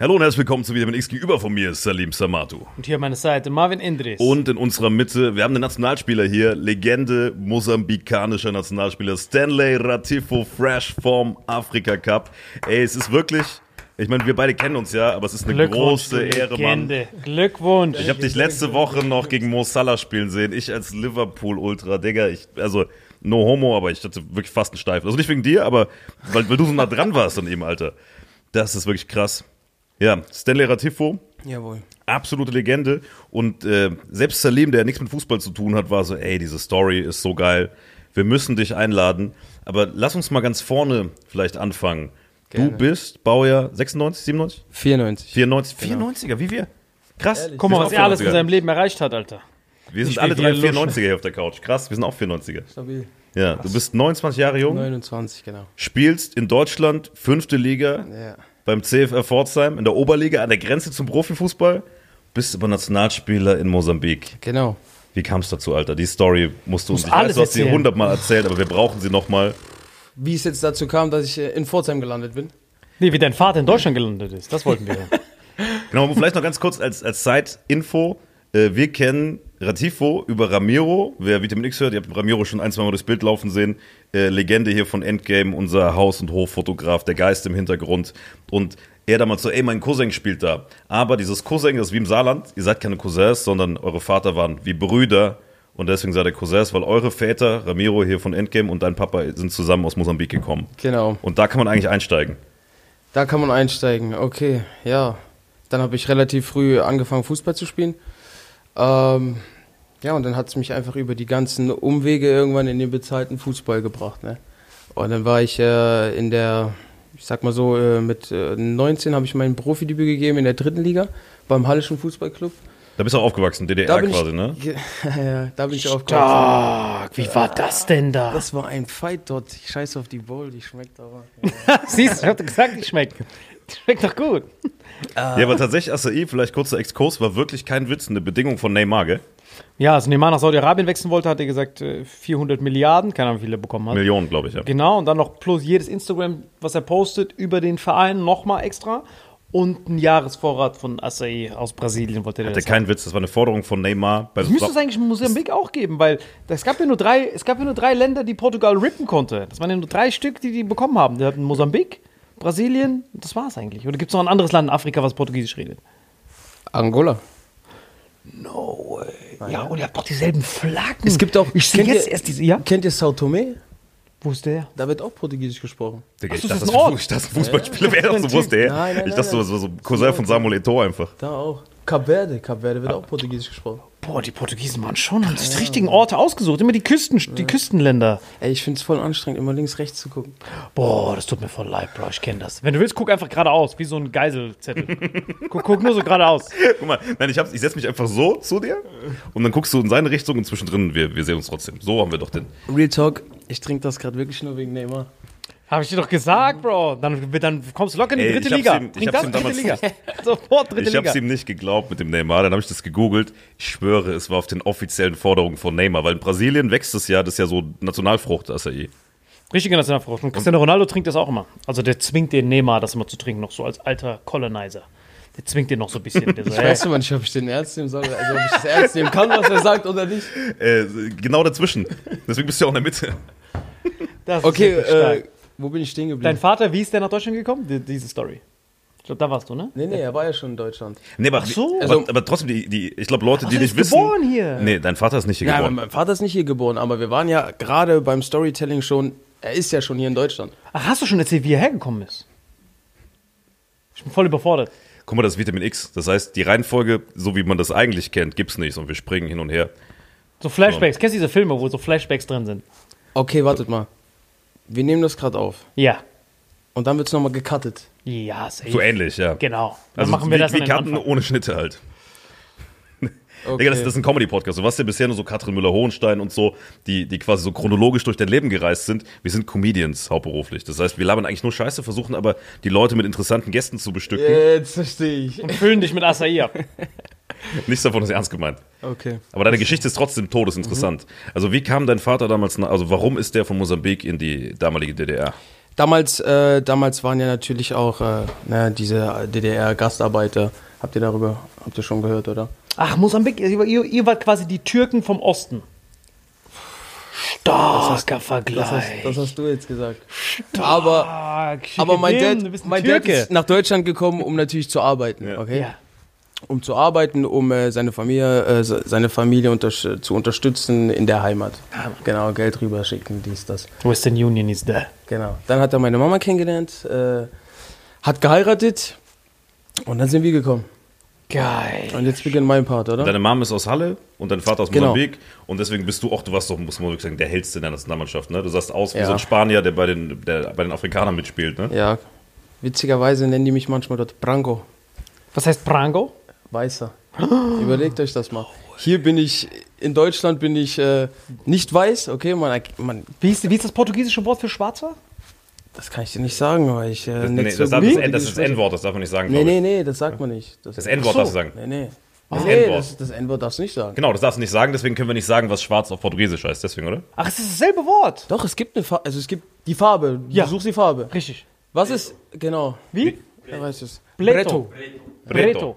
Hallo und herzlich willkommen zu Vitamin X. Gegenüber von mir Salim Samatu. Und hier an meiner Seite Marvin Indris. Und in unserer Mitte, wir haben einen Nationalspieler hier, Legende mosambikanischer Nationalspieler Stanley Ratifo, fresh vom Afrika Cup. Ey, es ist wirklich, ich meine, wir beide kennen uns ja, aber es ist eine große Ehre, Mann. Glückwunsch. Ich habe dich letzte Woche noch gegen Mo Salah spielen sehen. Ich als Liverpool-Ultra, Digga, ich, also no homo, aber ich hatte wirklich fast einen Steif. Also nicht wegen dir, aber weil, weil du so nah dran warst an ihm, Alter. Das ist wirklich krass. Ja, Stanley Ratifo. Jawohl. absolute Legende. Und äh, selbst Salim, der nichts mit Fußball zu tun hat, war so, ey, diese Story ist so geil. Wir müssen dich einladen. Aber lass uns mal ganz vorne vielleicht anfangen. Gerne. Du bist Baujahr 96, 97? 94. 94, Genau. 94er, wie wir. Krass. Ehrlich? Guck mal, was er alles in 94er. seinem Leben erreicht hat, Alter. Wir sind alle drei hier luschen. 94er hier auf der Couch. Krass, wir sind auch 94er. Stabil. Ja, du bist 29 Jahre jung, 29, genau. spielst in Deutschland fünfte Liga Ja. Beim CFR Pforzheim in der Oberliga an der Grenze zum Profifußball, bist aber Nationalspieler in Mosambik. Genau. Wie kam es dazu, Alter? Die Story musst du uns. Ich weiß, alles du hast sie hundertmal erzählt, aber wir brauchen sie nochmal. Wie es jetzt dazu kam, dass ich äh, in Pforzheim gelandet bin. Nee, wie dein Vater in Deutschland gelandet ist. Das wollten wir. Genau, aber vielleicht noch ganz kurz als, als Side-Info. Äh, wir kennen Ratifo über Ramiro. Wer Vitamin X hört, ihr habt Ramiro schon ein, zwei Mal durchs Bild laufen sehen. Äh, Legende hier von Endgame, unser Haus- und Hoffotograf, der Geist im Hintergrund. Und er damals so, ey, mein Cousin spielt da. Aber dieses Cousin, das ist wie im Saarland. Ihr seid keine Cousins, sondern eure Vater waren wie Brüder. Und deswegen seid ihr Cousins, weil eure Väter, Ramiro hier von Endgame und dein Papa sind zusammen aus Mosambik gekommen. Genau. Und da kann man eigentlich einsteigen. Da kann man einsteigen. Okay, ja. Dann habe ich relativ früh angefangen, Fußball zu spielen. Ähm, ja, und dann hat es mich einfach über die ganzen Umwege irgendwann in den bezahlten Fußball gebracht. Ne? Und dann war ich äh, in der, ich sag mal so, äh, mit äh, 19 habe ich mein Profidebüt gegeben in der dritten Liga beim Hallischen Fußballclub. Da bist du auch aufgewachsen, DDR quasi, ich, ne? Ja, da bin ich aufgewachsen. Stark. Wie war das denn da? Das war ein Fight dort. Ich scheiße auf die Bowl, die schmeckt aber. Siehst du, ich dir gesagt, die schmeckt. Schmeckt doch gut. Ja, aber tatsächlich, Acai, vielleicht kurzer Exkurs, war wirklich kein Witz, eine Bedingung von Neymar, gell? Ja, als Neymar nach Saudi-Arabien wechseln wollte, hat er gesagt, äh, 400 Milliarden, keine Ahnung, wie viel er bekommen hat. Millionen, glaube ich, ja. Genau, und dann noch plus jedes Instagram, was er postet, über den Verein nochmal extra. Und ein Jahresvorrat von Acai aus Brasilien wollte er Hatte das kein Witz, das war eine Forderung von Neymar. Bei Das müsste es eigentlich in Mosambik auch geben, weil es gab ja nur drei, es gab ja nur drei Länder, die Portugal rippen konnte. Das waren ja nur drei Stück, die die bekommen haben. Die hatten Mosambik, Brasilien, das war's eigentlich. Oder gibt es noch ein anderes Land in Afrika, was Portugiesisch redet? Angola. No way. Ja, und ihr habt doch dieselben Flaggen. Es gibt auch. Ich kennt jetzt ihr- erst diese. Ja? Kennt ihr Sao Tome? Wo ist der? Da wird auch Portugiesisch gesprochen. Digga, ich Ach so, dachte, das ein Ort. ich dachte, Fußballspieler wäre doch so, wo ist der? Nein, nein, ich dachte, nein, das war so ein Cousin von Samuel Eto'o einfach. Da auch. Cap Verde. Cap Verde wird auch Portugiesisch gesprochen. Boah, die Portugiesen waren schon, haben sich die richtigen Orte ausgesucht. Immer die Küsten, die Küstenländer. Ey, ich finde es voll anstrengend, immer links, rechts zu gucken. Boah, das tut mir voll leid, Bro. Ich kenne das. Wenn du willst, guck einfach geradeaus, wie so ein Geiselzettel. guck, guck nur so geradeaus. Guck mal, nein, ich, hab's- ich setze mich einfach so zu dir und dann guckst du in seine Richtung und zwischendrin, wir, wir sehen uns trotzdem. So haben wir doch den. Real Talk, ich trinke das gerade wirklich nur wegen Neymar. Habe ich dir doch gesagt, Bro. Dann, dann kommst du locker in die Ey, dritte ich Liga. ihm- ich Trink hab's das, ihm dritte damals- Liga. Sofort dritte Ich Liga. hab's ihm nicht geglaubt mit dem Neymar, dann habe ich das gegoogelt. Ich schwöre, es war auf den offiziellen Forderungen von Neymar, weil in Brasilien wächst es ja, das ist ja so Nationalfrucht, Acai. Richtige Nationalfrucht. Und Cristiano Ronaldo trinkt das auch immer. Also der zwingt den Neymar, das immer zu trinken, noch so als alter Colonizer. Der zwingt den noch so ein bisschen. Der so, Ich hey, weiß immer nicht, ob ich den ernst nehmen soll, also ob ich das ernst nehmen kann, was er sagt oder nicht. Äh, genau dazwischen. Deswegen bist du ja auch in der Mitte. das ist Okay, äh, wo bin ich stehen Dein geblieben? Vater, wie ist der nach Deutschland gekommen? Die, diese Story. Ich glaube, da warst du, ne? Nee, nee, er war ja schon in Deutschland. Nee, aber, Ach so. aber, Also- aber trotzdem, die, die, ich glaube, Leute, die nicht wissen. geboren hier. Nee, dein Vater ist nicht hier Ja, geboren. mein Vater ist nicht hier geboren, aber wir waren ja gerade beim Storytelling schon, er ist ja schon hier in Deutschland. Ach, hast du schon erzählt, wie er hergekommen ist? Ich bin voll überfordert. Guck mal, das ist Vitamin X. Das heißt, die Reihenfolge, so wie man das eigentlich kennt, gibt's nicht. Und wir springen hin und her. So Flashbacks. Kennst du diese Filme, wo so Flashbacks drin sind? Okay, wartet mal. Wir nehmen das gerade auf. Ja. Und dann wird es nochmal gecuttet. Ja, safe. So ähnlich, ja. Genau. Dann Also machen wir wie, das wie Karten ohne Schnitte halt. Okay. Digga, das, das ist ein Comedy-Podcast. Du warst ja bisher nur so Katrin Müller-Hohenstein und so, die, die quasi so chronologisch durch dein Leben gereist sind. Wir sind Comedians hauptberuflich. Das heißt, wir labern eigentlich nur Scheiße, versuchen aber die Leute mit interessanten Gästen zu bestücken. Jetzt verstehe ich. Und füllen dich mit Acai ab. Nichts davon ist ernst gemeint. Okay. Aber deine Geschichte ist trotzdem todesinteressant. Mhm. Also wie kam dein Vater damals, nach, also warum ist der von Mosambik in die damalige DDR? Damals, äh, damals waren ja natürlich auch äh, na, diese DDR-Gastarbeiter. Habt ihr darüber, habt ihr schon gehört, oder? Ach, Mosambik, ihr, ihr, ihr wart quasi die Türken vom Osten. Starker Das Vergleich. hast, das hast du jetzt gesagt. Aber, Stark. aber mein Schickedim, Dad, mein Dad ist nach Deutschland gekommen, um natürlich zu arbeiten. Ja. Okay? Ja. Um zu arbeiten, um äh, seine Familie, äh, se- seine Familie untersch- zu unterstützen in der Heimat. Genau, Geld rüberschicken, dies, das. Western Union is there. Genau. Dann hat er meine Mama kennengelernt, äh, hat geheiratet und dann sind wir gekommen. Geil. Und jetzt beginnt mein Part, oder? Deine Mom ist aus Halle und dein Vater aus Genau. Mosambik. Und deswegen bist du auch, du warst doch, muss man wirklich sagen, der hellste in der Nationalmannschaft. Ne? Du sahst aus wie Ja. so ein Spanier, der bei den, der bei den Afrikanern mitspielt. Ne? Ja. Witzigerweise nennen die mich manchmal dort Branco. Was heißt Prango? Weißer. Überlegt euch das mal. Hier bin ich, in Deutschland bin ich äh, nicht weiß, okay, man, man, Wie ist, wie ist das portugiesische Wort für Schwarzer? das kann ich dir nicht sagen, weil ich äh, Das, nicht nee, so das, das, das ist das. N-Wort, das darf man nicht sagen. Nee, nee, nee, das sagt man nicht. Das, Das N-Wort so. darfst du sagen. Nee, nee. Das nee, N-Wort. das, das N-Wort darfst du nicht sagen. Genau, das darfst du nicht sagen, deswegen können wir nicht sagen, was schwarz auf Portugiesisch heißt. Deswegen, oder? Ach, es ist dasselbe Wort. Doch, es gibt eine Farbe, also es gibt die Farbe. Du Ja. suchst die Farbe. Richtig. Was ist, genau, Wie? wer weiß es? Bleto. Breto. Breto.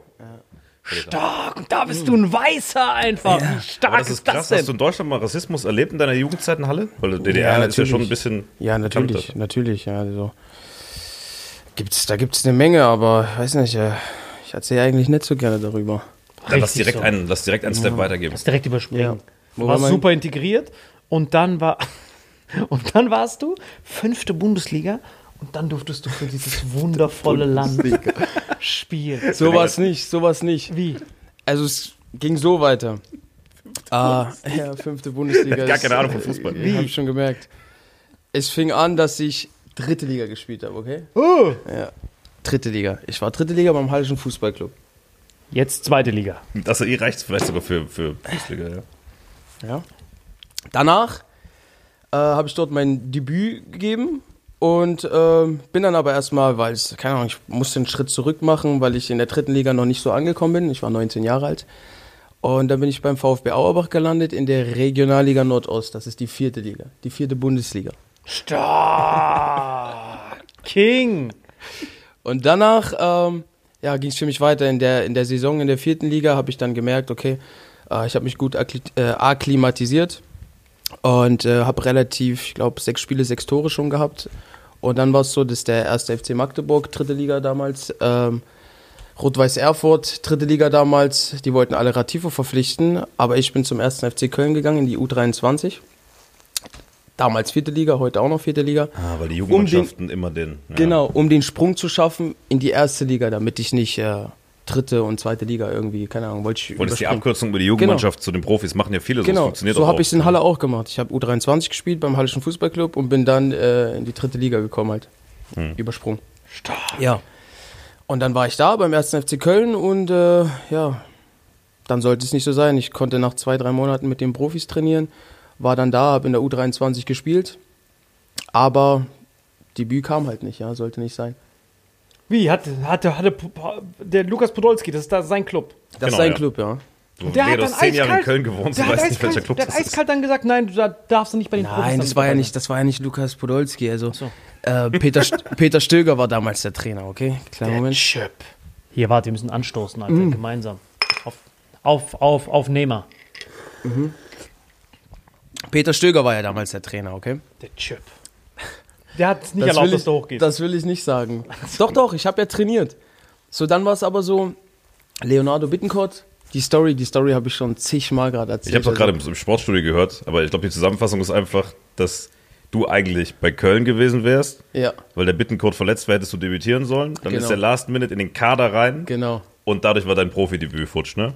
Stark. Und da bist du ein Weißer einfach. Wie stark Aber das ist krass. das denn? Hast du in Deutschland mal Rassismus erlebt in deiner Jugendzeit in Halle? Weil DDR Ja, ist ja schon ein bisschen. Ja, natürlich, bekannter. natürlich, ja, also. Gibt's, da gibt es eine Menge, aber ich weiß nicht, äh, ich erzähle eigentlich nicht so gerne darüber. Dann lass direkt, so. einen, lass direkt einen Step weitergeben. Das direkt überspringen. Ja. Du Wo warst war mein- super integriert und dann war und dann warst du fünfte Bundesliga und dann durftest du für dieses wundervolle Land spielen. Sowas nicht, sowas nicht. Wie? Also es ging so weiter. Ah, ja, fünfte Bundesliga. Gar ist- keine Ahnung vom Fußball. Ich habe schon gemerkt. Es fing an, dass ich dritte Liga gespielt habe, okay? Oh. Ja. Dritte Liga. Ich war dritte Liga beim Hallischen Fußballclub. Jetzt zweite Liga. Das eh reicht vielleicht sogar für, für Bundesliga, ja. Ja. Danach äh, habe ich dort mein Debüt gegeben und ähm, bin dann aber erstmal, weil es, keine Ahnung, ich musste einen Schritt zurück machen, weil ich in der dritten Liga noch nicht so angekommen bin. Ich war 19 Jahre alt. Und dann bin ich beim VfB Auerbach gelandet in der Regionalliga Nordost. Das ist die vierte Liga, die vierte Bundesliga. Stark. King. Und danach ähm, ja, ging es für mich weiter. In der, in der Saison in der vierten Liga habe ich dann gemerkt, okay, äh, ich habe mich gut äh, akklimatisiert und äh, habe relativ, ich glaube, sechs Spiele, sechs Tore schon gehabt. Und dann war es so, dass der erste FC Magdeburg, dritte Liga damals, ähm, Rot-Weiß Erfurt, dritte Liga damals, die wollten alle Ratifo verpflichten, aber ich bin zum ersten FC Köln gegangen in die U23. Damals vierte Liga, heute auch noch vierte Liga. Ah, weil die Jugendmannschaften immer den. Ja. Genau, um den Sprung zu schaffen in die erste Liga, damit ich nicht äh, dritte und zweite Liga irgendwie, keine Ahnung, wollte ich Wolltest die. Abkürzung über die Jugendmannschaft zu den Profis machen ja viele, so Genau, so das habe ich es in Halle auch gemacht. Ich habe U23 gespielt beim Hallischen Fußballclub und bin dann äh, in die dritte Liga gekommen halt. Hm. Übersprungen. Ja. Und dann war ich da beim ersten FC Köln und äh, ja, dann sollte es nicht so sein. Ich konnte nach zwei, drei Monaten mit den Profis trainieren, war dann da, habe in der U23 gespielt, aber Debüt kam halt nicht, ja, sollte nicht sein. Wie? Hatte, hatte, hatte der Lukas Podolski, das ist da sein Club. Das Genau, ist sein ja. Club, ja. Du, Der hat dann hast zehn Jahre in eiskalt- Köln gewohnt, du Der hat weißt nicht, welcher eiskalt, Club der das hat eiskalt dann gesagt, nein, du da darfst du nicht bei den Profis Nein, das war ja nicht, das war ja nicht Lukas Podolski. Also so. äh, Peter, Peter Stöger war damals der Trainer, okay? Kleiner sein. Moment. Chip. Hier, warte, wir müssen anstoßen, Alter, Mm. gemeinsam. Auf, auf, auf, Aufnehmer. Peter Stöger war ja damals der Trainer, okay? Der Chip. Der hat es nicht erlaubt, will dass ich, du hochgehst. Das will ich nicht sagen. doch, doch, ich habe ja trainiert. So, dann war es aber so, Leonardo Bittencourt, die Story, die Story habe ich schon zigmal gerade erzählt. Ich habe es auch Also, gerade im, im Sportstudio gehört, aber ich glaube, die Zusammenfassung ist einfach, dass du eigentlich bei Köln gewesen wärst, Ja, weil der Bittenkurt verletzt war, hättest du debütieren sollen. Dann Genau. ist der Last Minute in den Kader rein genau. und dadurch war dein Profidebüt futsch, ne?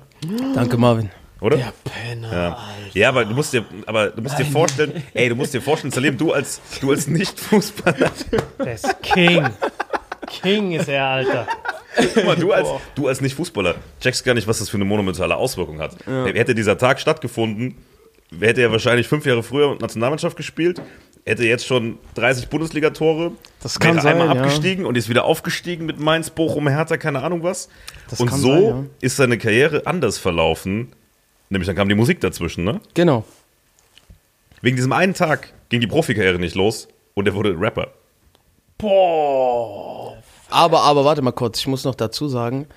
Danke, Marvin. Oder? der Penner. Ja. ja, aber du musst dir, aber du musst dir vorstellen, ey, du musst dir vorstellen, Salim, du als, du als Nicht-Fußballer, Der ist King. King ist er, Alter. guck mal, du als, du als Nicht-Fußballer checkst gar nicht, was das für eine monumentale Auswirkung hat. Hätte dieser Tag stattgefunden, hätte er wahrscheinlich fünf Jahre früher Nationalmannschaft gespielt, hätte jetzt schon 30 Bundesligatore, Das kann wäre sein, einmal ja. abgestiegen und ist wieder aufgestiegen mit Mainz, Bochum, Hertha, keine Ahnung was. Das und so sein, ja. ist seine Karriere anders verlaufen. Nämlich dann kam die Musik dazwischen, ne? Genau. Wegen diesem einen Tag ging die Profikarriere nicht los und er wurde Rapper. Boah. Aber, aber warte mal kurz, ich muss noch dazu sagen,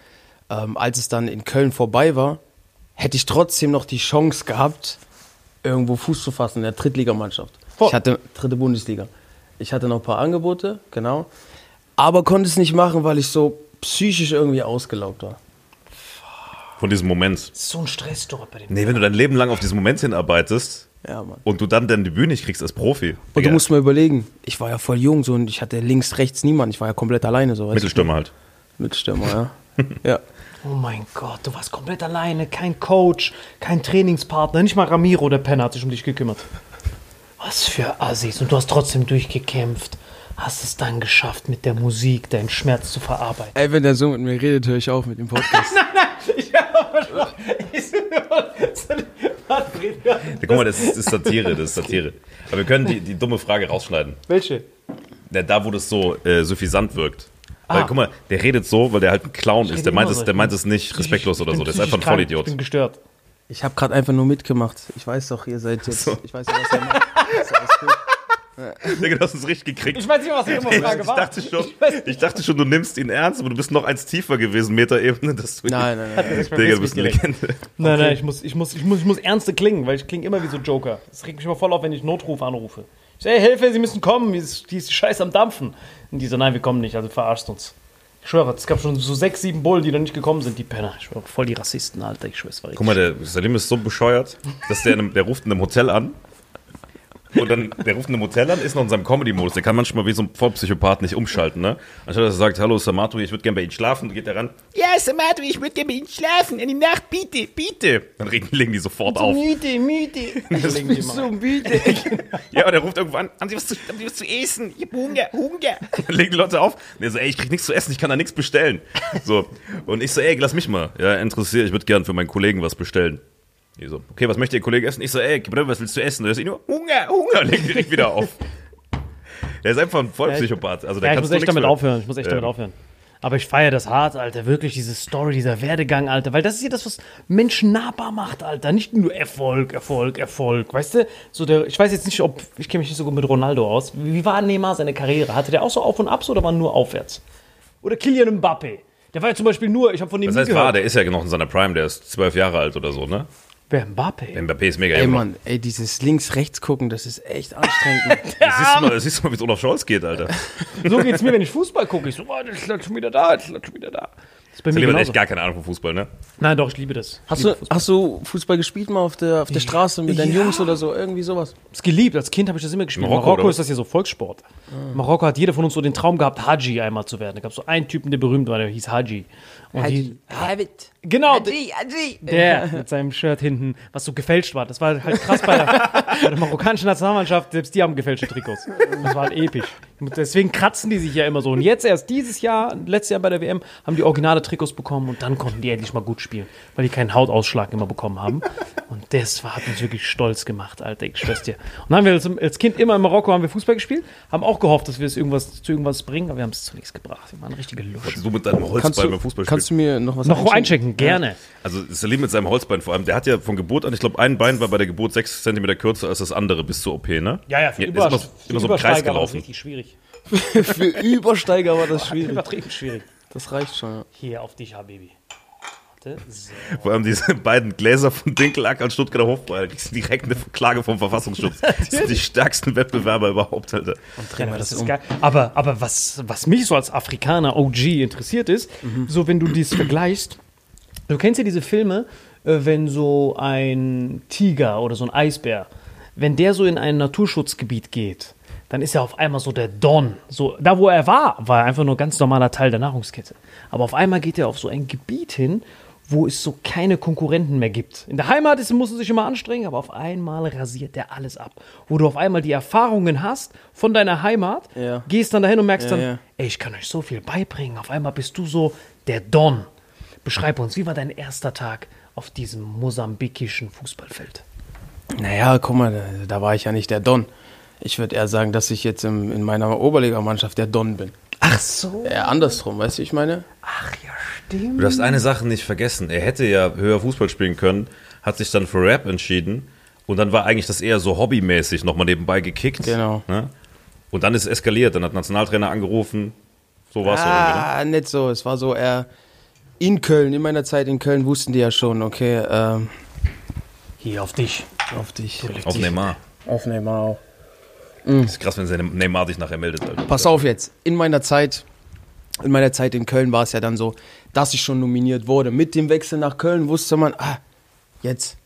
ähm, als es dann in Köln vorbei war, hätte ich trotzdem noch die Chance gehabt, irgendwo Fuß zu fassen in der Drittligamannschaft. Voll. Ich hatte dritte Bundesliga. Ich hatte noch ein paar Angebote, genau. Aber konnte es nicht machen, weil ich so psychisch irgendwie ausgelaugt war. Von diesem Moment. So ein Stress dort bei dem. Nee, wenn du dein Leben lang auf diesen Moment hinarbeitest Ja, Mann. und du dann dein Debüt nicht kriegst als Profi. Und du Digga, musst mal überlegen, ich war ja voll jung so und ich hatte links, rechts niemand. Ich war ja komplett alleine so. du? Mittelstürmer halt. Mittelstürmer, ja. Ja. Oh mein Gott, du warst komplett alleine, kein Coach, kein Trainingspartner, nicht mal Ramiro, der Penner, hat sich um dich gekümmert. Was für Assis. Und du hast trotzdem durchgekämpft. Hast es dann geschafft, mit der Musik deinen Schmerz zu verarbeiten. Ey, wenn der so mit mir redet, höre ich auf mit dem Podcast. Ja, guck mal, das ist, das ist Satire, das ist Satire. Aber wir können die, die dumme Frage rausschneiden. Welche? Ja, da, wo das so äh, suffisant wirkt. Weil, Ah. guck mal, der redet so, weil der halt ein Clown ist. Der meint, es, so. der meint es nicht respektlos oder so. Der ist einfach ein krank, Vollidiot. Ich bin gestört. Ich habe gerade einfach nur mitgemacht. Ich weiß doch, ihr seid jetzt. So. Ich weiß ja, was ihr macht. Ist alles gut. Digga, du hast es richtig gekriegt. Ich weiß nicht, was die dumme Frage Ich war. dachte, schon, Ich ich dachte schon, du nimmst ihn ernst, aber du bist noch eins tiefer gewesen, Metaebene, dass du Nein, nein, nein. Digga, du bist eine. Legende. Nein, nein, ich muss, ich, muss, ich, muss, ich muss ernste klingen, weil ich klinge immer wie so Joker. Das regt mich immer voll auf, wenn ich Notruf anrufe. Ich sage, hey, Hilfe, Sie müssen kommen, die ist, die ist scheiße am Dampfen. Und die so, nein, wir kommen nicht, also verarscht uns. Ich schwöre, es gab schon so sechs, sieben Bullen, die noch nicht gekommen sind, die Penner. Ich schwöre, voll die Rassisten, Alter, ich schwöre, es war Guck mal, der Salim ist so bescheuert, dass der, in einem, der ruft in einem Hotel an. Und dann, der ruft in einem Hotel an, ist noch in seinem Comedy-Modus. Der kann manchmal wie so ein Vollpsychopath nicht umschalten, ne? Anstatt dass er sagt, hallo Samato, ich würde gerne bei Ihnen schlafen, geht er ran. Ja, Samato, ich würde gerne bei Ihnen schlafen. In die Nacht, bitte, bitte. Dann regen, legen die sofort auf. müde, müde. Das Legen die mal. müde. Ja, und er ruft irgendwo an, haben Sie was zu, haben Sie was zu essen? Ich hab Hunger, Hunger. Dann legen die Leute auf. Und er so, ey, ich krieg nichts zu essen, ich kann da nichts bestellen. So. Und ich so, ey, lass mich mal. Ja, interessiert, ich würde gern für meinen Kollegen was bestellen. Die so, okay, was möchte Ihr Kollege essen? Ich so, ey, was willst du essen? Und er so, nur, Hunger, Hunger. Legen direkt wieder auf. Der ist einfach ein Vollpsychopath. Also, da Ja, ich muss echt damit für. aufhören. Ich muss echt Ja. damit aufhören. Aber ich feiere das hart, Alter. Wirklich diese Story, dieser Werdegang, Alter. Weil das ist ja das, was Menschen nahbar macht, Alter. Nicht nur Erfolg, Erfolg, Erfolg. Weißt du? So der, ich weiß jetzt nicht, ob. Ich kenne mich nicht so gut mit Ronaldo aus. Wie war Neymar seine Karriere? Hatte der auch so Auf und Abs oder war nur aufwärts? Oder Kylian Mbappe? Der war ja zum Beispiel nur, ich habe von dem Das heißt, war, der ist ja noch in seiner Prime, der ist zwölf Jahre alt oder so, ne? Wer Mbappe? Mbappé ist mega Ey. Mann, ey, dieses links-rechts gucken, das ist echt anstrengend. Das siehst du mal, das siehst du mal, wie es Olaf Scholz geht, Alter. So geht's mir, wenn ich Fußball gucke. Ich so, oh, das ist schon wieder da, das ist schon wieder da. Das ist bei mir hat genauso. echt gar keine Ahnung von Fußball, ne? Nein, doch, ich liebe das. Ich Hast liebe du, Fußball. hast du Fußball gespielt mal auf der, auf der Straße mit deinen Ja. Jungs oder so? Irgendwie sowas? Das geliebt. Als Kind habe ich das immer gespielt. Marokko, Marokko, ist das ja so Volkssport. Marokko hat jeder von uns so den Traum gehabt, Haji einmal zu werden. Da gab es so einen Typen, der berühmt war, der hieß Haji. Und die, genau, der mit seinem Shirt hinten, was so gefälscht war. Das war halt krass bei der, bei der marokkanischen Nationalmannschaft. Selbst die haben gefälschte Trikots. Das war halt episch. Und deswegen kratzen die sich ja immer so. Und jetzt erst dieses Jahr, letztes Jahr bei der WM, haben die originale Trikots bekommen und dann konnten die endlich mal gut spielen, weil die keinen Hautausschlag immer bekommen haben. Und das war, hat uns wirklich stolz gemacht, Alter, ich schwör's dir. Und dann haben wir als, als Kind immer in Marokko haben wir Fußball gespielt, haben auch gehofft, dass wir es irgendwas, zu irgendwas bringen, aber wir haben es zu nichts gebracht. Wir waren richtige Luschen. Du mit deinem du, beim Fußball kannst du mir noch was Noch einschenken, gerne. Also Salim mit seinem Holzbein vor allem, der hat ja von Geburt an, ich glaube, ein Bein war bei der Geburt sechs Zentimeter kürzer als das andere bis zur OP, ne? Ja, ja, für, ist Über immer, für immer so im Kreis Übersteiger war das gelaufen. richtig schwierig. Für Übersteiger war das schwierig. Übertrieben schwierig. Das reicht schon, ja. Hier auf dich, Habibi. Warte, so. Vor allem diese beiden Gläser von Dinkelack an Stuttgarter Hofbräu, die sind direkt eine Klage vom Verfassungsschutz. Das sind die stärksten Wettbewerber überhaupt, Alter. Ja, aber das ist geil. Aber, aber was, was mich so als Afrikaner OG interessiert ist, so wenn du dies vergleichst, du kennst ja diese Filme, äh, wenn so ein Tiger oder so ein Eisbär, wenn der so in ein Naturschutzgebiet geht, dann ist er auf einmal so der Don. So, da wo er war, war er einfach nur ganz normaler Teil der Nahrungskette. Aber auf einmal geht er auf so ein Gebiet hin, wo es so keine Konkurrenten mehr gibt. In der Heimat ist, muss er sich immer anstrengen, aber auf einmal rasiert der alles ab. Wo du auf einmal die Erfahrungen hast von deiner Heimat, Ja. gehst dann dahin und merkst Ja, dann, ja. ey, ich kann euch so viel beibringen. Auf einmal bist du so der Don. Beschreib uns, wie war dein erster Tag auf diesem mosambikischen Fußballfeld? Naja, guck mal, da, war ich ja nicht der Don. Ich würde eher sagen, dass ich jetzt im, in meiner Oberligamannschaft der Don bin. Ach so. Eher andersrum, weißt du, ich meine? Ach ja, stimmt. Du darfst eine Sache nicht vergessen. Er hätte ja höher Fußball spielen können, hat sich dann für Rap entschieden und dann war eigentlich das eher so hobbymäßig nochmal nebenbei gekickt. Genau. Ne? Und dann ist es eskaliert. Dann hat Nationaltrainer angerufen. So war es irgendwie. Ne? Ah, nicht so. Es war so eher in Köln, in meiner Zeit in Köln wussten die ja schon, okay, ähm, Hier auf dich. auf dich. Auf Neymar. Auf Neymar auch. Das ist krass, wenn der Neymar sich nachher meldet. Alter. Pass auf jetzt, in meiner Zeit, in meiner Zeit in Köln war es ja dann so, dass ich schon nominiert wurde. Mit dem Wechsel nach Köln wusste man, ah, jetzt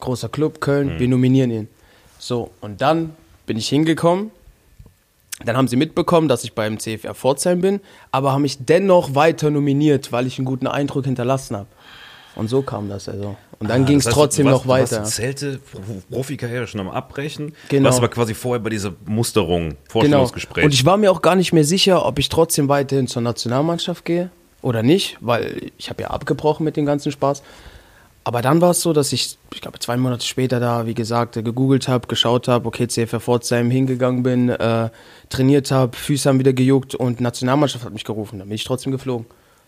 großer Club Köln, wir nominieren ihn. So, und dann bin ich hingekommen Dann haben sie mitbekommen, dass ich beim CFR Pforzheim bin, aber haben mich dennoch weiter nominiert, weil ich einen guten Eindruck hinterlassen habe. Und so kam das also. Und dann ging es Ah, Das heißt, trotzdem warst, noch weiter. Du warst Zelte, Pro- Profikarriere schon am Abbrechen. Genau. Du warst aber quasi vorher bei dieser Musterung, Genau. Vorstellungsgespräch. Und ich war mir auch gar nicht mehr sicher, ob ich trotzdem weiterhin zur Nationalmannschaft gehe oder nicht, weil ich habe ja abgebrochen mit dem ganzen Spaß. Aber dann war es so, dass ich, ich glaube, zwei Monate später da, wie gesagt, gegoogelt habe, geschaut habe, okay, CFR Pforzheim hingegangen bin, äh, trainiert habe, Füße haben wieder gejuckt und Nationalmannschaft hat mich gerufen. Dann bin ich trotzdem geflogen.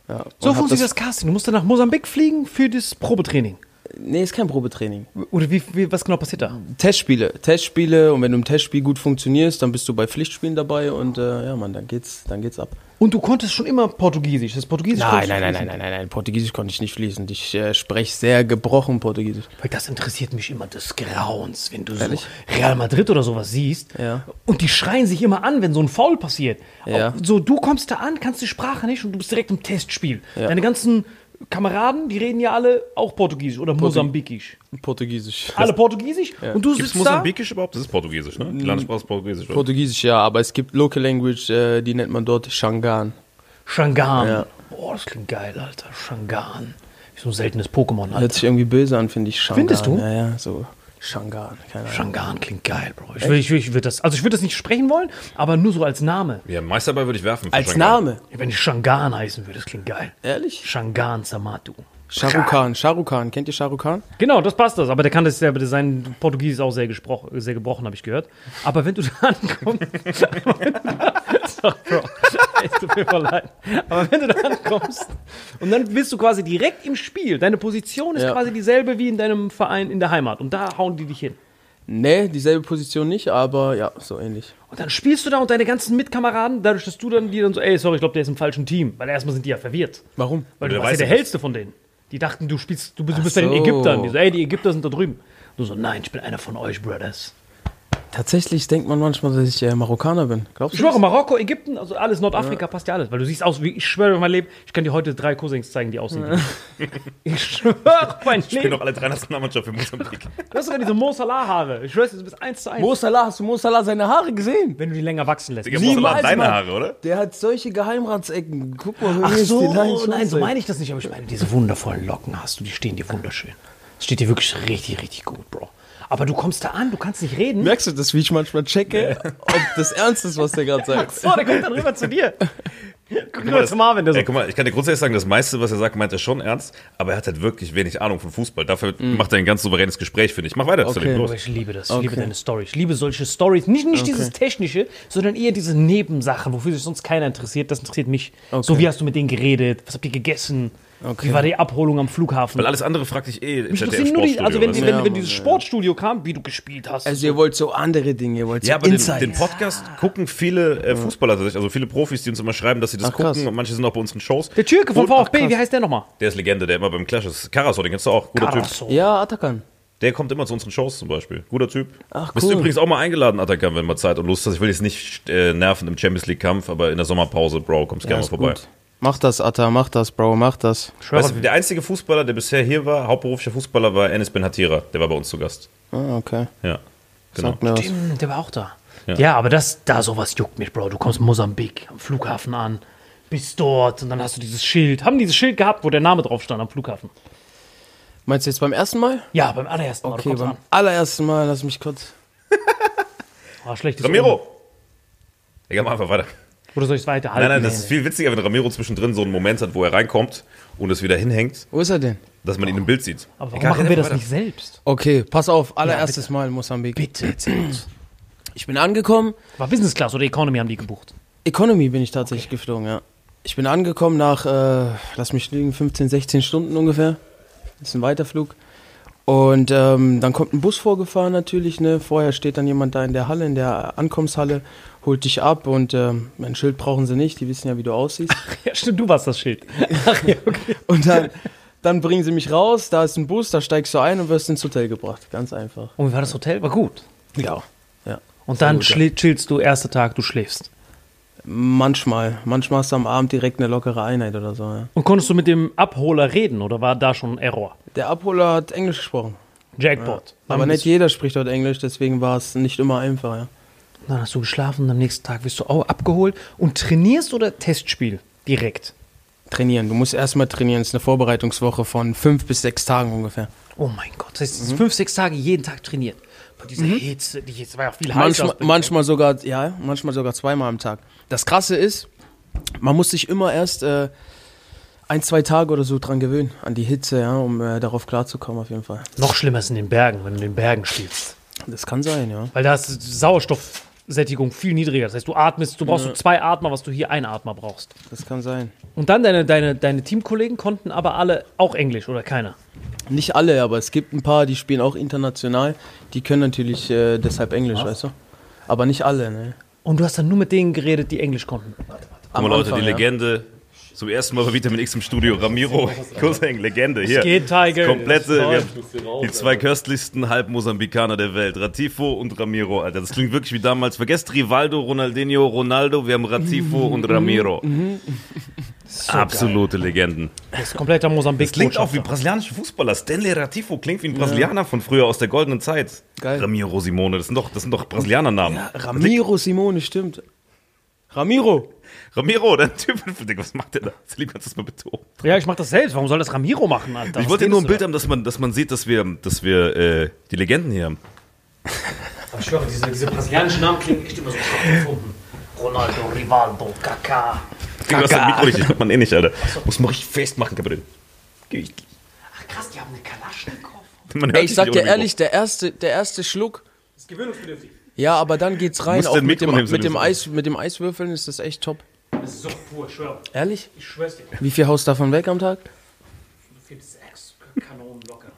Ja, So funktioniert das Casting. Du musst dann nach Mosambik fliegen für das Probetraining. Nee, ist kein Probetraining. Oder wie, wie, was genau passiert da? Testspiele, Testspiele und wenn du im Testspiel gut funktionierst, dann bist du bei Pflichtspielen dabei und äh, ja, Mann, dann geht's, dann geht's ab. Und du konntest schon immer Portugiesisch. Das Portugiesisch Nein, nein, nein, nein, nein, nein, nein, Portugiesisch konnte ich nicht fließend. Ich äh, spreche sehr gebrochen Portugiesisch. Weil das interessiert mich immer des Grauens, wenn du so Ehrlich? Real Madrid oder sowas siehst. Ja. Und die schreien sich immer an, wenn so ein Foul passiert. Ja. Auch So, du kommst da an, kannst die Sprache nicht und du bist direkt im Testspiel. Deine ganzen Kameraden, die reden ja alle auch Portugiesisch oder Mosambikisch. Portugiesisch. Alle Portugiesisch und du Gibt es sitzt da. Mosambikisch überhaupt? Das ist Portugiesisch, ne? Die Landessprache ist Portugiesisch. oder? Portugiesisch, ja, aber es gibt Local Language, äh, die nennt man dort Shangan. Shangan. Ja. Boah, das klingt geil, Alter. Shangan. Ist so ein seltenes Pokémon, Hört Alter. sich irgendwie böse an, finde ich. Shangan. Findest du? Ja, ja, so Shangan, keine Ahnung. Shangan klingt geil, Bro. Ich, will, ich, will, ich würde das, also ich würde das nicht sprechen wollen, aber nur so als Name. Ja, Meisterball würde ich werfen. Als Shanghai. Name? Wenn ich Shangan heißen würde, das klingt geil. Ehrlich? Shangan Samatu. Shahrukh Khan, kennt ihr Shahrukh Khan? Genau, das passt das. Aber der kann das ja, sein Portugiesisch ist auch sehr, gesprochen, sehr gebrochen, habe ich gehört. Aber wenn du da ankommst. Sorry, Bro. Es tut mir voll leid. Aber wenn du da ankommst und dann bist du quasi direkt im Spiel. Deine Position ist Ja. quasi dieselbe wie in deinem Verein in der Heimat. Und da hauen die dich hin. Nee, dieselbe Position nicht, aber ja, so ähnlich. Und dann spielst du da und deine ganzen Mitkameraden, dadurch, dass du dann die dann so, ey, sorry, ich glaube, der ist im falschen Team. Weil erstmal sind die ja verwirrt. Warum? Weil Der du warst ja der hellste von denen. Die dachten, du spielst, du bist, du bist bei den so. Ägyptern. Die so, ey, die Ägypter sind da drüben. Du so, nein, ich bin einer von euch, Brothers. Tatsächlich denkt man manchmal, dass ich äh, Marokkaner bin. Glaubst Ich du? schwöre, Marokko, Ägypten, also alles, Nordafrika passt ja alles. Weil du siehst aus wie, ich schwöre auf mein Leben, ich kann dir heute drei Cousins zeigen, die aussehen. du. ich schwöre mein Ich bin Leben. doch alle drei Nationalmannschaft für Mosambik. Du hast sogar diese Mo Salah-Haare. Ich schwöre, du bist eins zu eins. Mo Salah, hast du Mo Salah seine Haare gesehen? wenn du die länger wachsen lässt. Digga, Mo Salah hat deine. Haare, oder? Der hat solche Geheimratsecken. Guck mal, Ach so, die lange nein, so meine ich das nicht, aber ich meine, diese wundervollen Locken hast du, die stehen dir wunderschön. Das steht dir wirklich richtig, richtig gut, Bro. Aber du kommst da an, du kannst nicht reden. Merkst du das, wie ich manchmal checke, ob das ernst ist, was der gerade sagt? So, der kommt dann rüber zu dir. Guck rüber zu Marvin, der so. Ey, guck mal, ich kann dir grundsätzlich sagen, das meiste, was er sagt, meint er schon ernst, aber er hat halt wirklich wenig Ahnung von Fußball. Dafür macht er ein ganz souveränes Gespräch, finde ich. Mach weiter, Okay. Los. Ich liebe das. Ich Okay. liebe deine Story. Ich liebe solche Stories. Nicht, nicht dieses Technische, sondern eher diese Nebensachen, wofür sich sonst keiner interessiert. Das interessiert mich. So, wie hast du mit denen geredet? Was habt ihr gegessen? Okay. Wie war die Abholung am Flughafen? Weil alles andere fragt dich eh mich interessieren nur die, also wenn, wenn, Ja, wenn dieses ja. Sportstudio kam, wie du gespielt hast. Also ihr wollt so andere Dinge, ihr wollt so Ja, aber den, den Podcast gucken viele äh, Fußballer tatsächlich, also viele Profis, die uns immer schreiben, dass sie das Ach, gucken und manche sind auch bei unseren Shows. der Türke vom Und- VfB, krass. wie heißt der nochmal? Der ist Legende, der immer beim Clash ist. Karasor, den kennst du auch, guter Typ. Carasso. ja, Atakan. Der kommt immer zu unseren Shows zum Beispiel. Guter Typ. Ach, Bist cool. du übrigens auch mal eingeladen, Atakan, wenn mal Zeit und Lust hast. Ich will jetzt nicht äh, nerven im Champions League-Kampf, aber in der Sommerpause, Bro, kommst Ja, gerne mal vorbei. gut. Mach das, Atta, mach das, Bro, mach das. Weißt du, der einzige Fußballer, der bisher hier war, hauptberuflicher Fußballer, war Enes Ben Hatira. Der war bei uns zu Gast. Ah, okay. Ja. Genau. Sag mir was. Stimmt, der war auch da. Ja, Ja. aber das, da sowas juckt mich, Bro. Du kommst in Mosambik am Flughafen an, bist dort und dann hast du dieses Schild. Haben dieses Schild gehabt, wo der Name drauf stand am Flughafen? Meinst du jetzt beim ersten Mal? Ja, beim allerersten Mal. Okay, beim an. allerersten Mal, lass mich kurz. Oh, schlechtes Ramiro! Egal, mach einfach weiter. Oder soll ich es weiterhalten? Nein, nein, das ist viel witziger, wenn Ramiro zwischendrin so einen Moment hat, wo er reinkommt und es wieder hinhängt, Wo ist er denn? dass man ihn im Bild sieht. Aber warum Egal, machen wir das nicht selbst? Okay, pass auf, allererstes Mal in Mosambik. Bitte, erzähl uns. Ich bin angekommen. War Business Class oder Economy haben die gebucht? Economy bin ich tatsächlich geflogen, ja. Ich bin angekommen nach, äh, lass mich liegen, 15, 16 Stunden ungefähr. Das ist ein Weiterflug. Und ähm, dann kommt ein Bus vorgefahren natürlich, ne? Vorher steht dann jemand da in der Halle, in der Ankommenshalle, holt dich ab und ähm, mein Schild brauchen sie nicht, die wissen ja, wie du aussiehst. Ja, stimmt, du warst das Schild. Ach ja, okay. Und dann, dann bringen sie mich raus, da ist ein Bus, da steigst du ein und wirst ins Hotel gebracht. Ganz einfach. Und wie war das Hotel? War gut. Ja. Ja. Und dann gut, ja. chillst du, erster Tag, du schläfst. Manchmal. Manchmal hast du am Abend direkt eine lockere Einheit oder so, ja. Und konntest du mit dem Abholer reden oder war da schon Error? Der Abholer hat Englisch gesprochen. Jackpot. Aber Dann nicht jeder spricht dort Englisch, deswegen war es nicht immer einfach, ja. Dann hast du geschlafen und am nächsten Tag wirst du auch abgeholt und trainierst oder Testspiel direkt? Trainieren. Du musst erstmal trainieren. Das ist eine Vorbereitungswoche von fünf bis sechs Tagen ungefähr. Oh mein Gott, das heißt, es ist fünf, sechs Tage jeden Tag trainiert. Bei dieser Hitze, die jetzt war ja auch viel. Manchmal, manchmal sogar, ja, manchmal sogar zweimal am Tag. Das Krasse ist, man muss sich immer erst äh, ein, zwei Tage oder so dran gewöhnen, an die Hitze, ja, um äh, darauf klarzukommen auf jeden Fall. Noch schlimmer ist in den Bergen, wenn du in den Bergen spielst. Das kann sein, ja. Weil da ist die Sauerstoffsättigung viel niedriger. Das heißt, du atmest, du brauchst so zwei Atmer, was du hier ein Atmer brauchst. Das kann sein. Und dann deine, deine, deine Teamkollegen konnten aber alle auch Englisch oder keiner. Nicht alle, aber es gibt ein paar, die spielen auch international. Die können natürlich äh, deshalb Englisch, weißt du? Aber nicht alle, ne? Und du hast dann nur mit denen geredet, die Englisch konnten. Guck mal, Leute, Anfang, die ja. Zum ersten Mal bei Vitamin X im Studio. Ramiro Cousin, Legende. Hier. geht, Tiger? Komplette. Die zwei köstlichsten Halbmosambikaner der Welt. Ratifo und Ramiro, Alter. Das klingt wirklich wie damals. Vergesst Rivaldo, Ronaldinho, Ronaldo. Wir haben Ratifo und Ramiro. Absolute Legenden. Das ist kompletter Mosambik. Das klingt auch wie brasilianische Fußballer. Stanley Ratifo klingt wie ein Brasilianer von früher aus der goldenen Zeit. Geil. Ramiro Simone, das sind doch, das sind doch Brasilianernamen. Ramiro Simone, stimmt. Ramiro! Ramiro, der Typ, was macht der da? Lieb, kannst du das mal betonen? Ja, ich mach das selbst. Warum soll das Ramiro machen, Alter? Ich wollte nur ein Bild da? haben, dass man, dass man sieht, dass wir, dass wir äh, die Legenden hier haben. Aber ich schwöre, diese, diese brasilianischen Namen klingen echt immer so gefunden. Ronaldo, Rivaldo, Kaká. Digga, das Mikro nicht, das hört man eh nicht, Alter. Muss man richtig festmachen. Ich- Ach krass, die haben eine Kalaschnikow. Ey, ich sag dir ehrlich, der erste, der erste Schluck, Das ist gewöhnungsbedürftig. Ja, aber dann geht's rein. Auch mit dem, mit, dem. Eis, mit dem Eiswürfeln ist das echt top. Das ist so pur, ich schwöre. Ehrlich? Ich schwör's dir. Wie viel haust davon weg am Tag? Vier bis sechs Kanonen locker.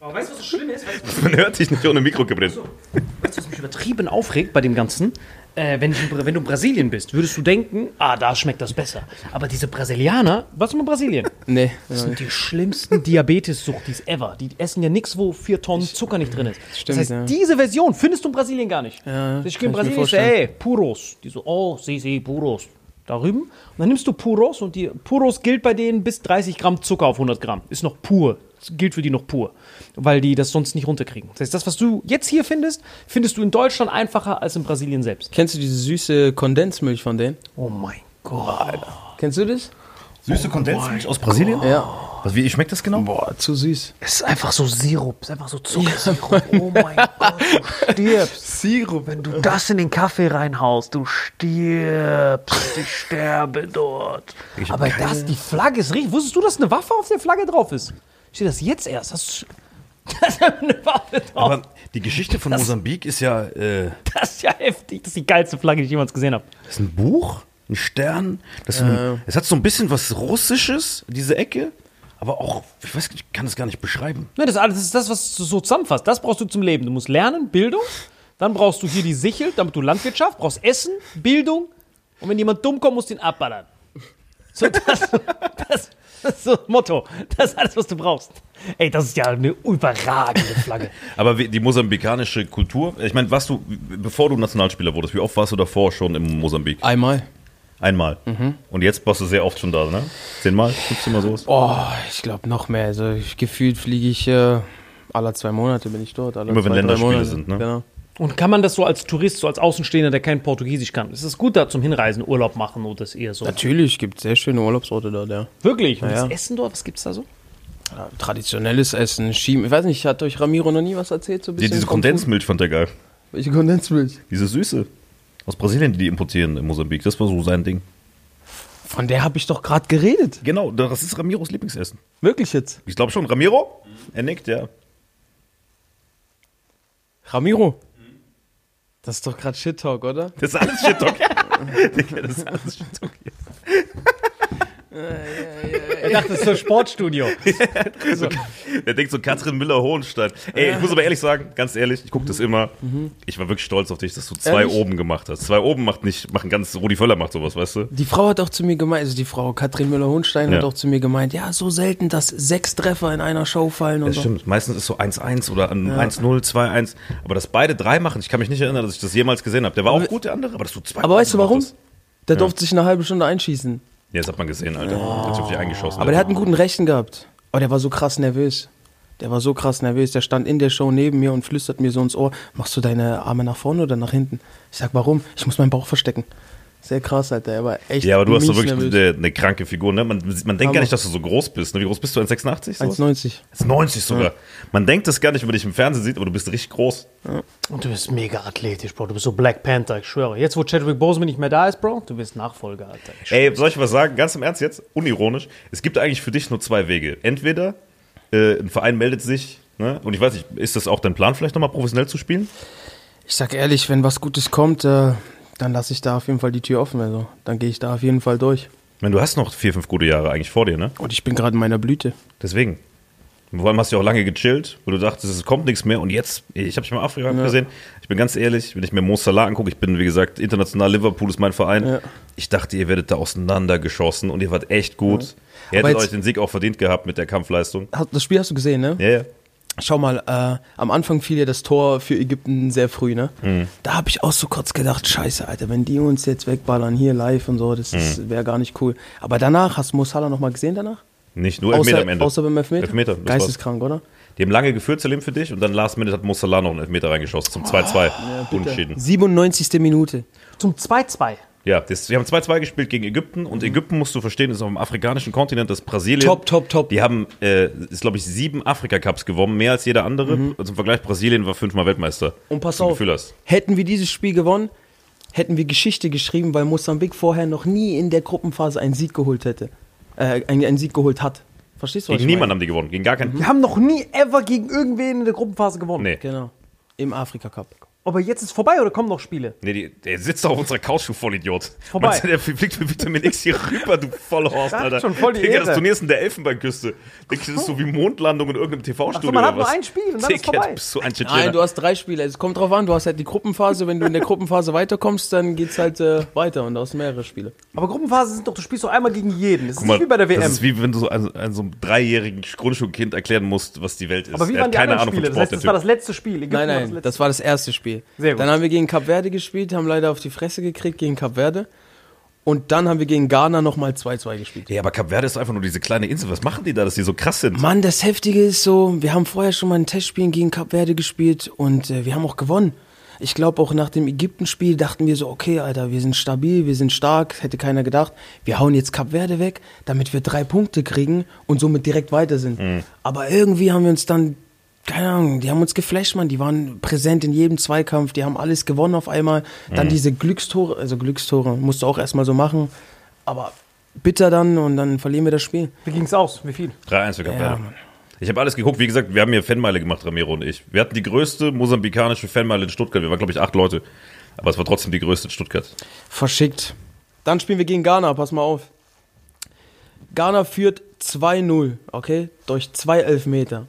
Aber weißt du, was so schlimm ist? Weißt du, was Man hört dich nicht ohne Mikro, Gabriel. Weißt du, was mich übertrieben aufregt bei dem Ganzen? Äh, wenn, Bra- wenn du in Brasilien bist, würdest du denken, ah, da schmeckt das besser. Aber diese Brasilianer, was ist mit Brasilien? Nee. Das sind die schlimmsten Diabetes-Suchtis ever. Die essen ja nichts, wo vier Tonnen Zucker nicht drin ist. Stimmt, das heißt, ja. diese Version findest du in Brasilien gar nicht. Ja, ich gehe in Brasilien und sage, vorstellen. ey, Puros. Die so, oh, si, si, Puros. Da rüben. Und dann nimmst du Puros und die Puros gilt bei denen bis 30 Gramm Zucker auf 100 Gramm. Ist noch pur. Gilt für die noch pur. Weil die das sonst nicht runterkriegen. Das heißt, das, was du jetzt hier findest, findest du in Deutschland einfacher als in Brasilien selbst. Kennst du diese süße Kondensmilch von denen? Oh mein Gott. Kennst du das? Süße Kondensmilch aus Brasilien? Ja. Was, wie schmeckt das genau? Boah, zu süß. Es ist einfach so Sirup. Es ist einfach so Zuckersirup. Oh mein Gott, du stirbst. Sirup. Wenn du das in den Kaffee reinhaust, du stirbst. Ich sterbe dort. Aber das, die Flagge ist richtig. Wusstest du, dass eine Waffe auf der Flagge drauf ist? Steht das jetzt erst? Das, das ist eine Waffe drauf. Aber die Geschichte von Mosambik ist ja, äh, das ist ja heftig. Das ist die geilste Flagge, die ich jemals gesehen habe. das ist ein Buch, ein Stern. Das ist ein, es hat so ein bisschen was Russisches, diese Ecke. Aber auch, ich weiß, nicht, ich kann es gar nicht beschreiben. Ne, das, ist alles, das ist das, was du so zusammenfasst. Das brauchst du zum Leben. Du musst lernen, Bildung. Dann brauchst du hier die Sichel, damit du Landwirtschaft, brauchst Essen, Bildung. Und wenn jemand dumm kommt, musst du ihn abballern. So, das, das, das ist so das Motto. Das ist alles, was du brauchst. Ey, das ist ja eine überragende Flagge. Aber wie, die mosambikanische Kultur, ich meine, warst du, bevor du Nationalspieler wurdest, wie oft warst du davor schon im Mosambik? Einmal. Einmal. Und jetzt warst du sehr oft schon da, ne? Zehnmal, 15 Mal sowas? Oh, ich glaube noch mehr. Also ich, gefühlt fliege ich äh, alle zwei Monate bin ich dort. Alle Immer wenn zwei, drei Länderspiele Monate. sind, ne? Genau. Und kann man das so als Tourist, so als Außenstehender, der kein Portugiesisch kann, ist es gut da zum Hinreisen, Urlaub machen oder ist eher so? Natürlich gibt es sehr schöne Urlaubsorte dort, ja. Wirklich? Und Ja, das ja. Essen dort, was gibt's da so? ja traditionelles Essen, Schiem. Ich weiß nicht, hat euch Ramiro noch nie was erzählt? So ein Die, bisschen diese vom Kondensmilch fand er geil. Welche Kondensmilch? Diese Süße. Aus Brasilien, die die importieren in Mosambik. Das war so sein Ding. Von der habe ich doch gerade geredet. Genau, das ist Ramiros Lieblingsessen. Wirklich jetzt? Ich glaube schon. Ramiro? Er nickt, ja. Ramiro? Das ist doch gerade Shit Talk, oder? Das ist alles Shit Talk. Digga, das ist alles Shit Talk. Er dachte, das ist so ein Sportstudio. Der denkt so Katrin Müller-Hohenstein. Ey, ich muss aber ehrlich sagen, ganz ehrlich, ich gucke das immer. Ich war wirklich stolz auf dich, dass du zwei Ehrlich? oben gemacht hast. Zwei oben macht nicht, machen ganz, Rudi Völler macht sowas, weißt du? Die Frau hat auch zu mir gemeint, also die Frau Katrin Müller-Hohenstein Ja. hat auch zu mir gemeint, ja, so selten, dass sechs Treffer in einer Show fallen und Das so. stimmt. Meistens ist so 1-1 oder ein 1-0, 2-1. Aber dass beide drei machen, ich kann mich nicht erinnern, dass ich das jemals gesehen habe. Der war auch gut, der andere, aber dass du zwei Aber weißt du warum? Der durfte sich eine halbe Stunde einschießen. Ja, das hat man gesehen, Alter. Der hat sich eingeschossen. Aber der hat einen guten Rechten gehabt. Aber der war so krass nervös. Der war so krass nervös. Der stand in der Show neben mir und flüstert mir so ins Ohr: Machst du deine Arme nach vorne oder nach hinten? Ich sag, warum? Ich muss meinen Bauch verstecken. Sehr krass, Alter. Er war echt. Ja, aber du hast so wirklich eine, eine kranke Figur, ne? Man, man denkt gar Hammer. nicht, dass du so groß bist. Ne? Wie groß bist du? 1,86? sowas? 1,90. 1,90 sogar. Man denkt das gar nicht, wenn man dich im Fernsehen sieht, aber du bist richtig groß. Und du bist mega athletisch, Bro. Du bist so Black Panther, ich schwöre. Jetzt, wo Chadwick Boseman nicht mehr da ist, Bro, du bist Nachfolger, Alter. Ich Ey, soll ich was sagen? Ganz im Ernst jetzt, unironisch. Es gibt eigentlich für dich nur zwei Wege. Entweder äh, ein Verein meldet sich, ne? und ich weiß nicht, ist das auch dein Plan, vielleicht nochmal professionell zu spielen? Ich sag ehrlich, wenn was Gutes kommt, äh, dann lasse ich da auf jeden Fall die Tür offen. Also, dann gehe ich da auf jeden Fall durch. Ich meine, du hast noch vier, fünf gute Jahre eigentlich vor dir, ne? Und ich bin gerade in meiner Blüte. Deswegen. Vor allem hast du ja auch lange gechillt, wo du dachtest, es kommt nichts mehr. Und jetzt, ich habe dich mal Afrika gesehen. Ich bin ganz ehrlich, wenn ich mir Mo Salah angucke, ich bin, wie gesagt, international Liverpool ist mein Verein. Ja. Ich dachte, ihr werdet da auseinandergeschossen und ihr wart echt gut. Ihr Aber hättet euch den Sieg auch verdient gehabt mit der Kampfleistung. Das Spiel hast du gesehen, ne? Ja, ja. Schau mal, äh, am Anfang fiel ja das Tor für Ägypten sehr früh, ne? Da habe ich auch so kurz gedacht, scheiße, Alter, wenn die uns jetzt wegballern hier live und so, das wäre gar nicht cool. Aber danach, hast du Mo Salah noch mal gesehen danach? Nicht nur Elfmeter am Ende. außer beim Elfmeter? Elfmeter, war's. Geisteskrank, oder? Die haben lange geführt, Salim, für dich. Und dann last minute hat Mo Salah noch einen Elfmeter reingeschossen zum 2-2. Unentschieden. 97. Minute. Zum 2-2. Ja, das, wir haben 2-2 gespielt gegen Ägypten. Und Ägypten, musst du verstehen, ist auf dem afrikanischen Kontinent, das ist Brasilien. Top, top, top. Die haben, äh, ist glaube ich, sieben Afrika-Cups gewonnen, mehr als jeder andere. Und zum Vergleich, Brasilien war fünfmal Weltmeister. Mhm. Und pass auf, hätten wir dieses Spiel gewonnen, hätten wir Geschichte geschrieben, weil Mosambik vorher noch nie in der Gruppenphase einen Sieg geholt hätte. Äh, einen, einen Sieg geholt hat. Verstehst du, was Gegen niemanden haben die gewonnen, gegen gar keinen. Wir haben noch nie ever gegen irgendwen in der Gruppenphase gewonnen. Nee. Genau. Im Afrika Cup. Aber jetzt ist vorbei oder kommen noch Spiele? Nee, die, der sitzt doch auf unserer Couch, du Vollidiot. vorbei. Meinst du, der fliegt mit Vitamin X hier rüber, du Vollhorst, Ja, Alter. schon voll die Digga, das Ehre. Turnier ist in der Elfenbeinküste. Du, das ist so wie Mondlandung in irgendeinem TV-Studio Ach so, man hat nur ein Spiel und dann ist Digga, vorbei. bist du ein Nein, du hast drei Spiele. Es kommt drauf an, du hast halt die Gruppenphase. Wenn du in der Gruppenphase weiterkommst, dann geht's halt äh, weiter und du hast mehrere Spiele. Aber Gruppenphase sind doch, du spielst doch einmal gegen jeden. Das ist Guck mal, nicht wie bei der WM. Das ist wie wenn du so einem, einem so einem dreijährigen Grundschulkind erklären musst, was die Welt ist. Aber wie waren hat die keine Ahnung Spiele? von Das heißt, Sport, das war das letzte Spiel. Ägypten Nein, war nein, das war das erste Spiel. Sehr gut. Dann haben wir gegen Kap Verde gespielt, haben leider auf die Fresse gekriegt gegen Kap Verde. Und dann haben wir gegen Ghana nochmal 2-2 gespielt. Ja, aber Kap Verde ist einfach nur diese kleine Insel. Was machen die da, dass die so krass sind? Mann, das Heftige ist so, wir haben vorher schon mal ein Testspiel gegen Kap Verde gespielt und äh, wir haben auch gewonnen. Ich glaube auch nach dem Ägypten-Spiel dachten wir so, okay, Alter, wir sind stabil, wir sind stark, hätte keiner gedacht. Wir hauen jetzt Kap Verde weg, damit wir drei Punkte kriegen und somit direkt weiter sind. Aber irgendwie haben wir uns dann, keine Ahnung, die haben uns geflasht, Mann. Die waren präsent in jedem Zweikampf, die haben alles gewonnen auf einmal. Dann diese Glückstore, also Glückstore musst du auch erstmal so machen. Aber bitter dann und dann verlieren wir das Spiel. Wie ging's aus? Wie viel? 3-1 für Kap Ja. Ich habe alles geguckt. Wie gesagt, wir haben hier Fanmeile gemacht, Ramiro und ich. Wir hatten die größte mosambikanische Fanmeile in Stuttgart. Wir waren, glaube ich, acht Leute. Aber es war trotzdem die größte in Stuttgart. Verschickt. Dann spielen wir gegen Ghana, pass mal auf. Ghana führt 2-0, okay? Durch zwei Elfmeter.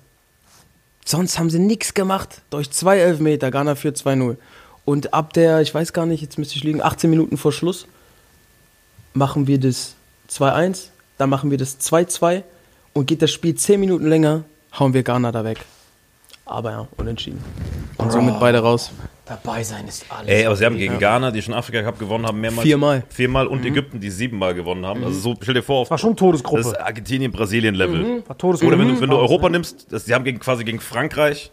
Sonst haben sie nichts gemacht. Durch zwei Elfmeter, Ghana führt 2-0. Und ab der, ich weiß gar nicht, jetzt müsste ich liegen, 18 Minuten vor Schluss, machen wir das 2-1, dann machen wir das 2-2 und geht das Spiel 10 Minuten länger, hauen wir Ghana da weg. Aber ja, unentschieden. Und somit beide raus. Dabei sein ist alles. Ey, aber sie haben gegen Ghana, die schon Afrika Cup gewonnen haben, mehrmals. Viermal. Viermal und Ägypten, die siebenmal gewonnen haben. Also so, stell dir vor, auf, War schon Todesgruppe. das ist Argentinien-Brasilien-Level. War Todesgruppe. Oder wenn, du- wenn du Europa nimmst, das, die haben gegen, quasi gegen Frankreich,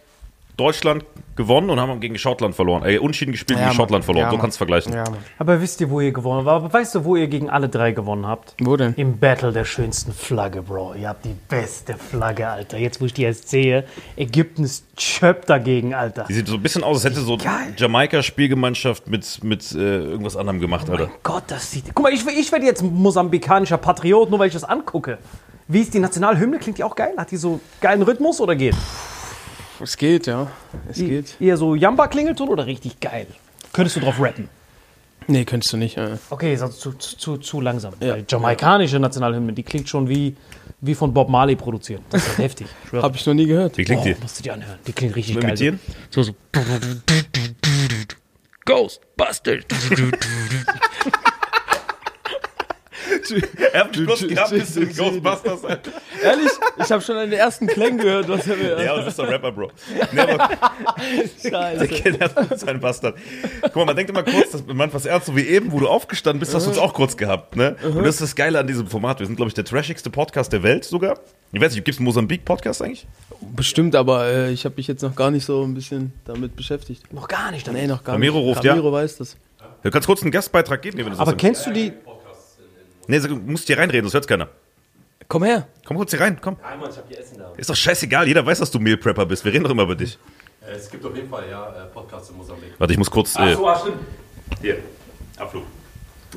Deutschland gewonnen und haben gegen Schottland verloren. Ey, unschieden gespielt Ja, gegen Mann. Schottland verloren. Ja, so kannst du vergleichen. Ja. Aber wisst ihr, wo ihr gewonnen habt? Aber weißt du, wo ihr gegen alle drei gewonnen habt? Wo denn? Im Battle der schönsten Flagge, Bro. Ihr habt die beste Flagge, Alter. Jetzt, wo ich die jetzt sehe, Ägypten ist chöp dagegen, Alter. Die sieht so ein bisschen aus, als hätte so. Jamaika-Spielgemeinschaft mit, mit äh, irgendwas anderem gemacht, Alter. Mein Gott, das sieht. Guck mal, ich, ich werde jetzt mosambikanischer Patriot, nur weil ich das angucke. Wie ist die Nationalhymne? Klingt die auch geil? Hat die so geilen Rhythmus oder geht? Es geht, ja. Es Die, geht. eher so Jamba-Klingelton oder richtig geil? Könntest du drauf rappen? Nee, könntest du nicht. Äh. Okay, ist also zu, zu, zu, langsam. Ja. Die jamaikanische Nationalhymne, die klingt schon wie, wie von Bob Marley produziert. Das ist halt heftig. Ich schwöre. Hab ich noch nie gehört. Wie klingt oh, die? musst du dir anhören. Die klingt richtig Mal geil. imitieren? So, so. Ghostbusters. Er hat kurz gehabt, bis in Ghostbusters. Alter. Ehrlich? Ich habe schon an den ersten Klängen gehört, was er mir. Ja, und du bist doch Rapper, Bro. Nee, aber Scheiße. der hat seinen Bastard. Guck mal, man denkt immer kurz, dass man was ernst, so wie eben, wo du aufgestanden bist, hast du uns auch kurz gehabt, ne? Und das ist das Geile an diesem Format. Wir sind, glaube ich, der trashigste Podcast der Welt sogar. Ich weiß nicht, gibt es einen Mosambik-Podcast eigentlich? Bestimmt, aber äh, ich habe mich jetzt noch gar nicht so ein bisschen damit beschäftigt. Noch gar nicht. Nee, noch gar Ramiro nicht. ruft, ja. Ramiro weiß das. Du kannst kurz einen Gastbeitrag geben, wenn du das Aber kennst du die? Nee, du musst hier reinreden, das hört keiner. Komm her. Komm kurz hier rein, komm. Ist doch scheißegal, jeder weiß, dass du Meal Prepper bist. Wir reden doch immer über dich. Äh, Es gibt auf jeden Fall ja äh, Podcasts in Mosambik. Warte, ich muss kurz. Äh, ah, stimmt. hier, Abflug.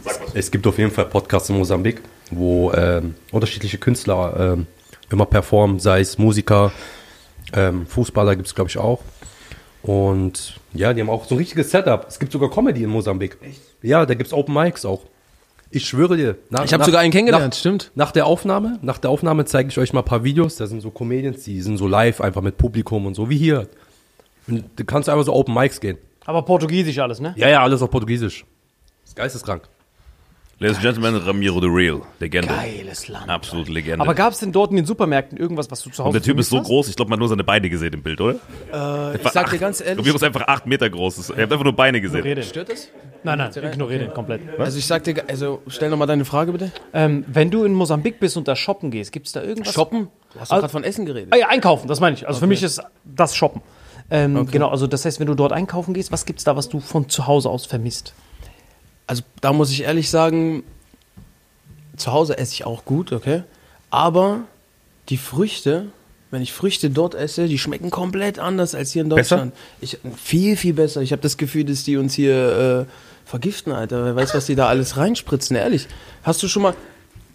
Sag was. Es gibt auf jeden Fall Podcasts in Mosambik, wo ähm, unterschiedliche Künstler ähm, immer performen, sei es Musiker, ähm, Fußballer gibt es glaube ich auch. Und ja, die haben auch so ein richtiges Setup. Es gibt sogar Comedy in Mosambik. Echt? Ja, da gibt es Open Mics auch. Ich schwöre dir. nach- Ich habe sogar einen kennengelernt, nach- stimmt. Nach der Aufnahme, nach der Aufnahme zeige ich euch mal ein paar Videos. Da sind so Comedians, die sind so live, einfach mit Publikum und so, wie hier. Und du kannst einfach so Open Mics gehen. Aber Portugiesisch alles, ne? Ja, ja, alles auf Portugiesisch. Das ist geisteskrank. Ladies and Gentlemen, Ramiro the Real. Legende. Geiles Land. Absolute Legende. Aber gab es denn dort in den Supermärkten irgendwas, was du zu Hause Und der Typ ist so vermisst groß, ich glaube, man hat nur seine Beine gesehen im Bild, oder? Äh, ich sag dir ganz ehrlich. Ramiro ist einfach acht Meter groß. Er hat einfach nur Beine hast? gesehen. Rede. Stört das? Nein, nein, ignoriere den komplett. Also ich sag dir, also stell nochmal deine Frage bitte. Ähm, wenn du in Mosambik bist und da shoppen gehst, gibt es da irgendwas? Shoppen? Du hast Also- gerade von Essen geredet. Ah ja, einkaufen, das meine ich. Also für mich ist das Shoppen. Ähm, Genau, also das heißt, wenn du dort einkaufen gehst, was gibt es da, was du von zu Hause aus vermisst? Also da muss ich ehrlich sagen, zu Hause esse ich auch gut, okay? Aber die Früchte, wenn ich Früchte dort esse, die schmecken komplett anders als hier in Besser? Deutschland. Ich, viel, viel besser. Ich habe das Gefühl, dass die uns hier äh, vergiften, Alter. Wer weiß, was die da alles reinspritzen, ehrlich. Hast du schon mal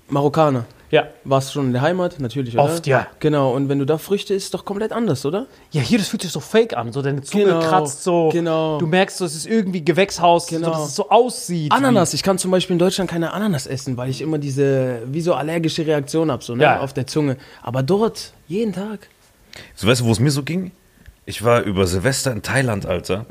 Marokkaner? Ja. Warst du schon in der Heimat? Natürlich, oder? Oft, ja. Genau, und wenn du da Früchte isst, ist doch komplett anders, oder? Ja, hier, das fühlt sich so fake an. So deine Zunge Genau, kratzt so. genau. Du merkst, so, es ist irgendwie Gewächshaus, Genau. so, dass es so aussieht. Ananas, ich kann zum Beispiel in Deutschland keine Ananas essen, weil ich immer diese, wie so allergische Reaktion habe, so, ne, Ja. auf der Zunge. Aber dort, jeden Tag. So, weißt du, wo es mir so ging? Ich war über Silvester in Thailand, Alter.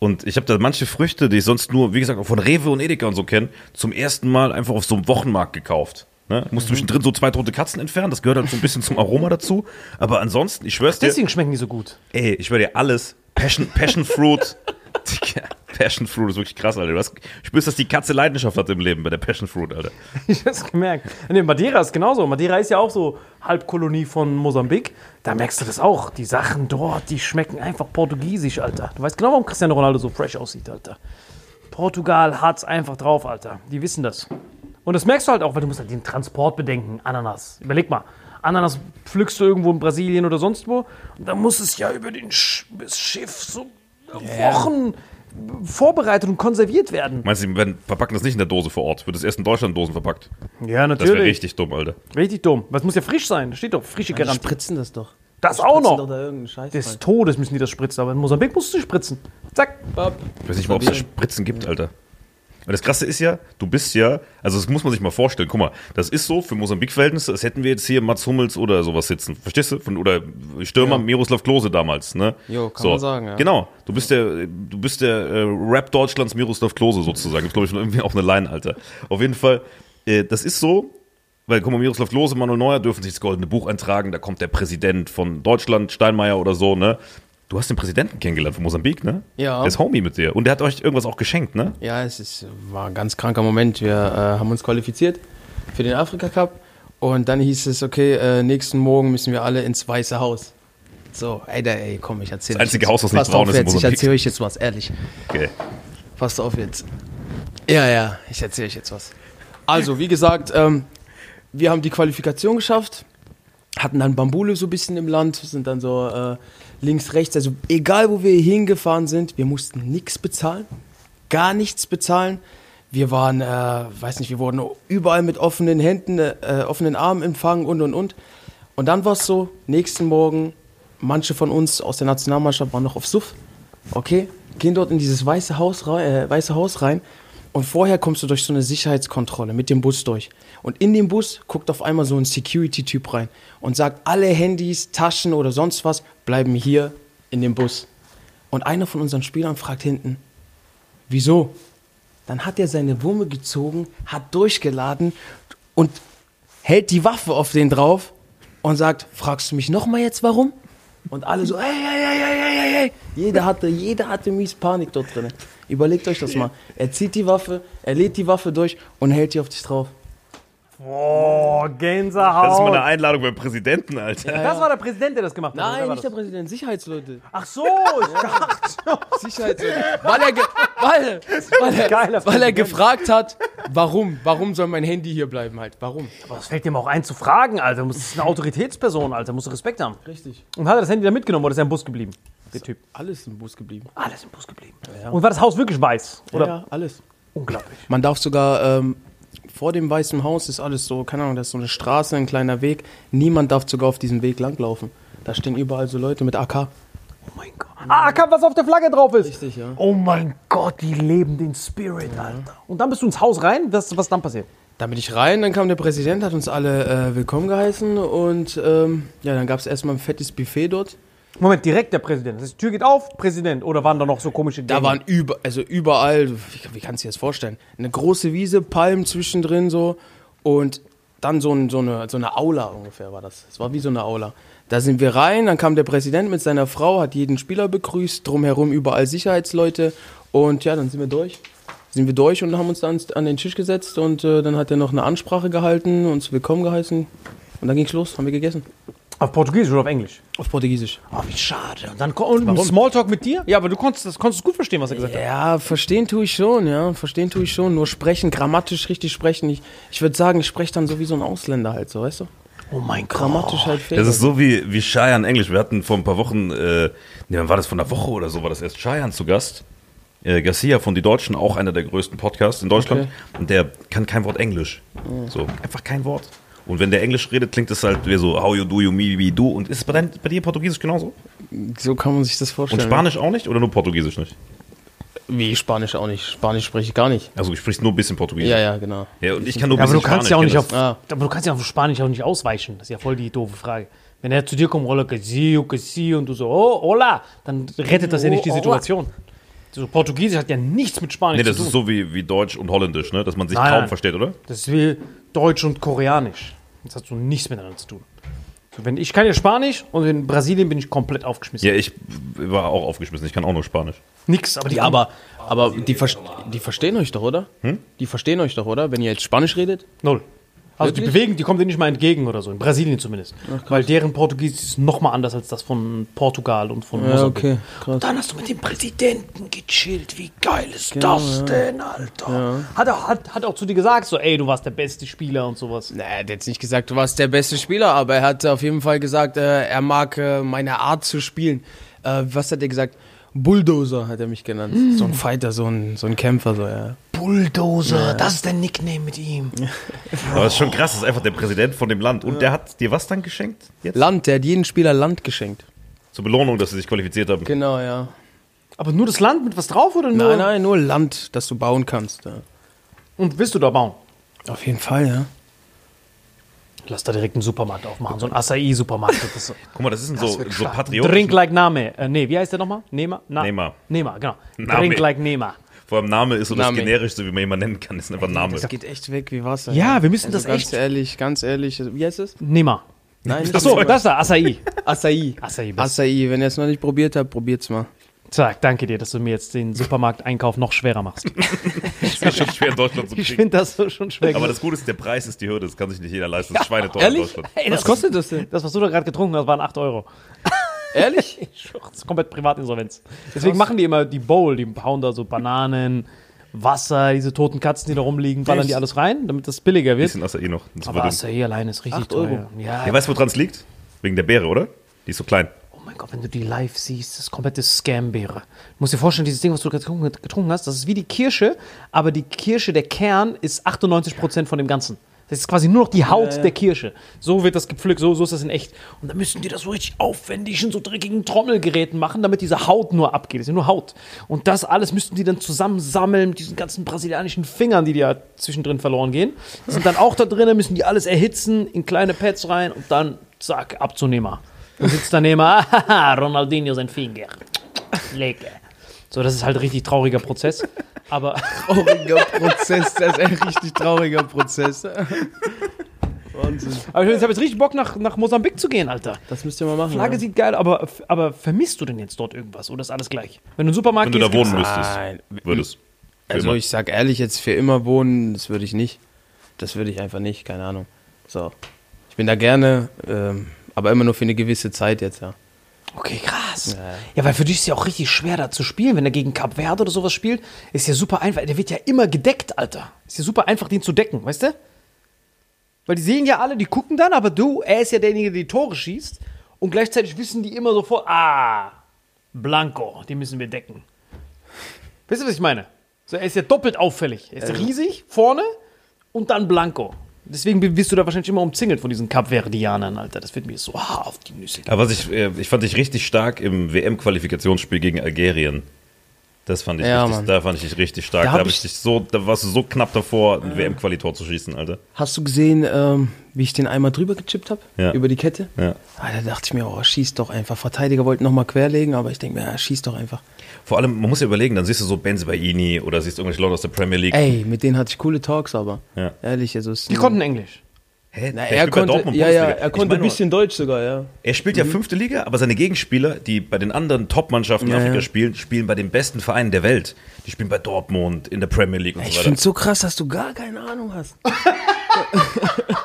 Und ich habe da manche Früchte, die ich sonst nur, wie gesagt, auch von Rewe und Edeka und so kenne, zum ersten Mal einfach auf so einem Wochenmarkt gekauft. Ne? Muss zwischendrin so zwei tote Katzen entfernen, das gehört halt so ein bisschen zum Aroma dazu. Aber ansonsten, ich schwör's dir, Deswegen schmecken die so gut. ey, ich schwör dir alles. Passion, Passion Fruit. Passion Fruit ist wirklich krass, Alter. Du hast, spürst, dass die Katze Leidenschaft hat im Leben bei der Passion Fruit, Alter. Ich hab's gemerkt. Nee, Madeira ist genauso. Madeira ist ja auch so Halbkolonie von Mosambik. Da merkst du das auch. Die Sachen dort, die schmecken einfach portugiesisch, Alter. Du weißt genau, warum Cristiano Ronaldo so fresh aussieht, Alter. Portugal hat's einfach drauf, Alter. Die wissen das. Und das merkst du halt auch, weil du musst halt den Transport bedenken. Ananas. Überleg mal. Ananas pflückst du irgendwo in Brasilien oder sonst wo. Und dann muss es ja über den Sch das Schiff so Wochen vorbereitet und konserviert werden. Meinst du, die werden, verpacken das nicht in der Dose vor Ort? Wird das erst in Deutschland in Dosen verpackt? Ja, Das wäre richtig dumm, Alter. Richtig dumm. Was muss ja frisch sein? Da steht doch frische Die Garantie. spritzen das doch. Das Die auch spritzen noch. Doch da irgendeinen Scheiß Des rein. Todes müssen die das spritzen, aber in Mosambik musst du spritzen. Zack. Bab. Ich weiß nicht mal, ob es da Spritzen gibt, Alter. Weil das Krasse ist ja, du bist ja, also das muss man sich mal vorstellen. Guck mal, das ist so für Mosambik-Verhältnisse, als hätten wir jetzt hier Mats Hummels oder sowas sitzen. Verstehst du? Von, oder Stürmer Miroslav Klose damals, ne? Jo, kann man sagen, ja. Genau. Du bist der, du bist der äh, Rap Deutschlands Miroslav Klose sozusagen. Gibt, glaube ich, noch irgendwie auch eine Line, Alter. Auf jeden Fall, äh, das ist so, weil, guck mal, Miroslav Klose, Manuel Neuer dürfen sich das goldene Buch eintragen. Da kommt der Präsident von Deutschland, Steinmeier oder so, ne? Du hast den Präsidenten kennengelernt von Mosambik, ne? Ja. Der ist Homie mit dir. Und der hat euch irgendwas auch geschenkt, ne? Ja, es ist, war ein ganz kranker Moment. Wir äh, haben uns qualifiziert für den Afrika Cup und dann hieß es, okay, äh, nächsten Morgen müssen wir alle ins Weiße Haus. So, ey, da, ey, komm, ich erzähle Das einzige Haus, was nicht braun ist jetzt, ich erzähle euch jetzt was, ehrlich. Okay. Passt auf jetzt. Ja, ja, ich erzähle euch jetzt was. Also, wie gesagt, ähm, wir haben die Qualifikation geschafft, hatten dann Bambule so ein bisschen im Land, sind dann so äh, links, rechts, also egal wo wir hingefahren sind, wir mussten nichts bezahlen, gar nichts bezahlen. Wir waren, äh, weiß nicht, wir wurden überall mit offenen Händen, äh, offenen Armen empfangen und und und. Und dann war es so, nächsten Morgen, manche von uns aus der Nationalmannschaft waren noch auf Suff. Okay, gehen dort in dieses weiße Haus, äh, weiße Haus rein und vorher kommst du durch so eine Sicherheitskontrolle mit dem Bus durch. Und in dem Bus guckt auf einmal so ein Security-Typ rein und sagt, alle Handys, Taschen oder sonst was bleiben hier in dem Bus. Und einer von unseren Spielern fragt hinten, wieso? Dann hat er seine Wumme gezogen, hat durchgeladen und hält die Waffe auf den drauf und sagt, fragst du mich nochmal jetzt warum? Und alle so, hey, hey, hey, hey, hey, hey. Jeder hatte, jeder hatte mies Panik dort drin. Überlegt euch das mal. Er zieht die Waffe, er lädt die Waffe durch und hält die auf dich drauf. Boah, Gänsehaut. Das ist mal eine Einladung beim Präsidenten, Alter. Das war der Präsident, der das gemacht hat. Nein, nicht der? Präsident, Sicherheitsleute. Ach so, ich dachte. Sicherheitsleute. Weil er, ge weil, weil, er, Geiler weil er gefragt hat, warum? Warum soll mein Handy hier bleiben halt? Warum? Aber das fällt dem auch ein zu fragen, Alter. Das ist eine Autoritätsperson, Alter. Musst du Respekt haben. Richtig. Und hat er das Handy da mitgenommen oder ist er im Bus geblieben? Der Typ. Alles im Bus geblieben. Alles im Bus geblieben. Und war das Haus wirklich weiß? Oder? ja, alles. Unglaublich. Man darf sogar ähm, vor dem Weißen Haus ist alles so, keine Ahnung, das ist so eine Straße, ein kleiner Weg. Niemand darf sogar auf diesem Weg langlaufen. Da stehen überall so Leute mit AK. Oh mein Gott. Ah, Kapp, was auf der Flagge drauf ist. Richtig, ja. Oh mein Gott, die leben den Spirit, Alter. Und dann bist du ins Haus rein. Was, was dann passiert? Da bin ich rein, dann kam der Präsident, hat uns alle äh, willkommen geheißen und ähm, ja, dann gab es erstmal ein fettes Buffet dort. Moment, direkt der Präsident. Die Tür geht auf, Präsident. Oder waren da noch so komische Da Gänge? waren über, also überall, wie, wie kannst du dir das vorstellen? Eine große Wiese, Palmen zwischendrin so und dann so, ein, so, eine, so eine Aula ungefähr war das. Es war wie so eine Aula. Da sind wir rein, dann kam der Präsident mit seiner Frau, hat jeden Spieler begrüßt, drumherum überall Sicherheitsleute und ja, dann sind wir durch. Sind wir durch und haben uns dann an den Tisch gesetzt und äh, dann hat er noch eine Ansprache gehalten, uns willkommen geheißen und dann ging's los, haben wir gegessen. Auf Portugiesisch oder auf Englisch? Auf Portugiesisch. Oh, wie schade. Und dann und Smalltalk mit dir? Ja, aber du konntest das konntest gut verstehen, was er gesagt hat. Ja, verstehen tue ich schon, ja. Verstehen tue ich schon. Nur sprechen, grammatisch richtig sprechen. Ich, ich würde sagen, ich spreche dann so wie so ein Ausländer halt, so, weißt du? Oh mein Gott. Grammatisch halt fehlt. Das ist so wie, wie Cheyenne Englisch. Wir hatten vor ein paar Wochen, äh, nee, wann war das von einer Woche oder so, war das erst Cheyenne zu Gast. Äh, Garcia von Die Deutschen, auch einer der größten Podcasts in Deutschland. Und der kann kein Wort Englisch. So, einfach kein Wort. Und wenn der Englisch redet, klingt es halt wie so, how you do, you, me, wie du. Und ist es bei, dein, bei dir Portugiesisch genauso? so kann man sich das Und vorstellen. Spanisch auch nicht oder nur Portugiesisch nicht? Wie Spanisch auch nicht. Spanisch spreche ich gar nicht. Also, ich sprichst nur ein bisschen Portugiesisch. Ja, ja, genau. Ja, und ich kann nur Ja, aber du kannst ja auch nicht auf, Ah. aber du kannst ja auf Spanisch auch nicht ausweichen. Das ist ja voll die doofe Frage. Wenn er zu dir kommt, hola, que que sí, und du so, oh, hola, dann rettet das ja nicht die Oh, hola. Situation. So, Portugiesisch hat ja nichts mit Spanisch Nee, das zu tun. ist so wie, wie Deutsch und Holländisch, ne? dass man sich Nein, kaum nein. versteht, oder? Das ist wie Deutsch und Koreanisch. Das hat so nichts miteinander zu tun. So, wenn ich kann ja Spanisch und in Brasilien bin ich komplett aufgeschmissen. Ja, ich war auch aufgeschmissen. Ich kann auch nur Spanisch. Nix, aber die Ja, aber, aber die, vers die verstehen euch doch, oder? Die verstehen euch doch, oder? Wenn ihr jetzt Spanisch redet? Null. Also die bewegen, die kommen dir nicht mal entgegen oder so, in Brasilien zumindest. Weil deren Portugiesisch ist nochmal anders als das von Portugal und von Mosambik. krass. Dann hast du mit dem Präsidenten gechillt. Wie geil ist Genau, das denn, Alter? Hat, er, hat, hat auch zu dir gesagt, so, ey, du warst der beste Spieler und sowas. Na, er hat jetzt nicht gesagt, du warst der beste Spieler, aber er hat auf jeden Fall gesagt, äh, er mag äh, meine Art zu spielen. Äh, was hat er gesagt? Bulldozer hat er mich genannt. So ein Fighter, so ein, so ein Kämpfer, so, ja. Bulldozer, das ist der Nickname mit ihm. Aber das ist schon krass, das ist einfach der Präsident von dem Land. Und der hat dir was dann geschenkt? Jetzt? Land, der hat jeden Spieler Land geschenkt. Zur Belohnung, dass sie sich qualifiziert haben. Genau, ja. Aber nur das Land mit was drauf oder nur? Nein, nein, nur Land, das du bauen kannst. Ja. Und willst du da bauen? Auf jeden Fall, ja. Lass da direkt einen Supermarkt aufmachen, so einen Acai-Supermarkt. Das so. Guck mal, das ist ein so, wird so stark. patriotisch. Drink like Name. Äh, nee, wie heißt der nochmal? Nema? Na, Nema. Nema, genau. Name. Drink like Nema. Vor allem Name ist so das Name. generischste, wie man jemanden nennen kann. Ist einfach Name. Das geht echt weg wie Wasser. Ja, wir müssen das ganz echt- ehrlich, ganz ehrlich. Wie heißt es? Nema. Nein, Achso, das da, Acai. Acai. Acai. Acai, wenn ihr es noch nicht probiert habt, probiert's mal. Zack, danke dir, dass du mir jetzt den Supermarkteinkauf noch schwerer machst. Das ist schon schwer in Deutschland zu Ich kriegen. finde das so schon schwer. Aber das Gute ist, der Preis ist die Hürde. Das kann sich nicht jeder leisten. Das ist schweineteuer in Ehrlich? Deutschland. Ey, Was das, kostet das denn? das, was du da gerade getrunken hast, waren 8 Euro. Ehrlich? Das ist komplett Privatinsolvenz. Deswegen machen die immer die Bowl, die hauen da so Bananen, Wasser, diese toten Katzen, die da rumliegen, ballern die alles rein, damit das billiger wird. Bisschen Acai noch. Das ist Aber Acai allein ist richtig Acht Euro. teuer. Ja, ja, weißt du, woran es liegt? Wegen der Beere, oder? Die ist so klein. Oh mein Gott, wenn du die live siehst, das ist komplette Scam-Beere. Du musst dir vorstellen, dieses Ding, was du getrunken, getrunken hast, das ist wie die Kirsche, aber die Kirsche, der Kern, ist 98% von dem Ganzen. Das ist quasi nur noch die Haut der Kirsche. So wird das gepflückt, so, so ist das in echt. Und dann müssen die das so richtig aufwendig in so dreckigen Trommelgeräten machen, damit diese Haut nur abgeht. Das ist ja nur Haut. Und das alles müssten die dann zusammensammeln mit diesen ganzen brasilianischen Fingern, die ja zwischendrin verloren gehen. Die sind dann auch da drinnen, müssen die alles erhitzen, in kleine Pads rein und dann, zack, abzunehmer. Dann sitzt daneben, ah, Ronaldinho sein Finger. Lecker. So, das ist halt ein richtig trauriger Prozess. Aber Trauriger Prozess, das ist ein richtig trauriger Prozess. Wahnsinn. Aber ich habe jetzt richtig Bock, nach, nach Mosambik zu gehen, Alter. Das müsst ihr mal machen. Flagge ja. sieht geil, aber, aber vermisst du denn jetzt dort irgendwas? Oder ist alles gleich? Wenn du in den Supermarkt Wenn du da gehst, wohnen müsstest, Nein. würdest. Also immer. ich sag ehrlich, jetzt für immer wohnen, das würde ich nicht. das würde ich einfach nicht, keine Ahnung. So. Ich bin da gerne, ähm, aber immer nur für eine gewisse Zeit jetzt, ja. Okay, krass. Ja. weil für dich ist ja auch richtig schwer da zu spielen. Wenn er gegen Cap Verde oder sowas spielt, ist ja super einfach. Der wird ja immer gedeckt, Alter. Ist ja super einfach, den zu decken, weißt du? Weil die sehen ja alle, die gucken dann, aber du, er ist ja derjenige, der die Tore schießt. Und gleichzeitig wissen die immer sofort, ah, Blanco, die müssen wir decken. Weißt du, was ich meine? So, er ist ja doppelt auffällig. Er ist ja riesig, vorne und dann Blanco. Deswegen wirst du da wahrscheinlich immer umzingelt von diesen Kapverdianern, Alter. Das wird mir so auf die Nüsse. Aber was ich, äh, ich fand dich richtig stark im WM-Qualifikationsspiel gegen Algerien. Das fand ich Ja, richtig, Mann. da fand ich dich richtig stark. Da Da, ich- ich dich so, da warst du so knapp davor, ein WM-Qualitor zu schießen, Alter. Hast du gesehen, ähm, wie ich den einmal drüber gechippt habe? Ja. Über die Kette? Ja. Ah, da dachte ich mir, oh, schieß doch einfach. Verteidiger wollten nochmal querlegen, aber ich denke mir, ja, schieß doch einfach. Vor allem, man muss ja überlegen, dann siehst du so Benzibaini oder siehst irgendwelche Leute aus der Premier League. Ey, mit denen hatte ich coole Talks, aber Ja. ehrlich, also Die konnten Englisch. Hä? Na, er konnte, Dortmund ja, ja, er Ich konnte ein bisschen Deutsch sogar, ja. Er spielt ja fünfte Liga, aber seine Gegenspieler, die bei den anderen Top-Mannschaften in Ja, Afrika ja. spielen, spielen bei den besten Vereinen der Welt. Die spielen bei Dortmund, in der Premier League und Ich so weiter. finde es so krass, dass du gar keine Ahnung hast.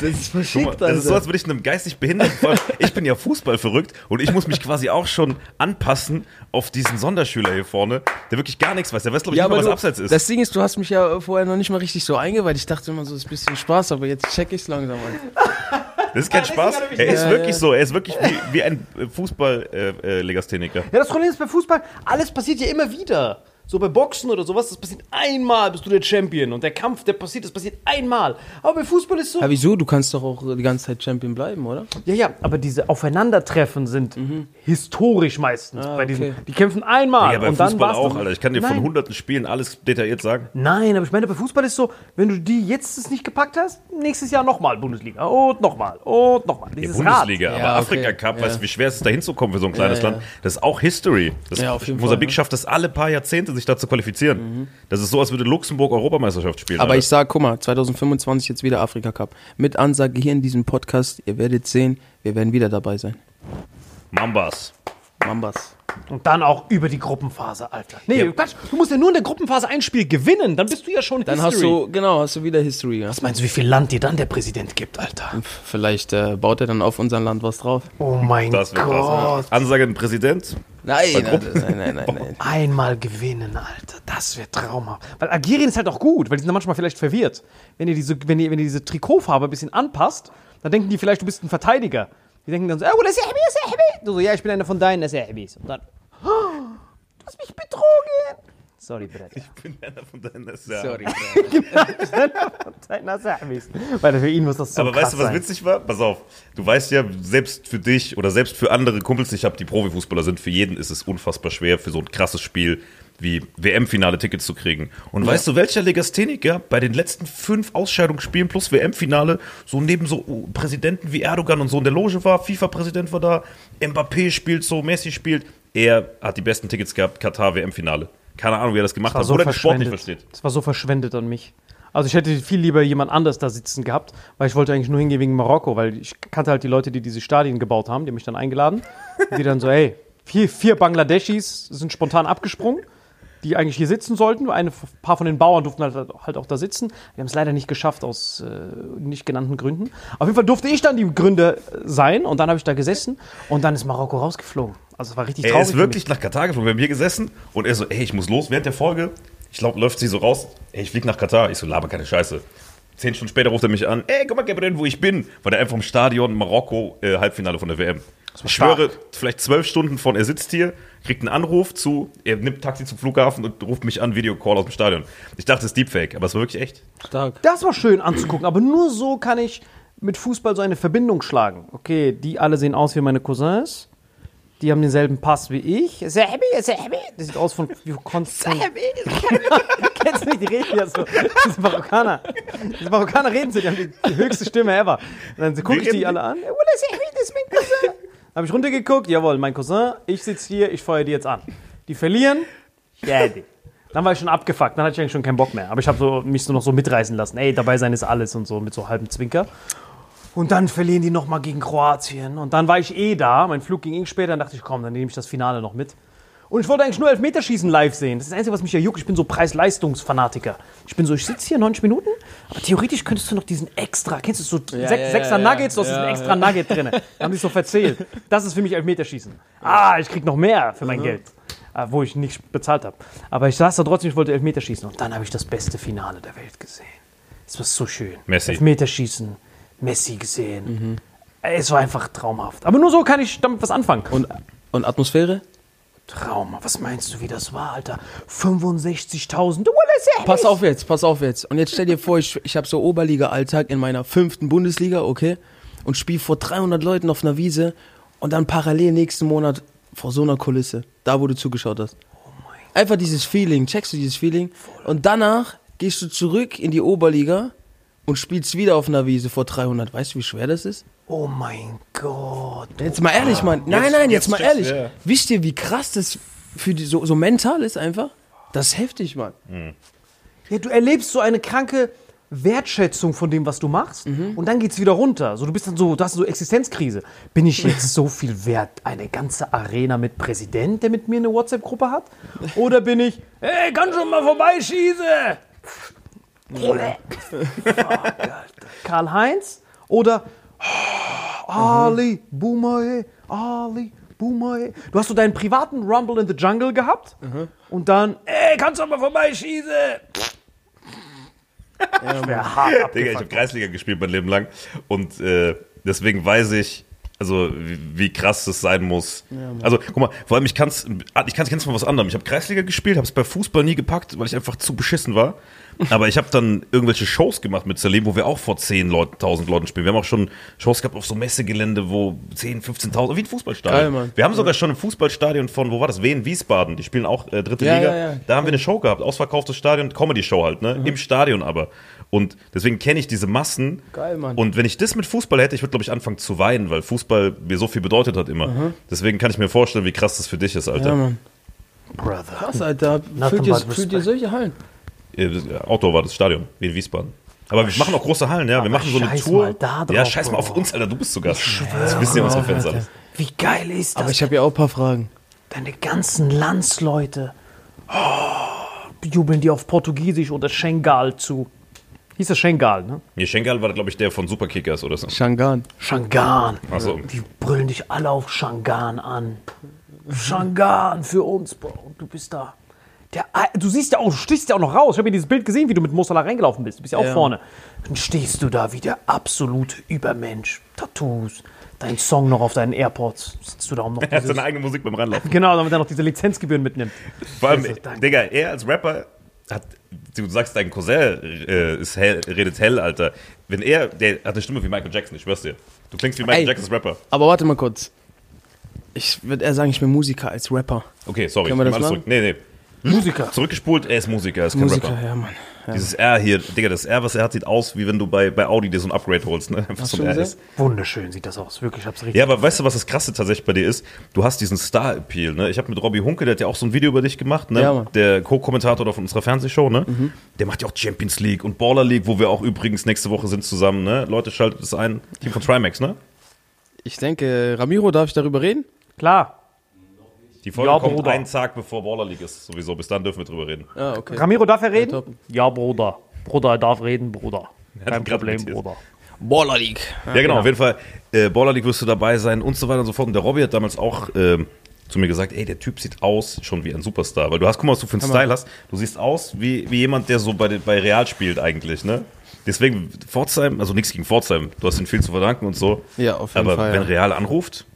das ist Guck mal, verschickt, das ist so, als würde ich einem geistig Behinderten. vor allem, Ich bin ja Fußball verrückt und ich muss mich quasi auch schon anpassen auf diesen Sonderschüler hier vorne, der wirklich gar nichts weiß. Der weiß, glaube ich, nicht mal, was du, Abseits ist. das Ding ist, du hast mich ja vorher noch nicht mal richtig so eingeweiht. Ich dachte immer so, das ist ein bisschen Spaß, aber jetzt check ich es langsam. Alter. Das ist kein Spaß. nämlich Er ist Ja, wirklich ja. so. Er ist wirklich wie, wie ein Fußball-Legastheniker. Ja, das Problem ist bei Fußball, alles passiert ja immer wieder. So bei Boxen oder sowas, das passiert einmal, bist du der Champion. Und der Kampf, der passiert, das passiert einmal. Aber bei Fußball ist so. Ja, wieso? Du kannst doch auch die ganze Zeit Champion bleiben, oder? Ja, ja, aber diese Aufeinandertreffen sind historisch meistens. Ah, bei diesen, okay. die kämpfen einmal. Ja, beim und dann Fußball war's auch. Alter. Ich kann dir von Nein. hunderten Spielen alles detailliert sagen. Nein, aber ich meine, bei Fußball ist so, wenn du die jetzt es nicht gepackt hast, nächstes Jahr nochmal Bundesliga. Und nochmal. Und nochmal. Ja, Dieses Bundesliga, Rad. aber Ja, Afrika okay. Cup, Ja. weißt du, wie schwer es ist, da hinzukommen für so ein kleines Ja, ja. Land? Das ist auch History. Das, Ja, auf jeden Mosambik Fall, ne? schafft das alle paar Jahrzehnte, sich da zu qualifizieren. Das ist so, als würde Luxemburg Europameisterschaft spielen. Aber Alter. ich sag, guck mal, 2025 jetzt wieder Afrika Cup. Mit Ansage hier in diesem Podcast, ihr werdet sehen, wir werden wieder dabei sein. Mambas. Mambas. Und dann auch über die Gruppenphase, Alter. Nee, Ja. Quatsch, du musst ja nur in der Gruppenphase ein Spiel gewinnen, dann bist du ja schon Dann History. hast du, genau, hast du wieder History. Ja. Was meinst du, wie viel Land dir dann der Präsident gibt, Alter? Vielleicht äh, baut er dann auf unser Land was drauf. Oh mein Das wird Gott. krass. Ansage an den Präsident. Nein, nein, nein, nein, nein. Einmal gewinnen, Alter. Das wird traumhaft. Weil Algerien ist halt auch gut, weil die sind dann manchmal vielleicht verwirrt. Wenn ihr diese, wenn ihr, wenn ihr diese Trikotfarbe ein bisschen anpasst, dann denken die vielleicht, du bist ein Verteidiger. Die denken dann so, oh, das ist Sahbi, das ist Sahbi. Du so, ja, ich bin einer von deinen Sahbis. Und dann, oh, du hast mich betrogen. Sorry, Brett. Ich bin einer von deinen ja. Sorry. Deiner Sahbis. Weil für ihn muss das so Aber krass weißt du, was sein. witzig war? Pass auf. Du weißt ja, selbst für dich oder selbst für andere Kumpels, die ich habe, die Profifußballer sind, für jeden ist es unfassbar schwer, für so ein krasses Spiel wie WM-Finale Tickets zu kriegen. Und weißt du, welcher Legastheniker bei den letzten fünf Ausscheidungsspielen plus WM-Finale so neben so uh, Präsidenten wie Erdogan und so in der Loge war, FIFA-Präsident war da, Mbappé spielt so, Messi spielt. Er hat die besten Tickets gehabt, Katar WM-Finale. Keine Ahnung, wie er das gemacht war hat, so wo er das sportlich verschwendet. versteht. Das war so verschwendet an mich. Also ich hätte viel lieber jemand anders da sitzen gehabt, weil ich wollte eigentlich nur hingehen wegen Marokko, weil ich kannte halt die Leute, die diese Stadien gebaut haben, die haben mich dann eingeladen. Die dann so, hey, vier, vier Bangladeschis sind spontan abgesprungen, die eigentlich hier sitzen sollten. Ein paar von den Bauern durften halt, halt auch da sitzen. Wir haben es leider nicht geschafft aus äh, nicht genannten Gründen. Auf jeden Fall durfte ich dann die Gründe sein und dann habe ich da gesessen und dann ist Marokko rausgeflogen. Also es war richtig Er traurig. ist für wirklich nach Katar geflogen. Wir haben hier gesessen und er so, ey, ich muss los. Während der Folge, ich glaube, läuft sie so raus, ey, ich flieg nach Katar. Ich so, laber keine Scheiße. Zehn Stunden später ruft er mich an, ey, guck mal, Gabriel, wo ich bin. War der einfach im Stadion Marokko, äh, Halbfinale von der WM. Ich stark. schwöre, vielleicht zwölf Stunden von, er sitzt hier, kriegt einen Anruf zu, er nimmt Taxi zum Flughafen und ruft mich an, Videocall aus dem Stadion. Ich dachte, es ist Deepfake, aber es war wirklich echt. Stark. Das war schön anzugucken, aber nur so kann ich mit Fußball so eine Verbindung schlagen. Okay, die alle sehen aus wie meine Cousins. Die haben denselben Pass wie ich. Sahbi, Sahbi. Das sieht aus von wie Konstant. Kennst du nicht? Die reden ja so. Diese Marokkaner. Diese Marokkaner reden so, die haben die, die höchste Stimme ever. Und dann gucke ich die die? alle an. Sahbi, das ist mein Cousin. Dann habe ich runtergeguckt. Jawohl, mein Cousin. Ich sitze hier, ich feuer die jetzt an. Die verlieren. Ja, die. Dann war ich schon abgefuckt, dann hatte ich eigentlich schon keinen Bock mehr. Aber ich habe so, mich so noch so mitreißen lassen. Ey, dabei sein ist alles und so mit so halbem Zwinker. Und dann verlieren die nochmal gegen Kroatien. Und dann war ich eh da. Mein Flug ging eh später. Dann dachte ich, komm, dann nehme ich das Finale noch mit. Und ich wollte eigentlich nur Elfmeterschießen live sehen. Das ist das Einzige, was mich ja juckt. Ich bin so Preis-Leistungsfanatiker. Ich bin so, ich sitze hier 90 Minuten, aber theoretisch könntest du noch diesen extra, kennst du so Ja, sech, ja, Sechser ja, Nuggets, du hast diesen extra Nugget drin. Da haben die so verzählt. Das ist für mich Elfmeterschießen. Ah, ich krieg noch mehr für mein Geld. Ah, Wo ich nicht bezahlt habe. Aber ich saß da trotzdem, ich wollte Elfmeterschießen. Und dann habe ich das beste Finale der Welt gesehen. Es war so schön. Messi. Elfmeterschießen, Messi gesehen. Es war einfach traumhaft. Aber nur so kann ich damit was anfangen. Und, und Atmosphäre? Traum. Was meinst du, wie das war, Alter? 65.000. Du wolltest ja Pass auf jetzt, pass auf jetzt. Und jetzt stell dir vor, ich, ich habe so Oberliga-Alltag in meiner fünften Bundesliga, okay? Und spiele vor 300 Leuten auf einer Wiese und dann parallel nächsten Monat vor so einer Kulisse. Da, wo du zugeschaut hast. Einfach dieses Feeling, checkst du dieses Feeling? Und danach gehst du zurück in die Oberliga und spielst wieder auf einer Wiese vor 300. Weißt du, wie schwer das ist? Oh mein Gott. Jetzt mal ehrlich, Mann. Nein, jetzt- nein, jetzt, jetzt mal ehrlich. ja. Wisst ihr, wie krass das für die, so, so mental ist einfach? Das ist heftig, Mann. Ja, du erlebst so eine kranke Wertschätzung von dem, was du machst. Und dann geht's wieder runter. So, du bist dann so, du hast so Existenzkrise. Bin ich jetzt so viel wert? Eine ganze Arena mit Präsident, der mit mir eine WhatsApp-Gruppe hat? Oder bin ich, hey, kann schon mal vorbeischießen? Karl-Heinz? Oder oh, Ali, Boomer, Ali, Boomer. Du hast so deinen privaten Rumble in the Jungle gehabt und dann, ey, kannst du mal vorbeischießen? ich wäre hart Digga, ich habe Kreisliga gespielt mein Leben lang und äh, deswegen weiß ich, also wie, wie krass das sein muss. also guck mal, vor allem ich kann's, ich kann's, kenn's von was anderem. Ich habe Kreisliga gespielt, habe es bei Fußball nie gepackt, weil ich einfach zu beschissen war. Aber ich habe dann irgendwelche Shows gemacht mit Salim, wo wir auch vor 10 Leuten, 1000 Leuten spielen. Wir haben auch schon Shows gehabt auf so Messegelände, wo 10, 15.000, wie ein Fußballstadion. Geil. Wir haben sogar schon ein Fußballstadion von, wo war das? Wien, Wiesbaden. Die spielen auch äh, dritte Ja, Liga. ja, ja. Da haben wir eine Show gehabt, ausverkauftes Stadion, Comedy-Show halt, ne? Im Stadion aber. Und deswegen kenne ich diese Massen. Geil, Mann. Und wenn ich das mit Fußball hätte, ich würde, glaube ich, anfangen zu weinen, weil Fußball mir so viel bedeutet hat immer. Deswegen kann ich mir vorstellen, wie krass das für dich ist, Alter. Ja, Mann. Brother. Krass, Alter. Fühlt ihr, fühlt solche Hallen? Outdoor war das Stadion, wie in Wiesbaden. Aber wir machen auch große Hallen, ja. Wir machen so eine scheiß Tour. mal da drauf, ja, scheiß mal auf uns, Alter. Du bist zu Gast. Das wissen ja unsere Fans alles. Wie geil ist das? Aber ich habe ja auch ein paar Fragen. Deine ganzen Landsleute oh, jubeln dir auf Portugiesisch oder Schengal zu. Hieß das Schengal, ne? Nee, Schengal war, glaube ich, der von Superkickers oder so. Shangan. Shangan. Ach so. Die brüllen dich alle auf Shangan an. Shangan für uns, Bro. Du bist da. Der, du siehst ja auch, du stichst ja auch noch raus. Ich habe ja dieses Bild gesehen, wie du mit Mosala reingelaufen bist. Du bist ja auch Ja. vorne. Dann stehst du da wie der absolute Übermensch. Tattoos, dein Song noch auf deinen AirPods. Sitzt du da um noch Er hat seine eigene Musik beim Ranlaufen. Genau, damit er noch diese Lizenzgebühren mitnimmt. Vor allem, Also. Digga, er als Rapper hat, du sagst, dein Cousin äh, ist hell, redet hell, Alter. Wenn er, der hat eine Stimme wie Michael Jackson, ich schwör's dir. Du klingst wie Michael Ey. Jacksons Rapper. Aber warte mal kurz. Ich würde eher sagen, ich bin Musiker als Rapper. Okay, sorry, Können wir ich das alles machen? zurück. Nee, nee. Musiker. Zurückgespult, er ist Musiker, er ist kein Musiker, Rapper. ja, Mann. Ja. Dieses R hier, Digga, das R, was er hat, sieht aus, wie wenn du bei, bei Audi dir so ein Upgrade holst, ne? Einfach Hast so ein R ist. Wunderschön sieht das aus. Wirklich, ich hab's richtig. Ja, aber weißt du, was das Krasse tatsächlich bei dir ist? Du hast diesen Star-Appeal, ne? Ich habe mit Robbie Hunke, der hat ja auch so ein Video über dich gemacht, ne? Ja. Mhm. der Co-Kommentator von unserer Fernsehshow, ne? Der macht ja auch Champions League und Baller League, wo wir auch übrigens nächste Woche sind zusammen, ne? Leute, schaltet es ein. Team von Trimax, ne? Ich denke, Ramiro, darf ich darüber reden? Klar. Die Folge Ja, kommt Bruder. einen Tag bevor Baller League ist, sowieso. Bis dann dürfen wir drüber reden. Ah, okay. Ramiro, darf er reden? Ja, Bruder. Bruder, er darf reden, Bruder. Kein ihn Problem. Bruder. Baller League. Ja, genau, genau. auf jeden Fall. Äh, Baller League wirst du dabei sein und so weiter und so fort. Und der Robby hat damals auch ähm, zu mir gesagt, ey, der Typ sieht aus schon wie ein Superstar. Weil du hast, guck mal, was du für einen Style hast. Du siehst aus wie, wie jemand, der so bei, bei Real spielt eigentlich, ne? Deswegen, Pforzheim, also nichts gegen Pforzheim, du hast ihnen viel zu verdanken und so. Ja, auf jeden Aber Fall. wenn ja. Real anruft,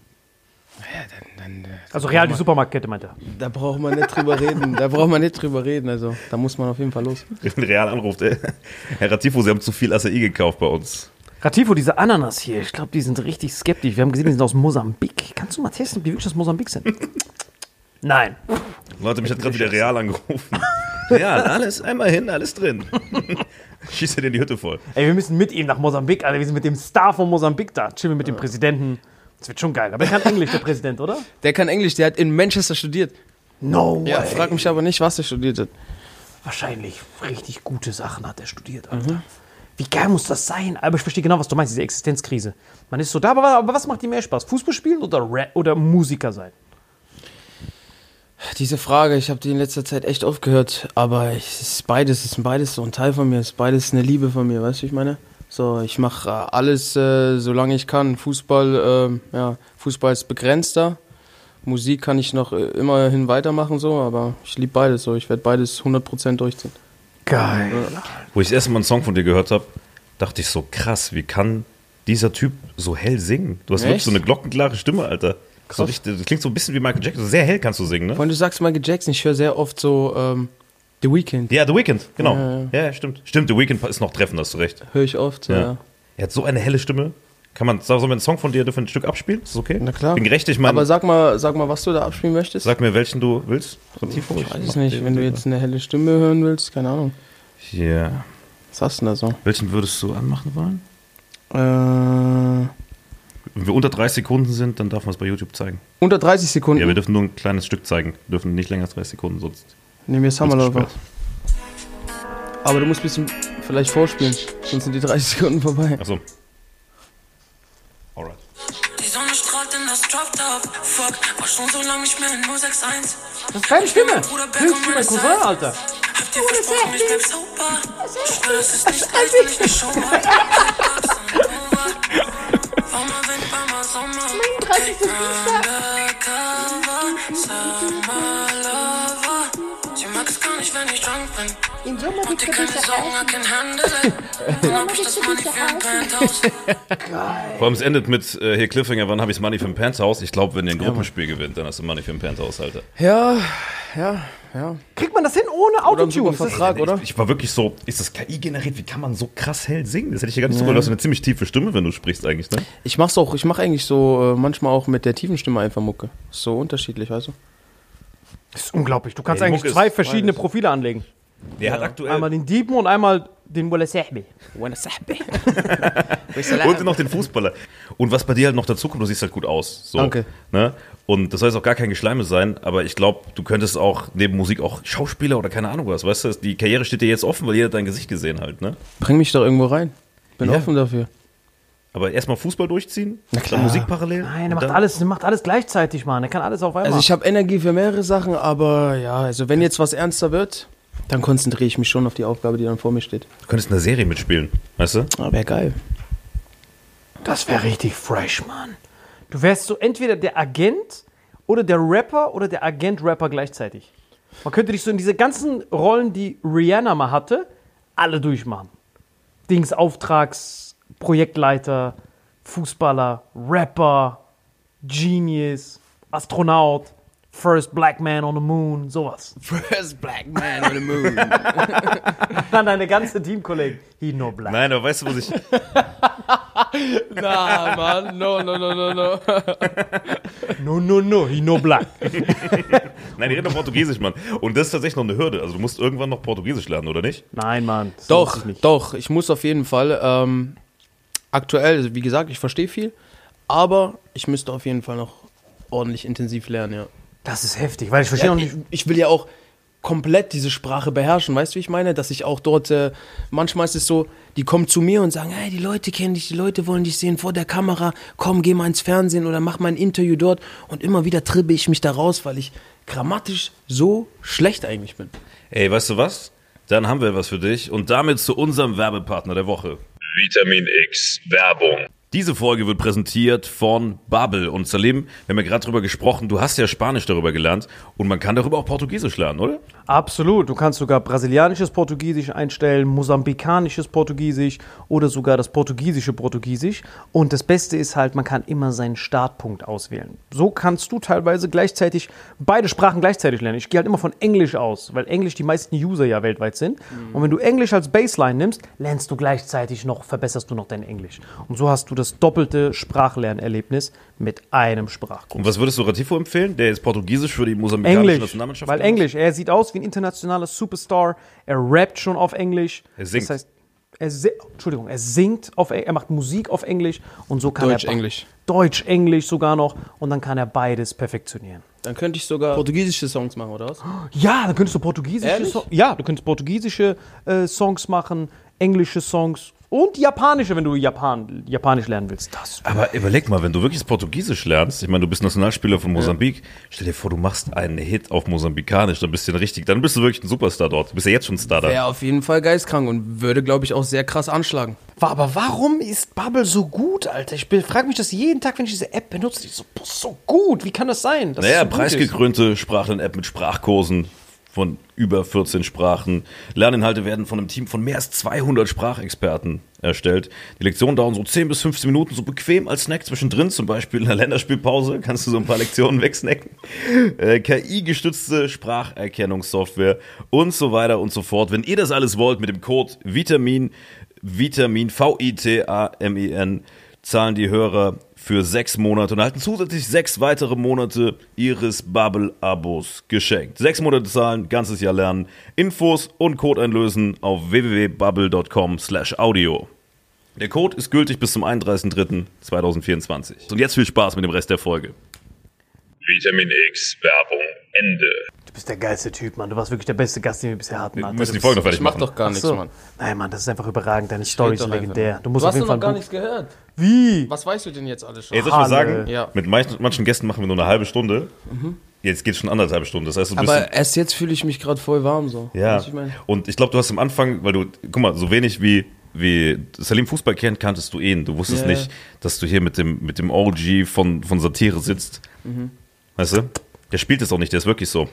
dann, dann, äh, Also Real, die Supermarktkette, meint er. da braucht man nicht drüber reden. Da braucht man nicht drüber reden. Also, da muss man auf jeden Fall los. Real anruft, ey, Herr Ratifo, Sie haben zu viel Acai gekauft bei uns. Ratifo, diese Ananas hier, ich glaube, die sind richtig skeptisch. Wir haben gesehen, die sind aus Mosambik. Kannst du mal testen, ob die wirklich aus Mosambik sind? Nein. Leute, mich hat gerade wieder Real angerufen. Real, alles einmal hin, alles drin. Schießt dir in die Hütte voll. Ey, wir müssen mit ihm nach Mosambik, Alter. Wir sind mit dem Star von Mosambik da. Chillen wir mit dem Präsidenten. Das wird schon geil. Aber er kann Englisch, der Präsident, oder? Der kann Englisch, der hat in Manchester studiert. No Ja, way. frag mich aber nicht, was er studiert hat. Wahrscheinlich richtig gute Sachen hat er studiert, Alter. Wie geil muss das sein? Aber ich verstehe genau, was du meinst, diese Existenzkrise. Man ist so da, aber, aber was macht dir mehr Spaß? Fußball spielen oder, Rap oder Musiker sein? diese Frage, ich habe die in letzter Zeit echt oft gehört, aber es ist beides, es ist beides so ein Teil von mir, es ist beides eine Liebe von mir, weißt du, wie ich meine? So, ich mache äh, alles, äh, solange ich kann. Fußball, äh, ja, Fußball ist begrenzter. Musik kann ich noch äh, immerhin weitermachen, so, aber ich liebe beides so. Ich werde beides 100% durchziehen. Geil. Wo ich das erste Mal einen Song von dir gehört habe, dachte ich so, krass, wie kann dieser Typ so hell singen? Du hast wirklich Echt? so eine glockenklare Stimme, Alter. So Krass. richtig, das klingt so ein bisschen wie Michael Jackson. Sehr hell kannst du singen, ne? Vorhin, du sagst Michael Jackson, ich höre sehr oft so ähm, The Weeknd. Ja, The Weeknd, genau. Ja, Ja, ja. stimmt. Stimmt, The Weeknd ist noch treffend, hast du recht. Höre ich oft, Ja. Er hat so eine helle Stimme. Kann man, sollen wir einen Song von dir dürfen ein Stück abspielen? Ist das okay? Na klar. Bin gerecht, ich meine, Aber sag mal, sag mal, was du da abspielen möchtest. sag mir, welchen du willst. Relativ ich weiß es nicht, wenn du jetzt eine helle Stimme hören willst, keine Ahnung. Ja. Was hast du denn da so? Welchen würdest du anmachen wollen? Äh, Wenn wir unter 30 Sekunden sind, dann darf man es bei YouTube zeigen. unter 30 Sekunden. Ja, wir dürfen nur ein kleines Stück zeigen. Wir dürfen nicht länger als 30 Sekunden, sonst. Nehmen wir Summerlover. Aber du musst ein bisschen vielleicht vorspielen, sonst sind die 30 Sekunden vorbei. Achso. Alright. Die Sonne strahlt in das Drop Top. Fuck, war schon so lange nicht mehr in 061. Das ist deine Stimme. Hörst du mein Cousin. Alter? Hab dir versprochen, ich bleib sober. Ich schwör, es ist nicht leicht, wenn ich nicht schon mal. War mal Wind, war mal Sommer. Okay, undercover. Summer Lover. Sie mag es gar nicht, wenn ich drunk bin. Im Sommer Und gibt die es keine gewisse Sorgen, I Reisen. can handle it. Dann hab ich das Money für ein Penthouse. Vor allem es endet mit äh, hier Cliffhanger, wann habe ich Money für ein Penthouse? Ich glaube, wenn ihr ein Gruppenspiel gewinnt, dann hast du Money für ein Penthouse, Alter. Ja, ja, ja. Kriegt man das hin ohne Autotune? Vertrag, oder? Ich, ich war wirklich so, ist das KI generiert? Wie kann man so krass hell singen? Das hätte ich ja gar nicht so gehört. Du hast eine ziemlich tiefe Stimme, wenn du sprichst eigentlich, ne? Ich mach's auch, ich mach eigentlich so äh, manchmal auch mit der tiefen Stimme einfach Mucke. So unterschiedlich, weißt du? Das ist unglaublich. Du kannst Ja, eigentlich zwei verschiedene beides. Profile anlegen. Der hat aktuell. Einmal den Diepen und einmal den Walla Sahbi. und noch den Fußballer. Und was bei dir halt noch dazu kommt, du siehst halt gut aus. So, Danke. Ne? Und das soll jetzt auch gar kein Geschleime sein, aber ich glaube, du könntest auch neben Musik auch Schauspieler oder keine Ahnung was, weißt du? Die Karriere steht dir jetzt offen, weil jeder dein Gesicht gesehen halt, ne? Bring mich doch irgendwo rein. Bin Ja. offen dafür. Aber erstmal Fußball durchziehen, Na klar. dann Musik parallel. Nein, er macht alles, er macht alles gleichzeitig, Mann. Er kann alles auf einmal. Also ich habe Energie für mehrere Sachen, aber ja, also wenn jetzt was ernster wird, dann konzentriere ich mich schon auf die Aufgabe, die dann vor mir steht. Du könntest in einer Serie mitspielen, weißt du? Aber wäre geil. das wäre richtig fresh, Mann. Du wärst so entweder der Agent oder der Rapper oder der Agent-Rapper gleichzeitig. Man könnte dich so in diese ganzen Rollen, die Rihanna mal hatte, alle durchmachen. Dings, Auftrags, Projektleiter, Fußballer, Rapper, Genius, Astronaut, First Black Man on the Moon, sowas. First black man on the moon. Dann deine ganze Teamkollegen. He no black. Nein, aber weißt du, was ich. Na, Mann, no, no, no, no, no. No, no, no, he no black. Nein, die reden doch Portugiesisch, Mann. Und das ist tatsächlich noch eine Hürde. Also du musst irgendwann noch Portugiesisch lernen, oder nicht? Nein, Mann. Doch, sich nicht. doch, ich muss auf jeden Fall. Ähm, aktuell, also wie gesagt, ich verstehe viel, aber ich müsste auf jeden Fall noch ordentlich intensiv lernen, ja. Das ist heftig, weil ich verstehe Ja, noch ich, nicht. ich will ja auch komplett diese Sprache beherrschen, weißt du, wie ich meine? Dass ich auch dort, äh, manchmal ist es so, die kommen zu mir und sagen, hey, die Leute kennen dich, die Leute wollen dich sehen vor der Kamera, komm, geh mal ins Fernsehen oder mach mal ein Interview dort und immer wieder tribbe ich mich da raus, weil ich grammatisch so schlecht eigentlich bin. Ey, weißt du was? Dann haben wir was für dich und damit zu unserem Werbepartner der Woche. Vitamin X Werbung. Diese Folge wird präsentiert von Babbel. Und Salim, wir haben ja gerade drüber gesprochen, du hast ja Spanisch darüber gelernt und man kann darüber auch Portugiesisch lernen, oder? Absolut. Du kannst sogar brasilianisches Portugiesisch einstellen, mosambikanisches Portugiesisch oder sogar das portugiesische Portugiesisch. Und das Beste ist halt, man kann immer seinen Startpunkt auswählen. So kannst du teilweise gleichzeitig beide Sprachen gleichzeitig lernen. Ich gehe halt immer von Englisch aus, weil Englisch die meisten User ja weltweit sind. Und wenn du Englisch als Baseline nimmst, lernst du gleichzeitig noch, verbesserst du noch dein Englisch. Und so hast du das doppelte Sprachlernerlebnis mit einem Sprachkurs. Und was würdest du Ratifo empfehlen, der jetzt Portugiesisch für die mosambikanische Englisch, Nationalmannschaft weil? Englisch, er sieht aus wie ein internationaler Superstar, er rappt schon auf Englisch. Er singt. Das heißt, er si Entschuldigung, er singt auf er macht Musik auf Englisch und so kann Deutsch, er Englisch. Deutsch, Englisch sogar noch und dann kann er beides perfektionieren. Dann könnte ich sogar portugiesische Songs machen, oder was? Ja, dann könntest du portugiesische? Songs, ja, du könntest portugiesische äh, Songs machen, englische Songs, Und Japanische, wenn du Japan, Japanisch lernen willst. Das. Aber überleg mal, wenn du wirklich Portugiesisch lernst, ich meine, du bist Nationalspieler von Mosambik, stell dir vor, du machst einen Hit auf Mosambikanisch, dann bist du richtig, dann bist du wirklich ein Superstar dort. Du bist ja jetzt schon Star da. Wäre auf jeden Fall geistkrank und würde, glaube ich, auch sehr krass anschlagen. Aber warum ist Bubble so gut, Alter? Ich frage mich das jeden Tag, wenn ich diese App benutze. Die ist so, so gut. Wie kann das sein? Naja, so preisgekrönte Sprachlern-App mit Sprachkursen von über 14 Sprachen. Lerninhalte werden von einem Team von mehr als 200 Sprachexperten erstellt. Die Lektionen dauern so 10 bis 15 Minuten, so bequem als Snack zwischendrin, zum Beispiel in der Länderspielpause, kannst du so ein paar Lektionen wegsnacken. Äh, KI-gestützte Spracherkennungssoftware und so weiter und so fort. Wenn ihr das alles wollt mit dem Code Vitamin, Vitamin, V-I-T-A-M-I-N, zahlen die Hörer für sechs Monate und erhalten zusätzlich sechs weitere Monate ihres Bubble-Abos geschenkt. Sechs Monate zahlen, ganzes Jahr lernen. Infos und Code einlösen auf www.bubble.com slash audio. Der Code ist gültig bis zum 31.03.2024. Und jetzt viel Spaß mit dem Rest der Folge. Vitamin X Werbung Ende. Du bist der geilste Typ, Mann. Du warst wirklich der beste Gast, den wir bisher hatten. Wir Alter. müssen Du die Folge noch fertig Ich mach machen. doch gar nichts, so. Mann. Nein, Mann, das ist einfach überragend. Deine Story ist legendär. einfach. Du musst du auf hast jeden doch Fall noch gar nichts gehört. Wie? Was weißt du denn jetzt alles schon? Jetzt soll ich mal sagen, Ja. mit manchen, manchen Gästen machen wir nur eine halbe Stunde. Jetzt geht es schon anderthalb Stunden. Das heißt, du bist Aber erst jetzt fühle ich mich gerade voll warm so. Ja, ich mein? und ich glaube, du hast am Anfang, weil du, guck mal, so wenig wie, wie Salim Fußball kennt, kanntest du ihn. Du wusstest Ja, nicht, dass du hier mit dem, mit dem OG von, von Satire sitzt. Mhm. Weißt du? Der spielt es auch nicht, der ist wirklich so.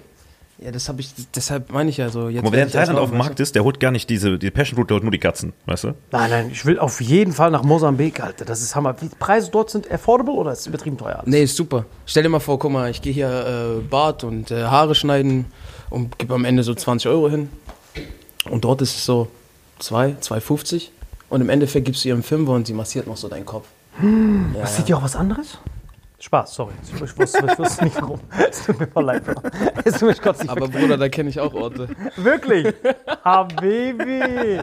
Ja, das habe ich, deshalb meine ich ja so. Jetzt in werd ich erst Thailand auf dem Markt ist, der holt gar nicht diese, die Passion Fruit, der holt nur die Katzen, weißt du? Nein, nein, ich will auf jeden Fall nach Mosambik, Alter. Das ist Hammer. Die Preise dort sind affordable oder ist es übertrieben teuer? Nee, ist super. Stell dir mal vor, guck mal, ich gehe hier äh, Bart und äh, Haare schneiden und gebe am Ende so 20 Euro hin. Und dort ist es so 2, 2,50. Und im Endeffekt gibst du ihr einen Fünfer und sie massiert noch so deinen Kopf. Ja, Was Seht ihr auch was anderes? Spaß, sorry. Ich wusste, ich wusste nicht warum. Es tut mir voll leid. Bro. Es tut mir Gott nicht Aber Bruder, da kenne ich auch Orte. Wirklich? Habibi!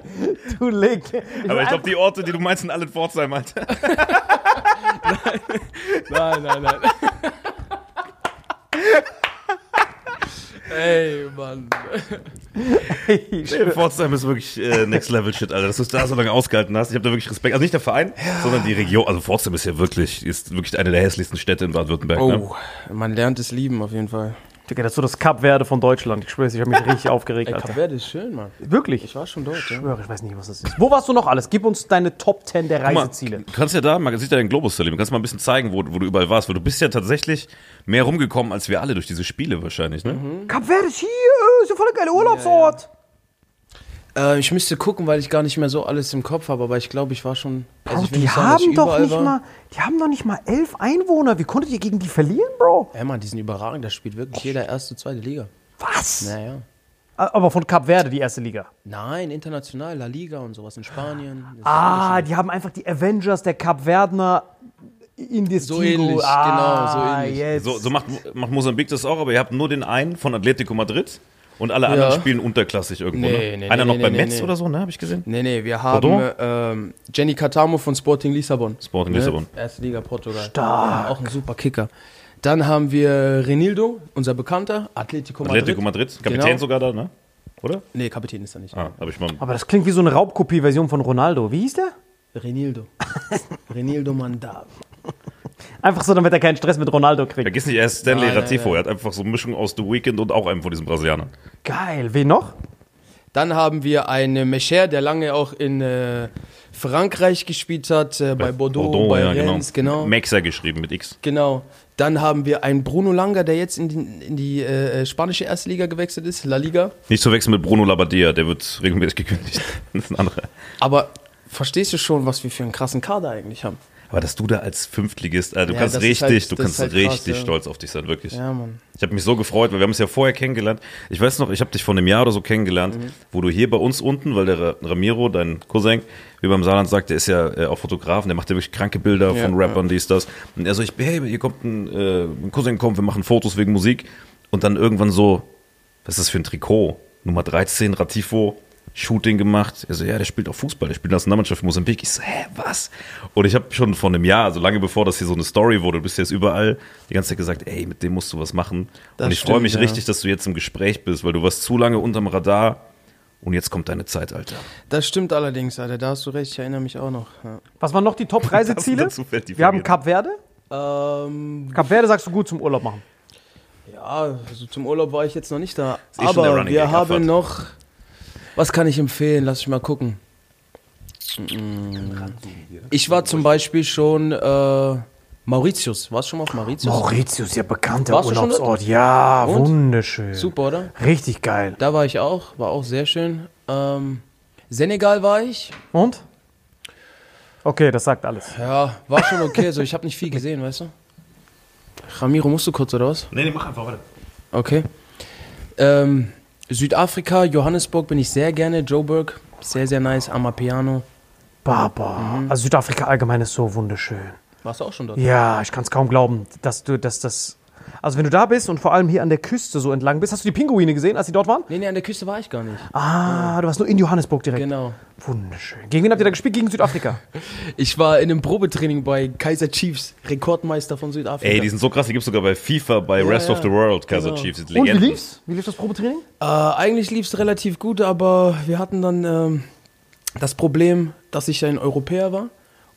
Du leg. Aber ich glaube, die Orte, die du meinst, sind alle in Pforzheim, Alter. Nein, nein, nein. Ey, Mann. Pforzheim ist wirklich äh, Next Level Shit, Alter. Dass du es da so lange ausgehalten hast. Ich habe da wirklich Respekt. Also nicht der Verein, sondern die Region. Also Pforzheim ist ja wirklich, ist wirklich eine der hässlichsten Städte in Baden-Württemberg. Ne? Oh, man lernt es lieben auf jeden Fall. Digga, das ist so das Kap Verde von Deutschland. Ich schwöre, ich habe mich richtig aufgeregt, Ey, Alter. Kap Verde ist schön, Mann. Wirklich? Ich war schon dort, Ich ja. schwöre, ich weiß nicht, was das ist. Wo warst du noch alles? Gib uns deine Top 10 der mal, Reiseziele. Du kannst ja da, man sieht ja den Globus, Salim, du kannst mal ein bisschen zeigen, wo, wo du überall warst, weil du bist ja tatsächlich mehr rumgekommen als wir alle durch diese Spiele wahrscheinlich, ne? Kap Verde ist hier, ist ja voll der geile Urlaubsort. Äh, ich müsste gucken, weil ich gar nicht mehr so alles im Kopf habe, aber ich glaube, ich war schon. Also Bro, ich will die nicht sagen, dass ich haben doch nicht war. mal, die haben doch nicht mal elf Einwohner. Wie konntet ihr gegen die verlieren, Bro? Ja, Mann, die sind überragend. Da spielt wirklich jeder erste, zweite Liga. Was? Naja. Aber von Kap Verde, die erste Liga. Nein, international, La Liga und sowas in Spanien. Ah, die haben einfach die Avengers der Kap Verdener in das So ähnlich, ah, genau, so ähnlich. Jetzt. So, so macht, macht Mosambik das auch, aber ihr habt nur den einen von Atletico Madrid und alle anderen Ja. spielen unterklassig irgendwo, Nee, ne? nee, Einer nee, noch nee, bei Metz nee. oder so, ne? Habe ich gesehen. Nee, nee, wir haben ähm, Jenny Catamo von Sporting Lissabon. Sporting Ne? Lissabon. Erste Liga Portugal. Stark. Auch ein super Kicker. Dann haben wir Renildo, unser Bekannter, Atletico Madrid. Atletico Madrid, Kapitän Genau. sogar da, ne? Oder? Nee, Kapitän ist er nicht. Ah, habe ich mal. Aber das klingt wie so eine Raubkopie-Version von Ronaldo. Wie hieß der? Renildo. Renildo Mandavi. Einfach so, damit er keinen Stress mit Ronaldo kriegt. Vergiss nicht, er ist Stanley nein, Ratifo. nein. Er hat einfach so eine Mischung aus The Weeknd und auch einem von diesen Brasilianern. Geil. Wen noch? Dann haben wir einen Mecher, der lange auch in äh, Frankreich gespielt hat, äh, bei Bordeaux, bei Rennes, genau. Maxer geschrieben mit X. Genau. Dann haben wir einen Bruno Langa, der jetzt in die, in die äh, spanische Erste Liga gewechselt ist, La Liga. Nicht zu wechseln mit Bruno Labbadia, der wird regelmäßig gekündigt. Das ist ein anderer. Aber verstehst du schon, was wir für einen krassen Kader eigentlich haben? Aber dass du da als Fünftligist, äh, du Ja, kannst ist richtig, halt- du kannst halt richtig krass, ja. stolz auf dich sein, wirklich. Ja, Mann. Ich habe mich so gefreut, weil wir haben es ja vorher kennengelernt. Ich weiß noch, ich habe dich vor einem Jahr oder so kennengelernt, Mhm. wo du hier bei uns unten, weil der Ra- Ramiro, dein Cousin, wie beim Saarland sagt, der ist ja äh, auch Fotograf, und der macht ja wirklich kranke Bilder Ja, von Rappern, dies, das. Und er so, ich, hey, hier kommt ein, äh, ein Cousin kommt, wir machen Fotos wegen Musik. Und dann irgendwann so, was ist das für ein Trikot? Nummer 13, Ratifo, Shooting gemacht. Er so, ja, der spielt auch Fußball, der spielt in der Nationalmannschaft Mosambik. Ich so, hä, was? Und ich habe schon vor einem Jahr, also lange bevor das hier so eine Story wurde, du bist jetzt überall, die ganze Zeit gesagt, ey, mit dem musst du was machen. Das und ich freue mich ja. richtig, dass du jetzt im Gespräch bist, weil du warst zu lange unterm Radar und jetzt kommt deine Zeit, Alter. Das stimmt allerdings, Alter. Da hast du recht. Ich erinnere mich auch noch. Ja. Was waren noch die Top-Reiseziele? Wir haben. Kap Verde. Ähm, Kap Verde sagst du gut zum Urlaub machen. ja, also zum Urlaub war ich jetzt noch nicht da. Eh Aber wir haben noch. Was kann ich empfehlen? Lass ich mal gucken. Ich war zum Beispiel schon äh, Mauritius. Warst du schon mal auf Mauritius? Mauritius, ja bekannter Warst Urlaubsort. Ja, Und? wunderschön. Super, oder? Richtig geil. Da war ich auch. War auch sehr schön. Ähm, Senegal war ich. Und? Okay, das sagt alles. Ja, war schon okay. So, ich habe nicht viel gesehen, weißt du? Ramiro, musst du kurz oder was? Nee, nee, mach einfach weiter. Okay. Ähm, Südafrika, Johannesburg bin ich sehr gerne. Joburg, sehr, sehr nice. Amapiano. Baba. Mhm. Also Südafrika allgemein ist so wunderschön. Warst du auch schon dort? Ja, ich kann es kaum glauben, dass du, dass das. Also wenn du da bist und vor allem hier an der Küste so entlang bist, hast du die Pinguine gesehen, als sie dort waren? Nee, nee, an der Küste war ich gar nicht. Ah, du warst nur in Johannesburg direkt. Genau. Wunderschön. Gegen wen habt ihr da gespielt? Gegen Südafrika. Ich war in einem Probetraining bei Kaiser Chiefs, Rekordmeister von Südafrika. Ey, die sind so krass, die gibt's sogar bei FIFA, bei Ja, Rest ja. of the World, Kaiser Genau. Chiefs. Und wie lief's? Wie lief das Probetraining? Äh, eigentlich lief es relativ gut, aber wir hatten dann ähm, das Problem, dass ich ein Europäer war.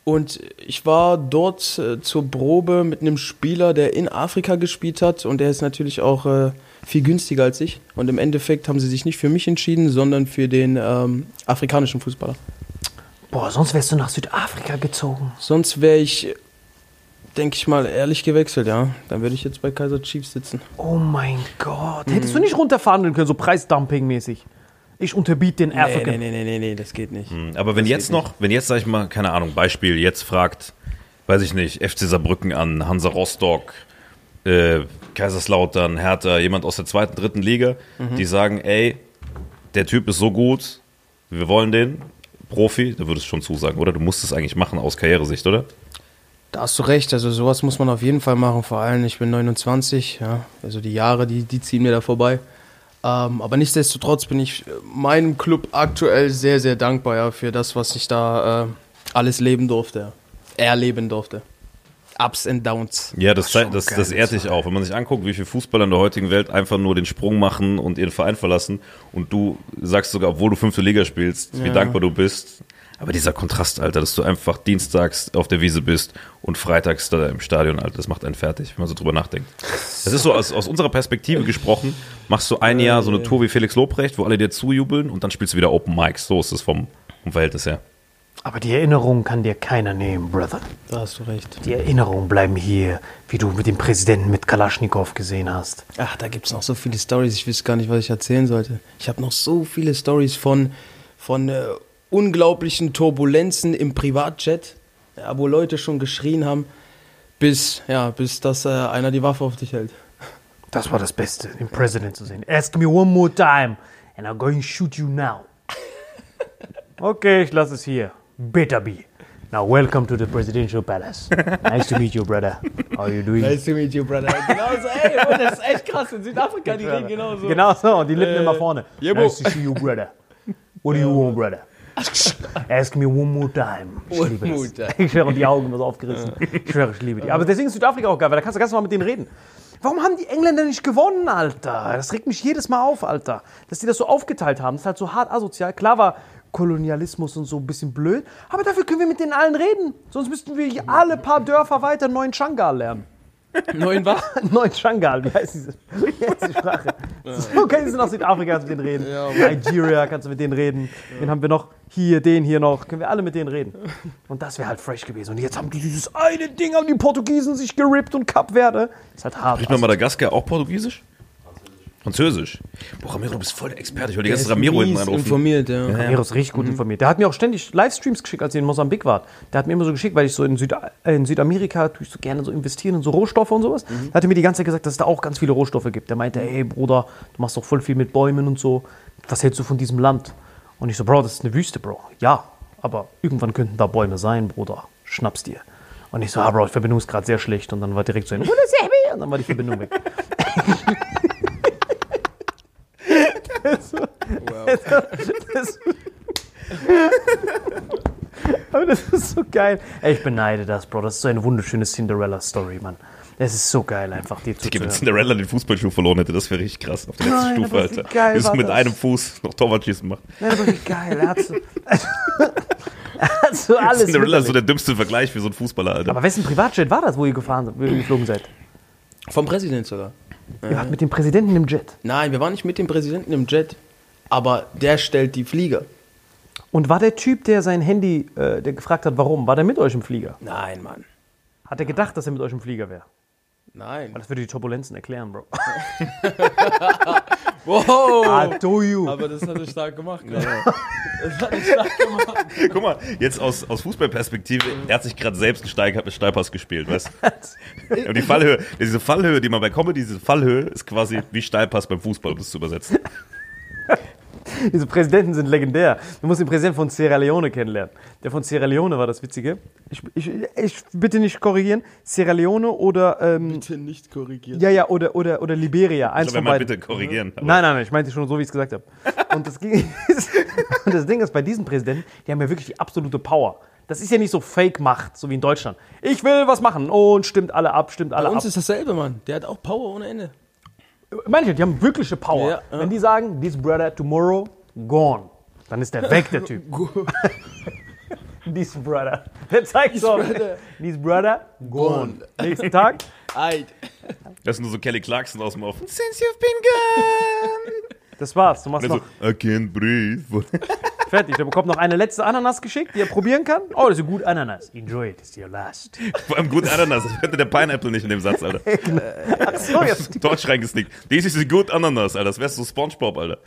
Und ich war dort äh, zur Probe mit einem Spieler, der in Afrika gespielt hat. Und der ist natürlich auch äh, viel günstiger als ich. Und im Endeffekt haben sie sich nicht für mich entschieden, sondern für den ähm, afrikanischen Fußballer. Boah, sonst wärst du nach Südafrika gezogen. Sonst wäre ich, denke ich mal, ehrlich gewechselt, ja. Dann würde ich jetzt bei Kaiser Chiefs sitzen. Oh mein Gott. Hättest du nicht runterfahren können, so Preisdumping-mäßig? Ich unterbiete den African. nee, nee, nee, nee, nee, das geht nicht. Hm, Aber wenn jetzt noch, wenn jetzt, sag ich mal, keine Ahnung, Beispiel, jetzt fragt, weiß ich nicht, FC Saarbrücken an, Hansa Rostock, äh, Kaiserslautern, Hertha, jemand aus der zweiten, dritten Liga, die sagen, ey, der Typ ist so gut, wir wollen den, Profi, da würdest du schon zusagen, oder? Du musst es eigentlich machen aus Karrieresicht, oder? Da hast du recht, also sowas muss man auf jeden Fall machen, vor allem ich bin 29, ja, also die Jahre, die, die ziehen mir da vorbei. Ähm, aber nichtsdestotrotz bin ich äh, meinem Club aktuell sehr, sehr dankbar ja, für das, was ich da äh, alles leben durfte, erleben durfte. Ups and Downs. Ja, das, zeigt, das, das ehrt dich auch. Wenn man sich anguckt, wie viele Fußballer in der heutigen Welt einfach nur den Sprung machen und ihren Verein verlassen und du sagst sogar, obwohl du fünfte Liga spielst, wie Ja. dankbar du bist. Aber dieser Kontrast, Alter, dass du einfach dienstags auf der Wiese bist und freitags da im Stadion, Alter, das macht einen fertig, wenn man so drüber nachdenkt. Das ist so, aus, aus unserer Perspektive gesprochen, machst du ein Jahr so eine Tour wie Felix Lobrecht, wo alle dir zujubeln und dann spielst du wieder Open Mics. So ist es vom, vom Verhältnis her. Aber die Erinnerung kann dir keiner nehmen, Brother. Da hast du recht. Die Erinnerungen bleiben hier, wie du mit dem Präsidenten mit Kalaschnikow gesehen hast. Ach, da gibt es noch so viele Stories, ich wüsste gar nicht, was ich erzählen sollte. Ich habe noch so viele Stories von, von äh, unglaublichen Turbulenzen im Privatjet, ja, wo Leute schon geschrien haben, bis, ja, bis dass äh, einer die Waffe auf dich hält. Das war das Beste, den Präsidenten zu sehen. Ask me one more time and I'm going to shoot you now. Okay, ich lasse es hier. Better be. Now welcome to the presidential palace. Nice to meet you, brother. How are you doing? to meet you, brother. Genau so, ey, das ist echt krass. In Südafrika, die reden genau so. Genau so, und die Lippen immer vorne. Jebo. Nice to see you, brother. What do you want, brother? Ask me one more time. Ich One liebe more time. Ich schwöre, die Augen immer so aufgerissen. Ich schwöre, ich liebe die. Aber deswegen ist Südafrika auch geil, weil da kannst du ganz normal mit denen reden. Warum haben die Engländer nicht gewonnen, Alter? Das regt mich jedes Mal auf, Alter. Dass die das so aufgeteilt haben. Das ist halt so hart asozial. Klar war Kolonialismus und so ein bisschen blöd, aber dafür können wir mit denen allen reden. Sonst müssten wir alle paar Dörfer weiter neuen Changal lernen. Neun was? Neuen Changal, wie heißt diese wie heißt die Sprache? So kannst du nach Südafrika kannst du mit denen reden. Nigeria kannst du mit denen reden. Wen haben wir noch? Hier, den hier noch. Können wir alle mit denen reden. Und das wäre halt fresh gewesen. Und jetzt haben die dieses eine Ding, haben die Portugiesen sich gerippt und Kap Verde. Ist halt hart. Spricht man Madagaskar auch Portugiesisch? Französisch. Boah, Ramiro, du bist voll der Experte. Ich wollte die ganze Ramiro hinten anrufen. informiert, ja. Ramiro ist richtig gut informiert. Der hat mir auch ständig Livestreams geschickt, als ich in Mosambik war. Der hat mir immer so geschickt, weil ich so in, Süd äh, in Südamerika tue ich so gerne so investieren in so Rohstoffe und sowas. Da hat er mir die ganze Zeit gesagt, dass es da auch ganz viele Rohstoffe gibt. Der meinte, ey Bruder, du machst doch voll viel mit Bäumen und so. Was hältst du von diesem Land? Und ich so, Bro, das ist eine Wüste, Bro. Ja, aber irgendwann könnten da Bäume sein, Bruder. Schnapp's dir. Und ich so, ah, Bro, die Verbindung ist gerade sehr schlecht. Und dann war direkt so ein, und dann war die Verbindung weg. Das, aber das ist so geil. Ey, ich beneide das, Bro. Das ist so eine wunderschöne Cinderella-Story, Mann. Es ist so geil, einfach die Digga, wenn. Cinderella den Fußballschuh verloren hätte, das wäre richtig krass. Auf der letzten Nein, Stufe, Alter. geil Wie war mit das? einem Fuß noch Torwartschießen macht. Nein, aber wie geil. Er hat so, er hat so alles. Cinderella ist so der dümmste Vergleich für so einen Fußballer, Alter. aber wessen Privatjet war das, wo ihr gefahren seid, wo ihr geflogen seid? Vom Präsident sogar. Ihr wart mit dem Präsidenten im Jet. Nein, wir waren nicht mit dem Präsidenten im Jet. Aber der stellt die Flieger. Und war der Typ, der sein Handy, äh, der gefragt hat, warum, war der mit euch im Flieger? Nein, Mann. Hat er gedacht, dass er mit euch im Flieger wäre? Nein. Das würde die Turbulenzen erklären, Bro. Wow. I do you. Aber das hat er stark gemacht. Ne? Das hat er stark gemacht. Guck mal, jetzt aus, aus Fußballperspektive, er hat sich gerade selbst einen Steig, Steilpass gespielt, weißt du? Und die Fallhöhe, diese Fallhöhe, die man bei Comedy, diese Fallhöhe ist quasi wie Steilpass beim Fußball, um das zu übersetzen. Diese Präsidenten sind legendär. Du musst den Präsidenten von Sierra Leone kennenlernen. Der von Sierra Leone war das Witzige. Ich, ich, ich bitte nicht korrigieren. Sierra Leone oder ähm, Bitte nicht korrigieren. ja ja oder oder oder Liberia. Ich Eins glaube, von bitte korrigieren. aber- Nein, nein, nein, ich meinte schon so, wie ich es gesagt habe. Und das, ging, und das Ding ist, bei diesen Präsidenten, die haben ja wirklich die absolute Power. Das ist ja nicht so Fake-Macht, so wie in Deutschland. Ich will was machen und stimmt alle ab, stimmt alle Bei uns ab. ist dasselbe, Mann. Der hat auch Power ohne Ende. Manche, die haben wirkliche Power. Ja, ja. Wenn die sagen, this brother tomorrow, gone, dann ist der weg, der Typ. this brother. Der zeigt so. brother. This brother, gone. Nächsten Tag, Eid. Das ist nur so Kelly Clarkson aus dem Off. Since you've been gone. das war's. Du machst Also, noch I can't breathe. fertig. Der bekommt noch eine letzte Ananas geschickt, die er probieren kann. Oh, das ist gut Ananas. Enjoy it, it's your last. Vor allem gut Ananas. Das könnte der Pineapple nicht in dem Satz, Alter. So, jetzt. Deutsch reingesnickt. This is a good Ananas, Alter. Das wär's so Spongebob, Alter.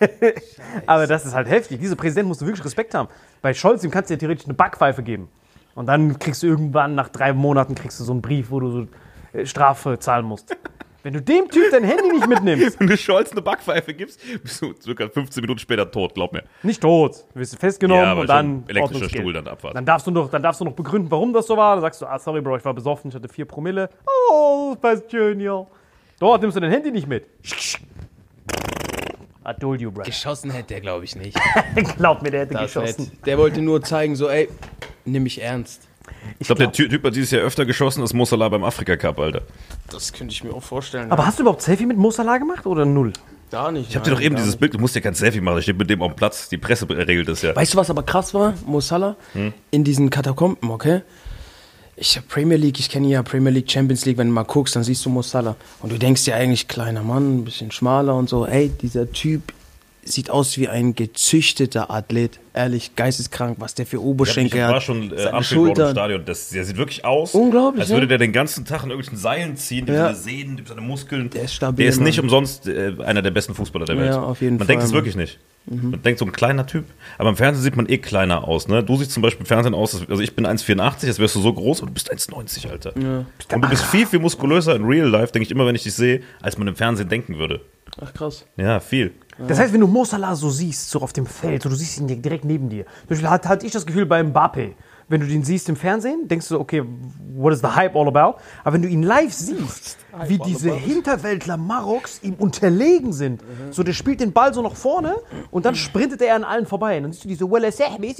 Aber das ist halt heftig. Dieser Präsident musst du wirklich Respekt haben. Bei Scholz, dem kannst du ja theoretisch eine Backpfeife geben. Und dann kriegst du irgendwann, nach drei Monaten, kriegst du so einen Brief, wo du so äh, Strafe zahlen musst. Wenn du dem Typ dein Handy nicht mitnimmst, Wenn du Scholz eine Backpfeife gibst, bist du circa 15 Minuten später tot, glaub mir. nicht tot, du wirst festgenommen Ja, aber und dann elektrischer. Stuhl dann abwarten. Dann darfst, du noch, dann darfst du noch begründen, warum das so war. Dann sagst du, ah, sorry, Bro, ich war besoffen, ich hatte vier Promille. Oh, passt schön, ja. Dort nimmst du dein Handy nicht mit. I told you, bro. Geschossen hätte er, glaube ich, nicht. Glaub mir, der hätte Das geschossen. hätte- Der wollte nur zeigen, so, ey, nimm mich ernst. Ich glaube, der Ty- Typ hat dieses Jahr öfter geschossen als Mo Salah beim Afrika Cup, Alter. Das könnte ich mir auch vorstellen. Aber hast du überhaupt Selfie mit Mo Salah gemacht oder null? gar nicht. Ich habe dir doch eben dieses Bild, du musst ja kein Selfie machen, ich stehe mit dem auf dem Platz, die Presse regelt das ja. Weißt du, was aber krass war? Mo Salah in diesen Katakomben, okay? Ich hab Premier League, ich kenne ja Premier League, Champions League, wenn du mal guckst, dann siehst du Mo Salah. Und du denkst dir eigentlich, kleiner Mann, ein bisschen schmaler und so, ey, dieser Typ sieht aus wie ein gezüchteter Athlet. Ehrlich, geisteskrank, was der für Ich Oberschenkel war hat. schon äh, seine Anfield Road im Schultern. Stadion. Das, der sieht wirklich aus, Unglaublich, als würde der den ganzen Tag in irgendwelchen Seilen ziehen, die Ja. seine Sehnen, die seine Muskeln. Der ist stabil, Der ist nicht Mann. umsonst äh, einer der besten Fußballer der Welt. Ja, auf jeden man Fall, denkt es wirklich nicht. Man denkt so ein kleiner Typ, aber im Fernsehen sieht man eh kleiner aus. Ne? Du siehst zum Beispiel im Fernsehen aus, als- also ich bin 1,84, jetzt wärst du so groß und du bist 1,90, Alter. Und du bist viel, viel muskulöser in Real Life, denke ich immer, wenn ich dich sehe, als man im Fernsehen denken würde. Ach krass. Ja, viel. Das heißt, wenn du Mo Salah so siehst, so auf dem Feld, so du siehst ihn direkt neben dir. Zum Beispiel hatte halt ich das Gefühl bei Mbappe. Wenn du den siehst im Fernsehen, denkst du, okay, what is the hype all about? Aber wenn du ihn live siehst, wie diese Hinterwäldler Maroks ihm unterlegen sind, so der spielt den Ball so nach vorne und dann sprintet er an allen vorbei. Und dann siehst du diese Welle Sehmi,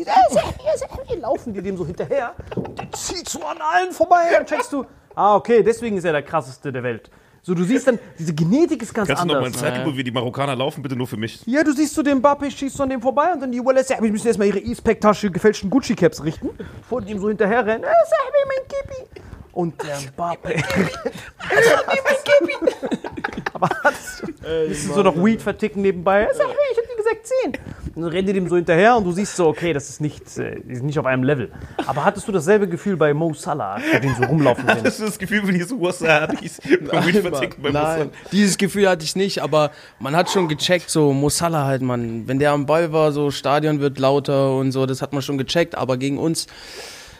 laufen die dem so hinterher und der zieht so an allen vorbei. Und dann checkst du, ah, okay, deswegen ist er der krasseste der Welt. So, du siehst dann, diese Genetik ist ganz Kannst du noch mal ein anders. Zeitgebiet, wie die Marokkaner laufen, bitte nur für mich? Ja, du siehst so den Mbappe, schießt so an dem vorbei und dann die Wallace, ja, wir müssen erstmal ihre E-Spec-Tasche gefälschten Gucci-Caps richten. Vor ihm so hinterher rennen. Äh, sag mir mein Kippi. Und der Mbappe. sag mir mein Kippi. Aber hast du, müssen so noch Weed verticken nebenbei. Sag mir, ich gesagt 10. Und dann rennen die dem so hinterher und du siehst so, okay, das ist nicht, äh, nicht auf einem Level. Aber hattest du dasselbe Gefühl bei Mo Salah, als du den so rumlaufen sehen? Hast du das Gefühl, Weed verticken beim Nein, Wasser? dieses Gefühl hatte ich nicht, aber man hat schon gecheckt, so Mosala halt, man, wenn der am Ball war, so Stadion wird lauter und so, das hat man schon gecheckt, aber gegen uns,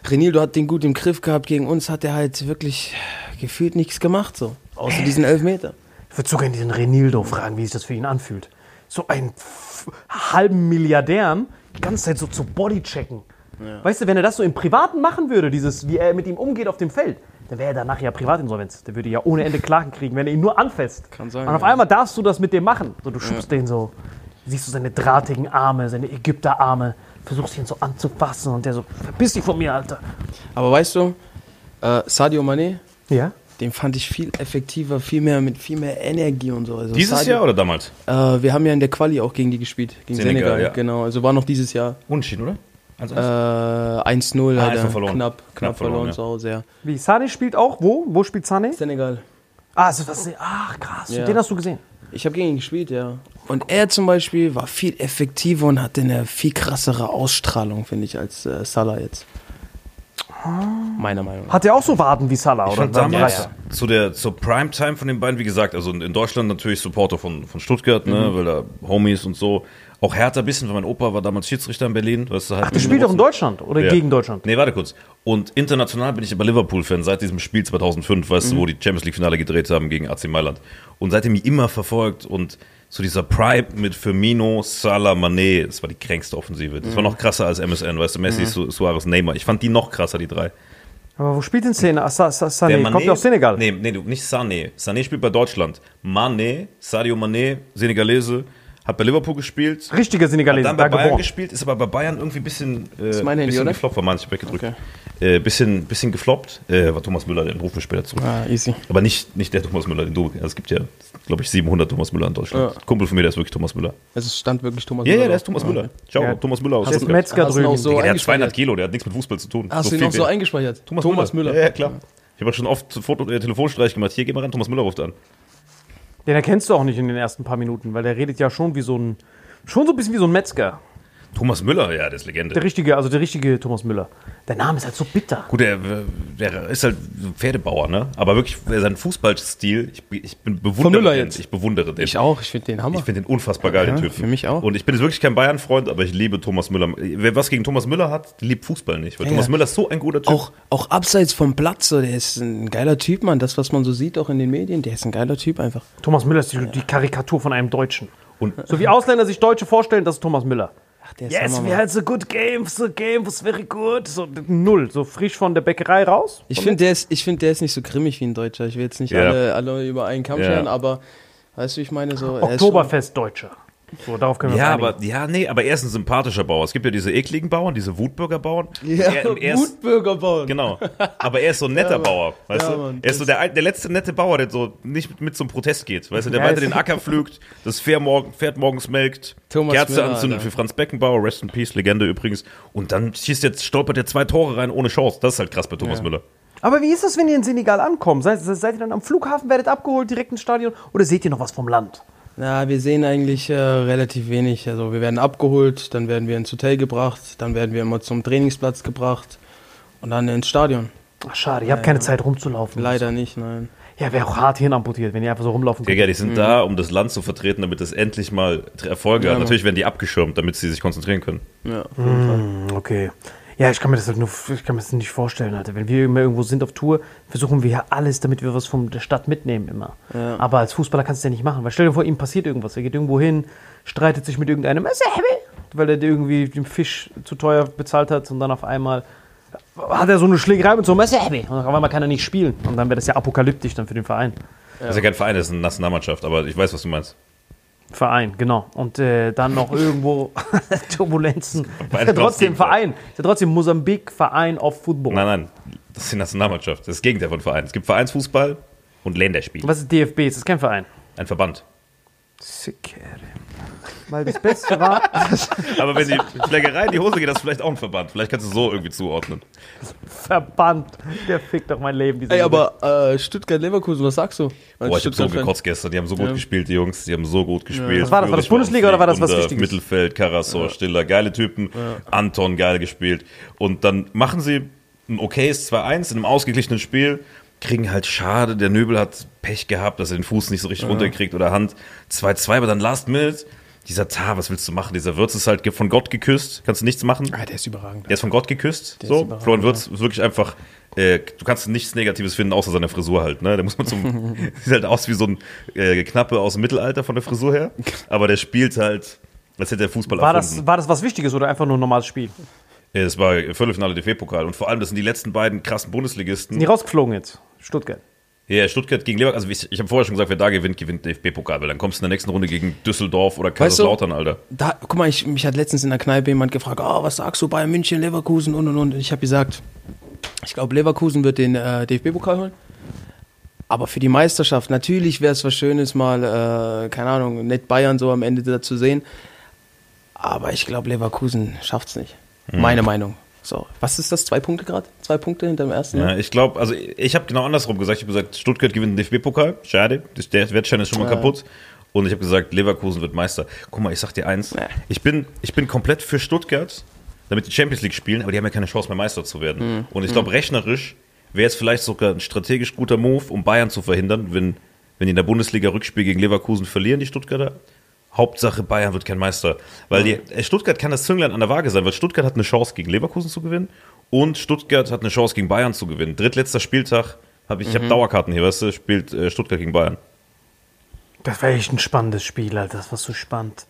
Renildo hat den gut im Griff gehabt, gegen uns hat er halt wirklich gefühlt nichts gemacht, so, außer diesen Elfmeter. Ich würde sogar den Renildo fragen, wie sich das für ihn anfühlt. So einen f- halben Milliardären die ganze Zeit so zu Bodychecken. Weißt du, wenn er das so im Privaten machen würde, dieses, wie er mit ihm umgeht auf dem Feld, dann wäre er danach ja Privatinsolvenz. Der würde ja ohne Ende Klagen kriegen, wenn er ihn nur anfasst. Kann sein, Und auf ja. einmal darfst du das mit dem machen. So, du schubst den so, siehst du seine drahtigen Arme, seine Ägypterarme, versuchst ihn so anzufassen und der so, verpiss dich von mir, Alter. Aber weißt du, äh, Sadio Mané, Ja? Den fand ich viel effektiver, viel mehr mit viel mehr Energie und so. Also Dieses Sadio- Jahr oder damals? Äh, wir haben ja in der Quali auch gegen die gespielt, gegen Senegal, Senegal. ja. Genau, also war noch dieses Jahr. Unentschieden, oder? Äh, 1-0, Ah, einfach verloren. Knapp, knapp, Knapp verloren, verloren ja. zu Hause, ja. Wie, Sane spielt auch? Wo? Wo spielt Sane? Senegal. Ah, also was, ach krass, Ja. den hast du gesehen. Ich habe gegen ihn gespielt, ja. Und er zum Beispiel war viel effektiver und hatte eine viel krassere Ausstrahlung, finde ich, als äh, Salah jetzt. Meiner Meinung nach. Hat der auch so Waden wie Salah? Ich oder fand damals breiter? zu der zur Primetime von den beiden, wie gesagt, also in Deutschland natürlich Supporter von, von Stuttgart, ne, weil da Homies und so. Auch Hertha ein bisschen, weil mein Opa war damals Schiedsrichter in Berlin. Weißt du, halt Ach, der spielt doch in Deutschland oder Ja. gegen Deutschland? Nee, warte kurz. Und international bin ich aber Liverpool-Fan seit diesem Spiel 2005, weißt du, wo die Champions League-Finale gedreht haben gegen AC Mailand. Und seitdem ich immer verfolgt und zu dieser Prime mit Firmino, Salah, Mané, das war die kränkste Offensive. Das war noch krasser als MSN, weißt du, Messi, Su Suarez, Neymar. Ich fand die noch krasser, die drei. Aber wo spielt denn Szene? Ah, Sa Sa Sané, Der kommt aus Senegal? Nee, nee, du, nicht Sané. Sané spielt bei Deutschland. Mané, Sadio Mané, Senegalese, hat bei Liverpool gespielt. Richtiger Hat Senegalese, dann da bei Bayern geboren. gespielt, ist aber bei Bayern irgendwie ein bisschen, äh, ist mein Handy, bisschen oder? gefloppt, war manchmal weggedrückt. Okay. Äh, bisschen, bisschen gefloppt. Äh, war Thomas Müller, den rufen wir später zurück. Ah, easy. Aber nicht, nicht der Thomas Müller, den du. Also es gibt ja, glaube ich, 700 Thomas Müller in Deutschland. Ja. Kumpel von mir, der ist wirklich Thomas Müller. Also es stand wirklich Thomas Ja, ja, Müller der ist. Thomas Ah, Müller. Ciao, Ja. Thomas Müller aus Der ist Stuttgart. Metzger Hast noch drüben. so der hat eingespeichert? 200 Kilo, der hat nichts mit Fußball zu tun. Hast So du ihn noch so eingespeichert? Thomas, Müller. Ja, ja, klar. Ich habe schon oft Foto, äh, Telefonstreich gemacht. Hier, geh mal ran, Thomas Müller ruft an. Den erkennst du auch nicht in den ersten paar Minuten, weil der redet ja schon wie so ein, schon so ein bisschen wie so ein Metzger. Thomas Müller, ja, der ist Legende. Der richtige, also der richtige Thomas Müller. Der Name ist halt so bitter. Gut, der, der ist halt so ein Pferdebauer, ne? Aber wirklich, sein Fußballstil, ich, bin- ich bin bewundere Müller den. jetzt? Ich bewundere den. Ich auch, ich finde den Hammer. Ich finde den unfassbar geil, den Ja, Typen. für mich auch. Und ich bin jetzt wirklich kein Bayern-Freund, aber ich liebe Thomas Müller. Wer was gegen Thomas Müller hat, liebt Fußball nicht. Weil Ja, Thomas ja. Müller ist so ein guter Typ. auch, auch abseits vom Platz, so, der ist ein geiler Typ, Mann. Das, was man so sieht, auch in den Medien, der ist ein geiler Typ einfach. Thomas Müller ist die, die Karikatur von einem Deutschen. Und So wie Ausländer sich Deutsche vorstellen, das ist Thomas Müller. Ach, der ist Yes, we had a good game, the game was very good. So null, so frisch von der Bäckerei raus. Ich finde, der, ist- ich find, der ist nicht so grimmig wie ein Deutscher. Ich will jetzt nicht Ja. alle, alle über einen Kamm Ja. scheren, aber weißt du, ich meine? So, er So, darauf können wir ja, aber ja, nee, aber er ist ein sympathischer Bauer. Es gibt ja diese ekligen Bauern, diese Wutbürger-Bauern. Ja, er, und er ist, Wutbürger bauen. Genau. Aber er ist so ein netter Ja. Bauer, weißt Ja, du? Mann, er ist so der, der letzte nette Bauer, der so nicht mit, mit zum Protest geht, weißt du? Der Ja, weiter den Acker pflügt, das Pferd, morgen, Pferd morgens melkt, Thomas Kerze Müller, anzündet Alter. für Franz Beckenbauer, Rest in Peace, Legende übrigens. Und dann schießt jetzt, stolpert er zwei Tore rein ohne Chance. Das ist halt krass bei Thomas Ja. Müller. Aber wie ist das, wenn ihr in Senegal ankommt? Seid, seid ihr dann am Flughafen, werdet abgeholt, direkt ins Stadion? Oder seht ihr noch was vom Land? Na, wir sehen eigentlich äh, relativ wenig. Also wir werden abgeholt, dann werden wir ins Hotel gebracht, dann werden wir immer zum Trainingsplatz gebracht und dann ins Stadion. Ach, schade, ihr habt keine Zeit rumzulaufen. Leider nicht, nein. Ja, wäre auch hart hirnamputiert, wenn ihr einfach so rumlaufen könnt. Digga, die sind da, um das Land zu vertreten, damit es endlich mal Erfolge Ja, hat. Natürlich werden die abgeschirmt, damit sie sich konzentrieren können. Ja, auf jeden Fall. Hm, Okay. Ja, ich kann mir das halt nur, ich kann mir das nicht vorstellen, Alter. Wenn wir immer irgendwo sind auf Tour, versuchen wir ja alles, damit wir was von der Stadt mitnehmen immer. Ja. Aber als Fußballer kannst du es ja nicht machen, weil stell dir vor, ihm passiert irgendwas. Er geht irgendwo hin, streitet sich mit irgendeinem, weil er dir irgendwie den Fisch zu teuer bezahlt hat und dann auf einmal hat er so eine Schlägerei mit so einem und auf einmal kann er nicht spielen. Und dann wäre das ja apokalyptisch dann für den Verein. Das ist ja kein Verein, das ist eine Nationalmannschaft, aber ich weiß, was du meinst. Verein, genau. Und äh, dann noch irgendwo Turbulenzen. Verein Ist ja trotzdem. Verein. Ist ja trotzdem Mosambik Verein of Football. Nein, nein, das ist die Nationalmannschaft. Das ist das Gegenteil von Verein. Es gibt Vereinsfußball und Länderspiel. Was ist DFB? Ist das kein Verein? Ein Verband. Weil das Beste war, Aber wenn die Schlägerei in die Hose geht, das ist vielleicht auch ein Verband. Vielleicht kannst du so irgendwie zuordnen. Verband. Der fickt doch mein Leben. diese Ey, Nummer. aber äh, Stuttgart-Leverkusen, was sagst du? Boah, ich hab so gekotzt gestern. Die haben so gut Ja. gespielt, die Jungs. Die haben so gut gespielt. Was war das? War das Bundesliga oder war das was Wichtiges? Mittelfeld, Karasor, Stiller, geile Typen. Anton, geil gespielt. Und dann machen sie ein okayes 2-1 in einem ausgeglichenen Spiel. Kriegen halt schade, der Nöbel hat Pech gehabt, dass er den Fuß nicht so richtig runterkriegt oder Hand. 2-2, aber dann Last Minute. Dieser Tar, was willst du machen? Dieser Wirtz ist halt von Gott geküsst. Kannst du nichts machen. Ah, der ist überragend. Der ist von Gott geküsst. ist so. Florian Wirtz ist wirklich einfach. Äh, du kannst nichts Negatives finden, außer seine Frisur halt. Ne? Der muss man zum. sieht halt aus wie so ein äh, Knappe aus dem Mittelalter von der Frisur her. Aber der spielt halt, als hätte er Fußball war, erfunden. das, war das was Wichtiges oder einfach nur ein normales Spiel? Äh, Es war Viertelfinale DFB-Pokal. Und vor allem, das sind die letzten beiden krassen Bundesligisten. Sind die rausgeflogen jetzt? Stuttgart. Ja, Stuttgart gegen Leverkusen. Also ich, habe vorher schon gesagt, wer da gewinnt, gewinnt DFB-Pokal. Weil dann kommst du in der nächsten Runde gegen Düsseldorf oder Weißt du- Kaiserslautern, Alter. Da, guck mal, ich, mich hat letztens in der Kneipe jemand gefragt, oh, was sagst du Bayern München, Leverkusen und und und. Ich habe gesagt, ich glaube, Leverkusen wird den äh, DFB-Pokal holen. Aber für die Meisterschaft, natürlich wäre es was Schönes, mal, äh, keine Ahnung, nicht Bayern so am Ende da zu sehen. Aber ich glaube, Leverkusen schafft es nicht. Mhm. Meine Meinung. So, was ist das? Zwei Punkte gerade? Zwei Punkte hinter dem ersten? Ja, ich glaube, also ich habe genau andersrum gesagt. Ich habe gesagt, Stuttgart gewinnt den DFB-Pokal. Schade, der Wettschein ist schon mal kaputt. Und ich habe gesagt, Leverkusen wird Meister. Guck mal, ich sag dir eins. Ja. Ich bin, ich bin komplett für Stuttgart, damit die Champions League spielen, aber die haben ja keine Chance mehr Meister zu werden. Und ich glaube, rechnerisch wäre es vielleicht sogar ein strategisch guter Move, um Bayern zu verhindern, wenn, wenn die in der Bundesliga Rückspiel gegen Leverkusen verlieren, die Stuttgarter. Hauptsache Bayern wird kein Meister. Weil die, äh, Stuttgart kann das Zünglein an der Waage sein, weil Stuttgart hat eine Chance gegen Leverkusen zu gewinnen und Stuttgart hat eine Chance gegen Bayern zu gewinnen. Drittletzter Spieltag, hab ich, ich habe Dauerkarten hier, weißt du, spielt äh, Stuttgart gegen Bayern. Das wäre echt ein spannendes Spiel, Alter. Das war so spannend.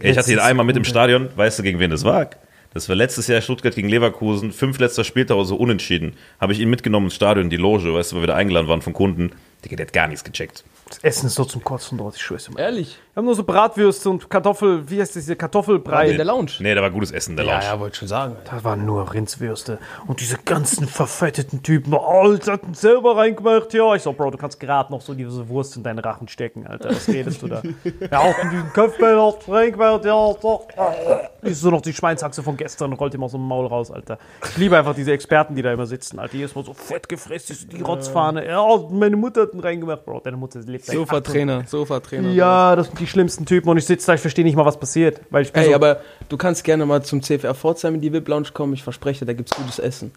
Ich hatte ihn Letztes- einmal mit im Stadion, weißt du, gegen wen das war? Das war letztes Jahr Stuttgart gegen Leverkusen, fünf letzter Spieltag oder so unentschieden. Habe ich ihn mitgenommen ins Stadion, die Loge, weißt du, weil wir da eingeladen waren von Kunden. Digga, der hat gar nichts gecheckt. Das Essen ist so zum Kotzen dort, ich schwör's dir mal. Ehrlich? Wir haben nur so Bratwürste und Kartoffel, wie heißt das, diese Kartoffelbrei. In der Lounge? Nee, da war gutes Essen in der Lounge. Ja, ja, wollte schon sagen. Das waren nur Rindswürste. Und diese ganzen verfetteten Typen, oh, das hat ihn selber reingemacht, ja. Ich so, Bro, du kannst gerade noch so diese Wurst in deinen Rachen stecken, Alter. Was redest du da? ja, auch in diesen Köpfbein hat reingemacht, ja, doch. Ist so noch die Schweinshaxe von gestern und rollt ihm aus dem Maul raus, Alter. Ich liebe einfach diese Experten, die da immer sitzen, Alter. Jedes Mal so fett gefressen, die Rotzfahne. Ja, meine Mutter hat ihn reingemacht, Bro. Deine Mutter lebt seit 800 Sofa-Trainer, Sofa-Trainer. Ja, das sind die schlimmsten Typen und ich sitze da, ich verstehe nicht mal, was passiert. Weil ich Ey, so, aber du kannst gerne mal zum CFR Pforzheim in die VIP-Lounge kommen. Ich verspreche, da gibt's gutes Essen.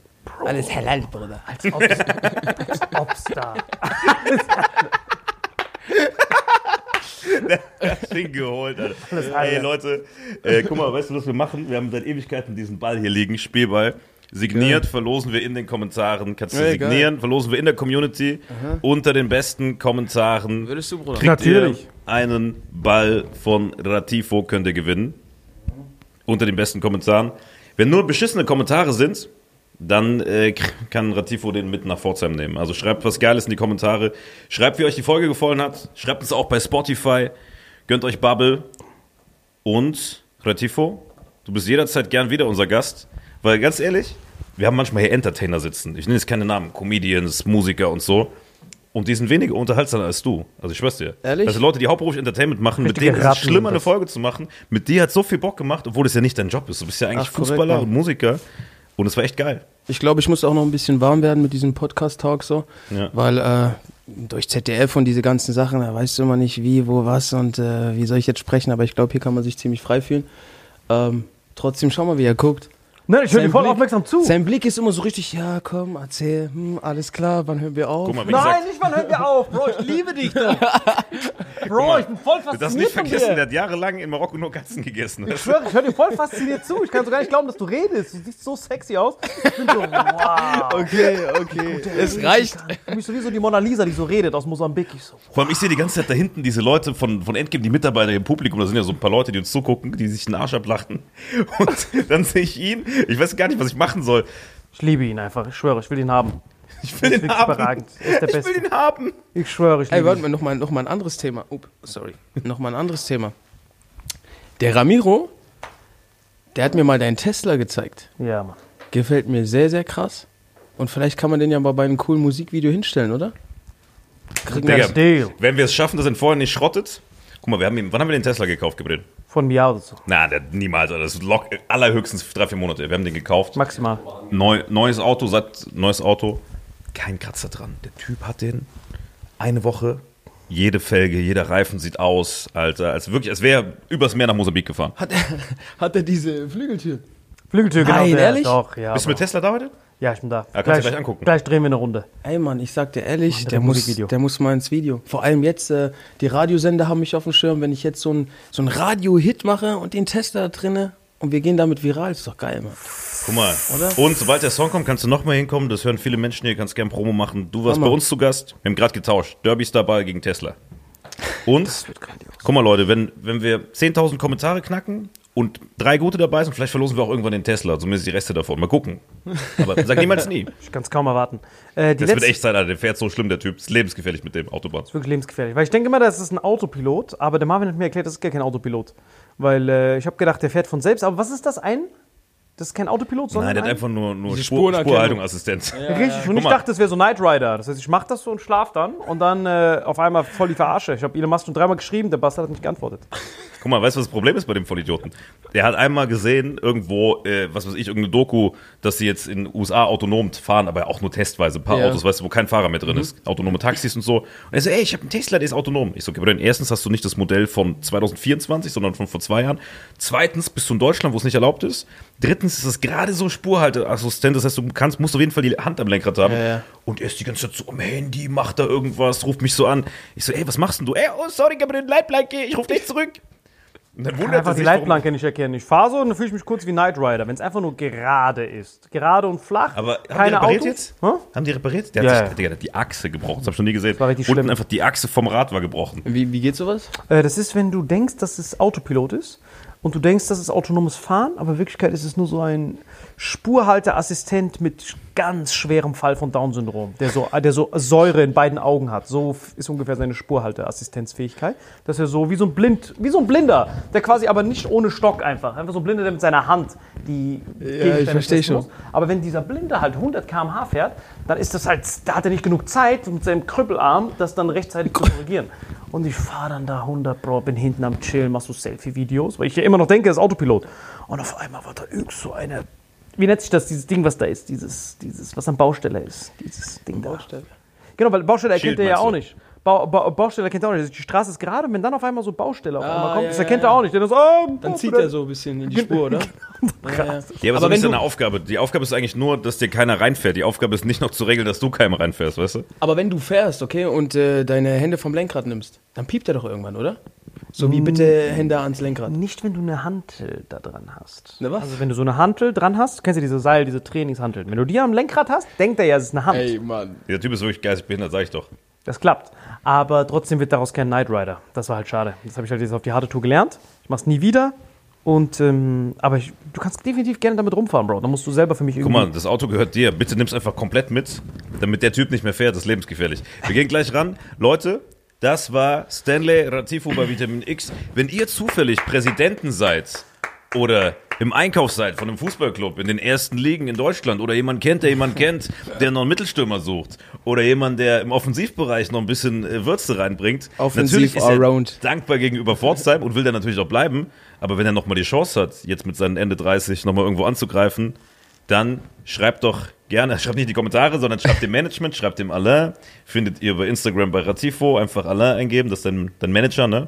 Alles halal, Bruder. als ob's, als ob's da. Ding geholt, Alter. Alter. Ey, Leute, äh, guck mal, weißt du, was wir machen? Wir haben seit Ewigkeiten diesen Ball hier liegen, Spielball. Signiert verlosen wir in den Kommentaren. Kannst du geil. signieren, verlosen wir in der Community. Unter den besten Kommentaren Würdest du, Bruder? Natürlich. ihr einen Ball von Ratifo, könnt ihr gewinnen. Unter den besten Kommentaren. Wenn nur beschissene Kommentare sind, dann äh, kann Ratifo den mit nach Pforzheim nehmen. Also schreibt was Geiles in die Kommentare. Schreibt, wie euch die Folge gefallen hat. Schreibt es auch bei Spotify. Gönnt euch Bubble. Und Ratifo, du bist jederzeit gern wieder unser Gast. Weil ganz ehrlich, wir haben manchmal hier Entertainer sitzen. Ich nenne jetzt keine Namen. Comedians, Musiker und so. Und die sind weniger unterhaltsamer als du. Also ich schwör's dir. Ehrlich? Sind Leute, die hauptberuflich Entertainment machen. Mit Richtige denen ist es Ratten schlimm, eine. Folge zu machen. Mit dir hat so viel Bock gemacht, obwohl das ja nicht dein Job ist. Du bist ja eigentlich Ach, korrekt, Fußballer Mann. und Musiker. Und es war echt geil. Ich glaube, ich muss auch noch ein bisschen warm werden mit diesem Podcast-Talk so. Ja. Weil äh, durch ZDF und diese ganzen Sachen, da weißt du immer nicht wie, wo, was und äh, wie soll ich jetzt sprechen. Aber ich glaube, hier kann man sich ziemlich frei fühlen. Ähm, trotzdem, schau mal, wie er guckt. Nein, ich höre dir voll Blick- aufmerksam zu. Sein Blick ist immer so richtig, ja, komm, erzähl, hm, alles klar, wann hören wir auf? Guck mal, wie Nein, nicht mal, hör mir auf, Bro, ich liebe dich doch. Bro, ich bin voll du darfst fasziniert nicht vergessen, der hat jahrelang in Marokko nur Katzen gegessen. Ich schwöre, ich höre dir voll fasziniert zu. Ich kann so gar nicht glauben, dass du redest. Du siehst so sexy aus. Ich bin so, wow. Okay, okay, es reicht. Für mich sowieso die Mona Lisa, die so redet aus Mosambik. Ich so, Vor allem, ich sehe die ganze Zeit da hinten diese Leute von, von Endgame, die Mitarbeiter im Publikum, da sind ja so ein paar Leute, die uns zugucken, die sich den Arsch ablachten. Und dann sehe ich ihn, ich weiß gar nicht, was ich machen soll. ich liebe ihn einfach. Ich schwöre, ich will ihn haben. Ich will wirklich haben. überragend. Er ist der ich Beste. will den haben. Ich schwöre, ich Ey, liebe warte ihn. mal, nochmal noch mal ein anderes Thema. Up, sorry. Nochmal ein anderes Thema. Der Ramiro, der hat mir mal deinen Tesla gezeigt. Ja, Mann. Gefällt mir sehr, sehr krass. Und vielleicht kann man den ja mal bei einem coolen Musikvideo hinstellen, oder? Kriegen wir Digga, wenn wir es schaffen, dass er vorher nicht schrottet. Guck mal, wir haben ihn, wann haben wir den Tesla gekauft, Gabriel? Von mir so. Na, der, niemals, Alter. das ist lock, allerhöchstens drei, vier Monate. Wir haben den gekauft. Maximal. Neu, neues Auto, seit neues Auto. Kein Kratzer dran. Der Typ hat den eine Woche. Jede Felge, jeder Reifen sieht aus, Alter, als wirklich, als wäre er übers Meer nach Mosambik gefahren. Hat er, hat er diese Flügeltür? Flügeltür, genau. Nein, der. ehrlich? Doch, ja. Bist du mit. Tesla da heute? Ja, ich bin da. Ja, kannst du gleich angucken. Gleich drehen wir eine Runde. Ey Mann, ich sag dir ehrlich, der muss, Musikvideo. der muss mal ins Video. Vor allem jetzt, äh, die Radiosender haben mich auf dem Schirm, wenn ich jetzt so ein, so ein Radio-Hit mache und den Tester da drinne und wir gehen damit viral, ist doch geil, Mann. Guck mal. Oder? Und sobald der Song kommt, kannst du nochmal hinkommen. Das hören viele Menschen hier, kannst gerne Promo machen. Du warst Hammer. bei uns zu Gast. Wir haben gerade getauscht. Derby Star Ball gegen Tesla. Und, guck mal Leute, wenn, wenn wir 10.000 Kommentare knacken und drei gute dabei sind, vielleicht verlosen wir auch irgendwann den Tesla, zumindest die Reste davon. Mal gucken. Aber sag niemals nie. Ich kann es kaum erwarten. Äh, die Das wird echt sein, Alter. Der fährt so schlimm, der Typ. Ist lebensgefährlich mit dem Autobahn. ist wirklich lebensgefährlich. Weil ich denke immer, das ist ein Autopilot, aber der Marvin hat mir erklärt, das ist gar kein Autopilot. Weil äh, ich habe gedacht, der fährt von selbst. Aber was ist das? Ein Das ist kein Autopilot, sondern Nein, der hat ein- einfach nur, nur Spur. Spurhaltungsassistenz. Richtig, und ich dachte, das wäre so Knight Rider. Das heißt, ich mache das so und schlaf dann und dann äh, auf einmal voll die Verarsche. Ich habe Elon Musk schon dreimal geschrieben, der Bastard hat nicht geantwortet. Guck mal, weißt du, was das Problem ist bei dem Vollidioten? Der hat einmal gesehen, irgendwo, äh, was weiß ich, irgendeine Doku, dass sie jetzt in den USA autonom fahren, aber auch nur testweise. Ein paar Ja. Autos, weißt du, wo kein Fahrer mehr drin ist. Autonome Taxis und so. Und er so, ey, ich habe einen Tesla, der ist autonom. Ich so, okay, aber dann erstens hast du nicht das Modell von 2024, sondern von vor zwei Jahren. Zweitens bist du in Deutschland, wo es nicht erlaubt ist. Drittens ist es gerade so Spurhalteassistent, das heißt, du kannst, musst auf jeden Fall die Hand am Lenkrad haben. Ja, ja. Und er ist die ganze Zeit so am Handy, macht da irgendwas, ruft mich so an. Ich so, ey, was machst denn du? Ey, oh, sorry, ich habe den Leitplanke, ich rufe dich zurück. Und dann Ich kann wundert einfach die sich, warum- Leitplanke nicht erkennen. Ich fahre so und dann fühle ich mich kurz wie Knight Rider, wenn es einfach nur gerade ist. Gerade und flach. Aber haben die keine repariert Autos. jetzt? Hä? Haben die repariert? Der Ja, hat, sich, Digga, der hat die Achse gebrochen. Das hab ich noch nie gesehen. war richtig Unten schlimm. einfach die Achse vom Rad war gebrochen. Wie, wie geht sowas? Äh, das ist, wenn du denkst, dass es Autopilot ist und du denkst, dass es autonomes Fahren, aber in Wirklichkeit ist es nur so ein Spurhalteassistent mit ganz schwerem Fall von Down-Syndrom, der so, der so Säure in beiden Augen hat. So ist ungefähr seine Spurhalteassistenzfähigkeit. Dass er so wie so ein Blind, wie so ein Blinder, der quasi aber nicht ohne Stock einfach, einfach so ein Blinder, der mit seiner Hand die Gegenstände versteh testen schon. muss. Aber wenn dieser Blinde halt 100 km/h fährt, dann ist das halt, da hat er nicht genug Zeit mit seinem Krüppelarm, das dann rechtzeitig zu korrigieren. Und ich fahre dann da 100 Bro, bin hinten am Chillen, mach so Selfie-Videos, weil ich ja immer noch denke, das ist Autopilot. Und auf einmal war da irgend so eine, wie nennt sich das, dieses Ding, was da ist, dieses, dieses, was am Baustelle ist, dieses Ding da. Genau, weil Baustelle erkennt er ja auch nicht. Ba ba Baustelle erkennt er auch nicht. Die Straße ist gerade, und wenn dann auf einmal so Baustelle auf Ah, einmal kommt, ja, das erkennt ja. er auch nicht. So, oh, Dann oh, zieht er so ein bisschen in die Spur, oder? Ja, ja. Ja, aber, Aber so wenn ist deine Aufgabe. Die Aufgabe ist eigentlich nur, dass dir keiner reinfährt. Die Aufgabe ist nicht noch zu regeln, dass du keinem reinfährst, weißt du? Aber wenn du fährst, okay, und äh, deine Hände vom Lenkrad nimmst, dann piept er doch irgendwann, oder? So wie bitte Hände ans Lenkrad. Nicht, wenn du eine Hantel da dran hast. Ne, was? Also wenn du so eine Hantel dran hast, kennst du diese Seil, diese Trainingshanteln. Wenn du die am Lenkrad hast, denkt er ja, es ist eine Hand. Ey, Mann. Der Typ ist wirklich geistig behindert, sag ich doch. Das klappt. Aber trotzdem wird daraus kein Knight Rider. Das war halt schade. Das habe ich halt jetzt auf die harte Tour gelernt. Ich mach's nie wieder. Und, ähm, aber ich, du kannst definitiv gerne damit rumfahren, Bro. Da musst du selber für mich Guck irgendwie. mal, das Auto gehört dir. Bitte nimm's einfach komplett mit, damit der Typ nicht mehr fährt. Das ist lebensgefährlich. Wir gehen gleich ran. Leute, das war Stanley Ratifo bei Vitamin X. Wenn ihr zufällig Präsidenten seid oder im Einkauf seid von einem Fußballclub in den ersten Ligen in Deutschland oder jemand kennt, der jemand kennt, der noch einen Mittelstürmer sucht oder jemand, der im Offensivbereich noch ein bisschen äh, Würze reinbringt, Offensiv natürlich ist er allround. dankbar gegenüber Pforzheim und will dann natürlich auch bleiben. Aber wenn er nochmal die Chance hat, jetzt mit seinen Ende 30 nochmal irgendwo anzugreifen, dann schreibt doch gerne, schreibt nicht in die Kommentare, sondern schreibt dem Management, schreibt dem Alain. Findet ihr bei Instagram bei Ratifo, einfach Alain eingeben, das ist dein, dein Manager, ne?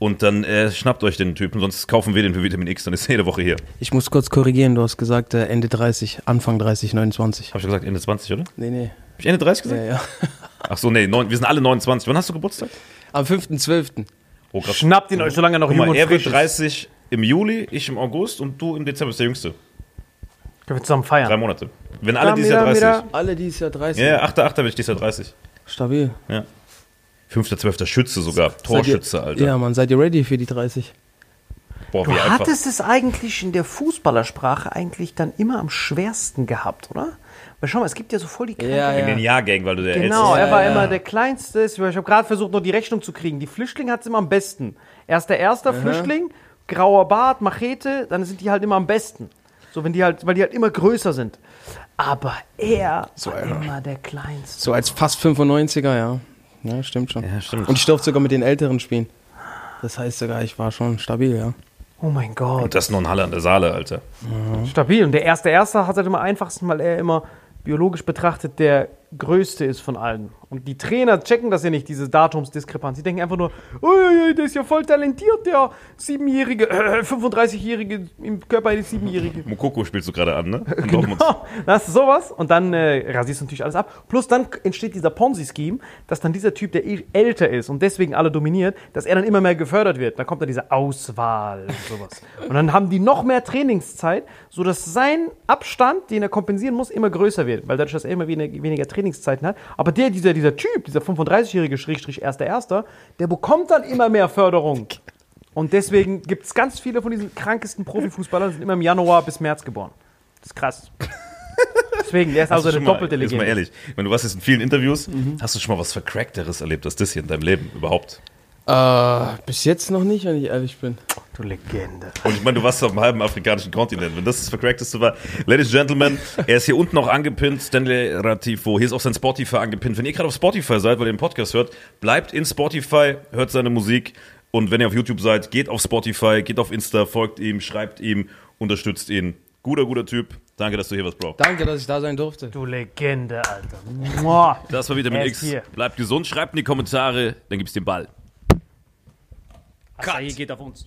Und dann äh, schnappt euch den Typen, sonst kaufen wir den für Vitamin X, dann ist er jede Woche hier. Ich muss kurz korrigieren, du hast gesagt äh, Ende 30, Anfang 30, 29. Hab ich gesagt Ende 20, oder? Hab Nee, nee. ich Ende 30 gesagt? Ja, ja. Ach so, nee, neun, wir sind alle 29. Wann hast du Geburtstag? Am 5.12. Oh, krass. Schnappt ihn euch, solange er noch jung mal, und er wird frisch ist. 30 im Juli, ich im August und du im Dezember bist der Jüngste. Können wir zusammen feiern. Drei Monate. Wenn alle Ja, dieses Jahr wieder, 30. wieder. Alle dieses Jahr 30. Ja, ja, 8. 8. werde ich dieses Jahr 30. Stabil. Ja. 5.12. Schütze sogar. Torschütze, ihr- Alter. Ja, Mann, seid ihr ready für die 30? Boah, Du hattest es eigentlich in der Fußballersprache eigentlich dann immer am schwersten gehabt, oder? Weil schau mal, es gibt ja so voll die Krankheit. Ja, In ja. den Jahrgängen, weil du der Genau, Älteste er war ja. immer der Kleinste. Ich habe gerade versucht, noch die Rechnung zu kriegen. Die Flüchtlinge hat es immer am besten. Erst der erste Flüchtling, grauer Bart, Machete, dann sind die halt immer am besten. So, wenn die halt, weil die halt immer größer sind. Aber er war ja. immer der Kleinste. So als fast 95er, ja. Ja, stimmt schon. Ja, stimmt. Und ich durfte sogar mit den Älteren spielen. Das heißt sogar, ich war schon stabil, ja. Oh mein Gott. Und das noch in Halle an der Saale, Alter. Stabil. Und der erste Erste hat halt immer am einfachsten, weil er immer biologisch betrachtet der größte ist von allen. Und die Trainer checken das ja nicht, diese Datumsdiskrepanz. Die denken einfach nur, "Uiuiui, der ist ja voll talentiert, der Siebenjährige, äh, 35-Jährige im Körper eines Siebenjährigen. Mokoko spielst du gerade an, ne? Oh, dann hast du sowas und dann äh, rasierst du natürlich alles ab. Plus dann entsteht dieser Ponzi-Scheme, dass dann dieser Typ, der eh älter ist und deswegen alle dominiert, dass er dann immer mehr gefördert wird. Dann kommt dann diese Auswahl und sowas. Und dann haben die noch mehr Trainingszeit, sodass sein Abstand, den er kompensieren muss, immer größer wird. Weil dadurch, dass er immer weniger, weniger Trainingszeiten hat. Aber der, dieser, dieser Typ, dieser 35-jährige Schrägstrich erster Erster, der bekommt dann immer mehr Förderung. Und deswegen gibt es ganz viele von diesen krankesten Profifußballern, die sind immer im Januar bis März geboren. Das ist krass. Deswegen, der ist also Hast du eine mal- doppelte Jetzt Legende. mal ehrlich, wenn du warst jetzt in vielen Interviews, hast du schon mal was Vercrackteres erlebt als das hier in deinem Leben überhaupt? Äh, bis jetzt noch nicht, wenn ich ehrlich bin. Du Legende. Und ich meine, du warst auf dem halben afrikanischen Kontinent. Wenn das das Vercrackteste war. Ladies and Gentlemen, er ist hier unten auch angepinnt, Stanley Ratifo. Hier ist auch sein Spotify angepinnt. Wenn ihr gerade auf Spotify seid, weil ihr den Podcast hört, bleibt in Spotify, hört seine Musik. Und wenn ihr auf YouTube seid, geht auf Spotify, geht auf Insta, folgt ihm, schreibt ihm, unterstützt ihn. Guter, guter Typ. Danke, dass du hier warst, Bro. Danke, dass ich da sein durfte. Du Legende, Alter. Mua. Das war Vitamin Er ist X. hier. Bleibt gesund, schreibt in die Kommentare, dann gibt's den Ball. Asahi geht auf uns.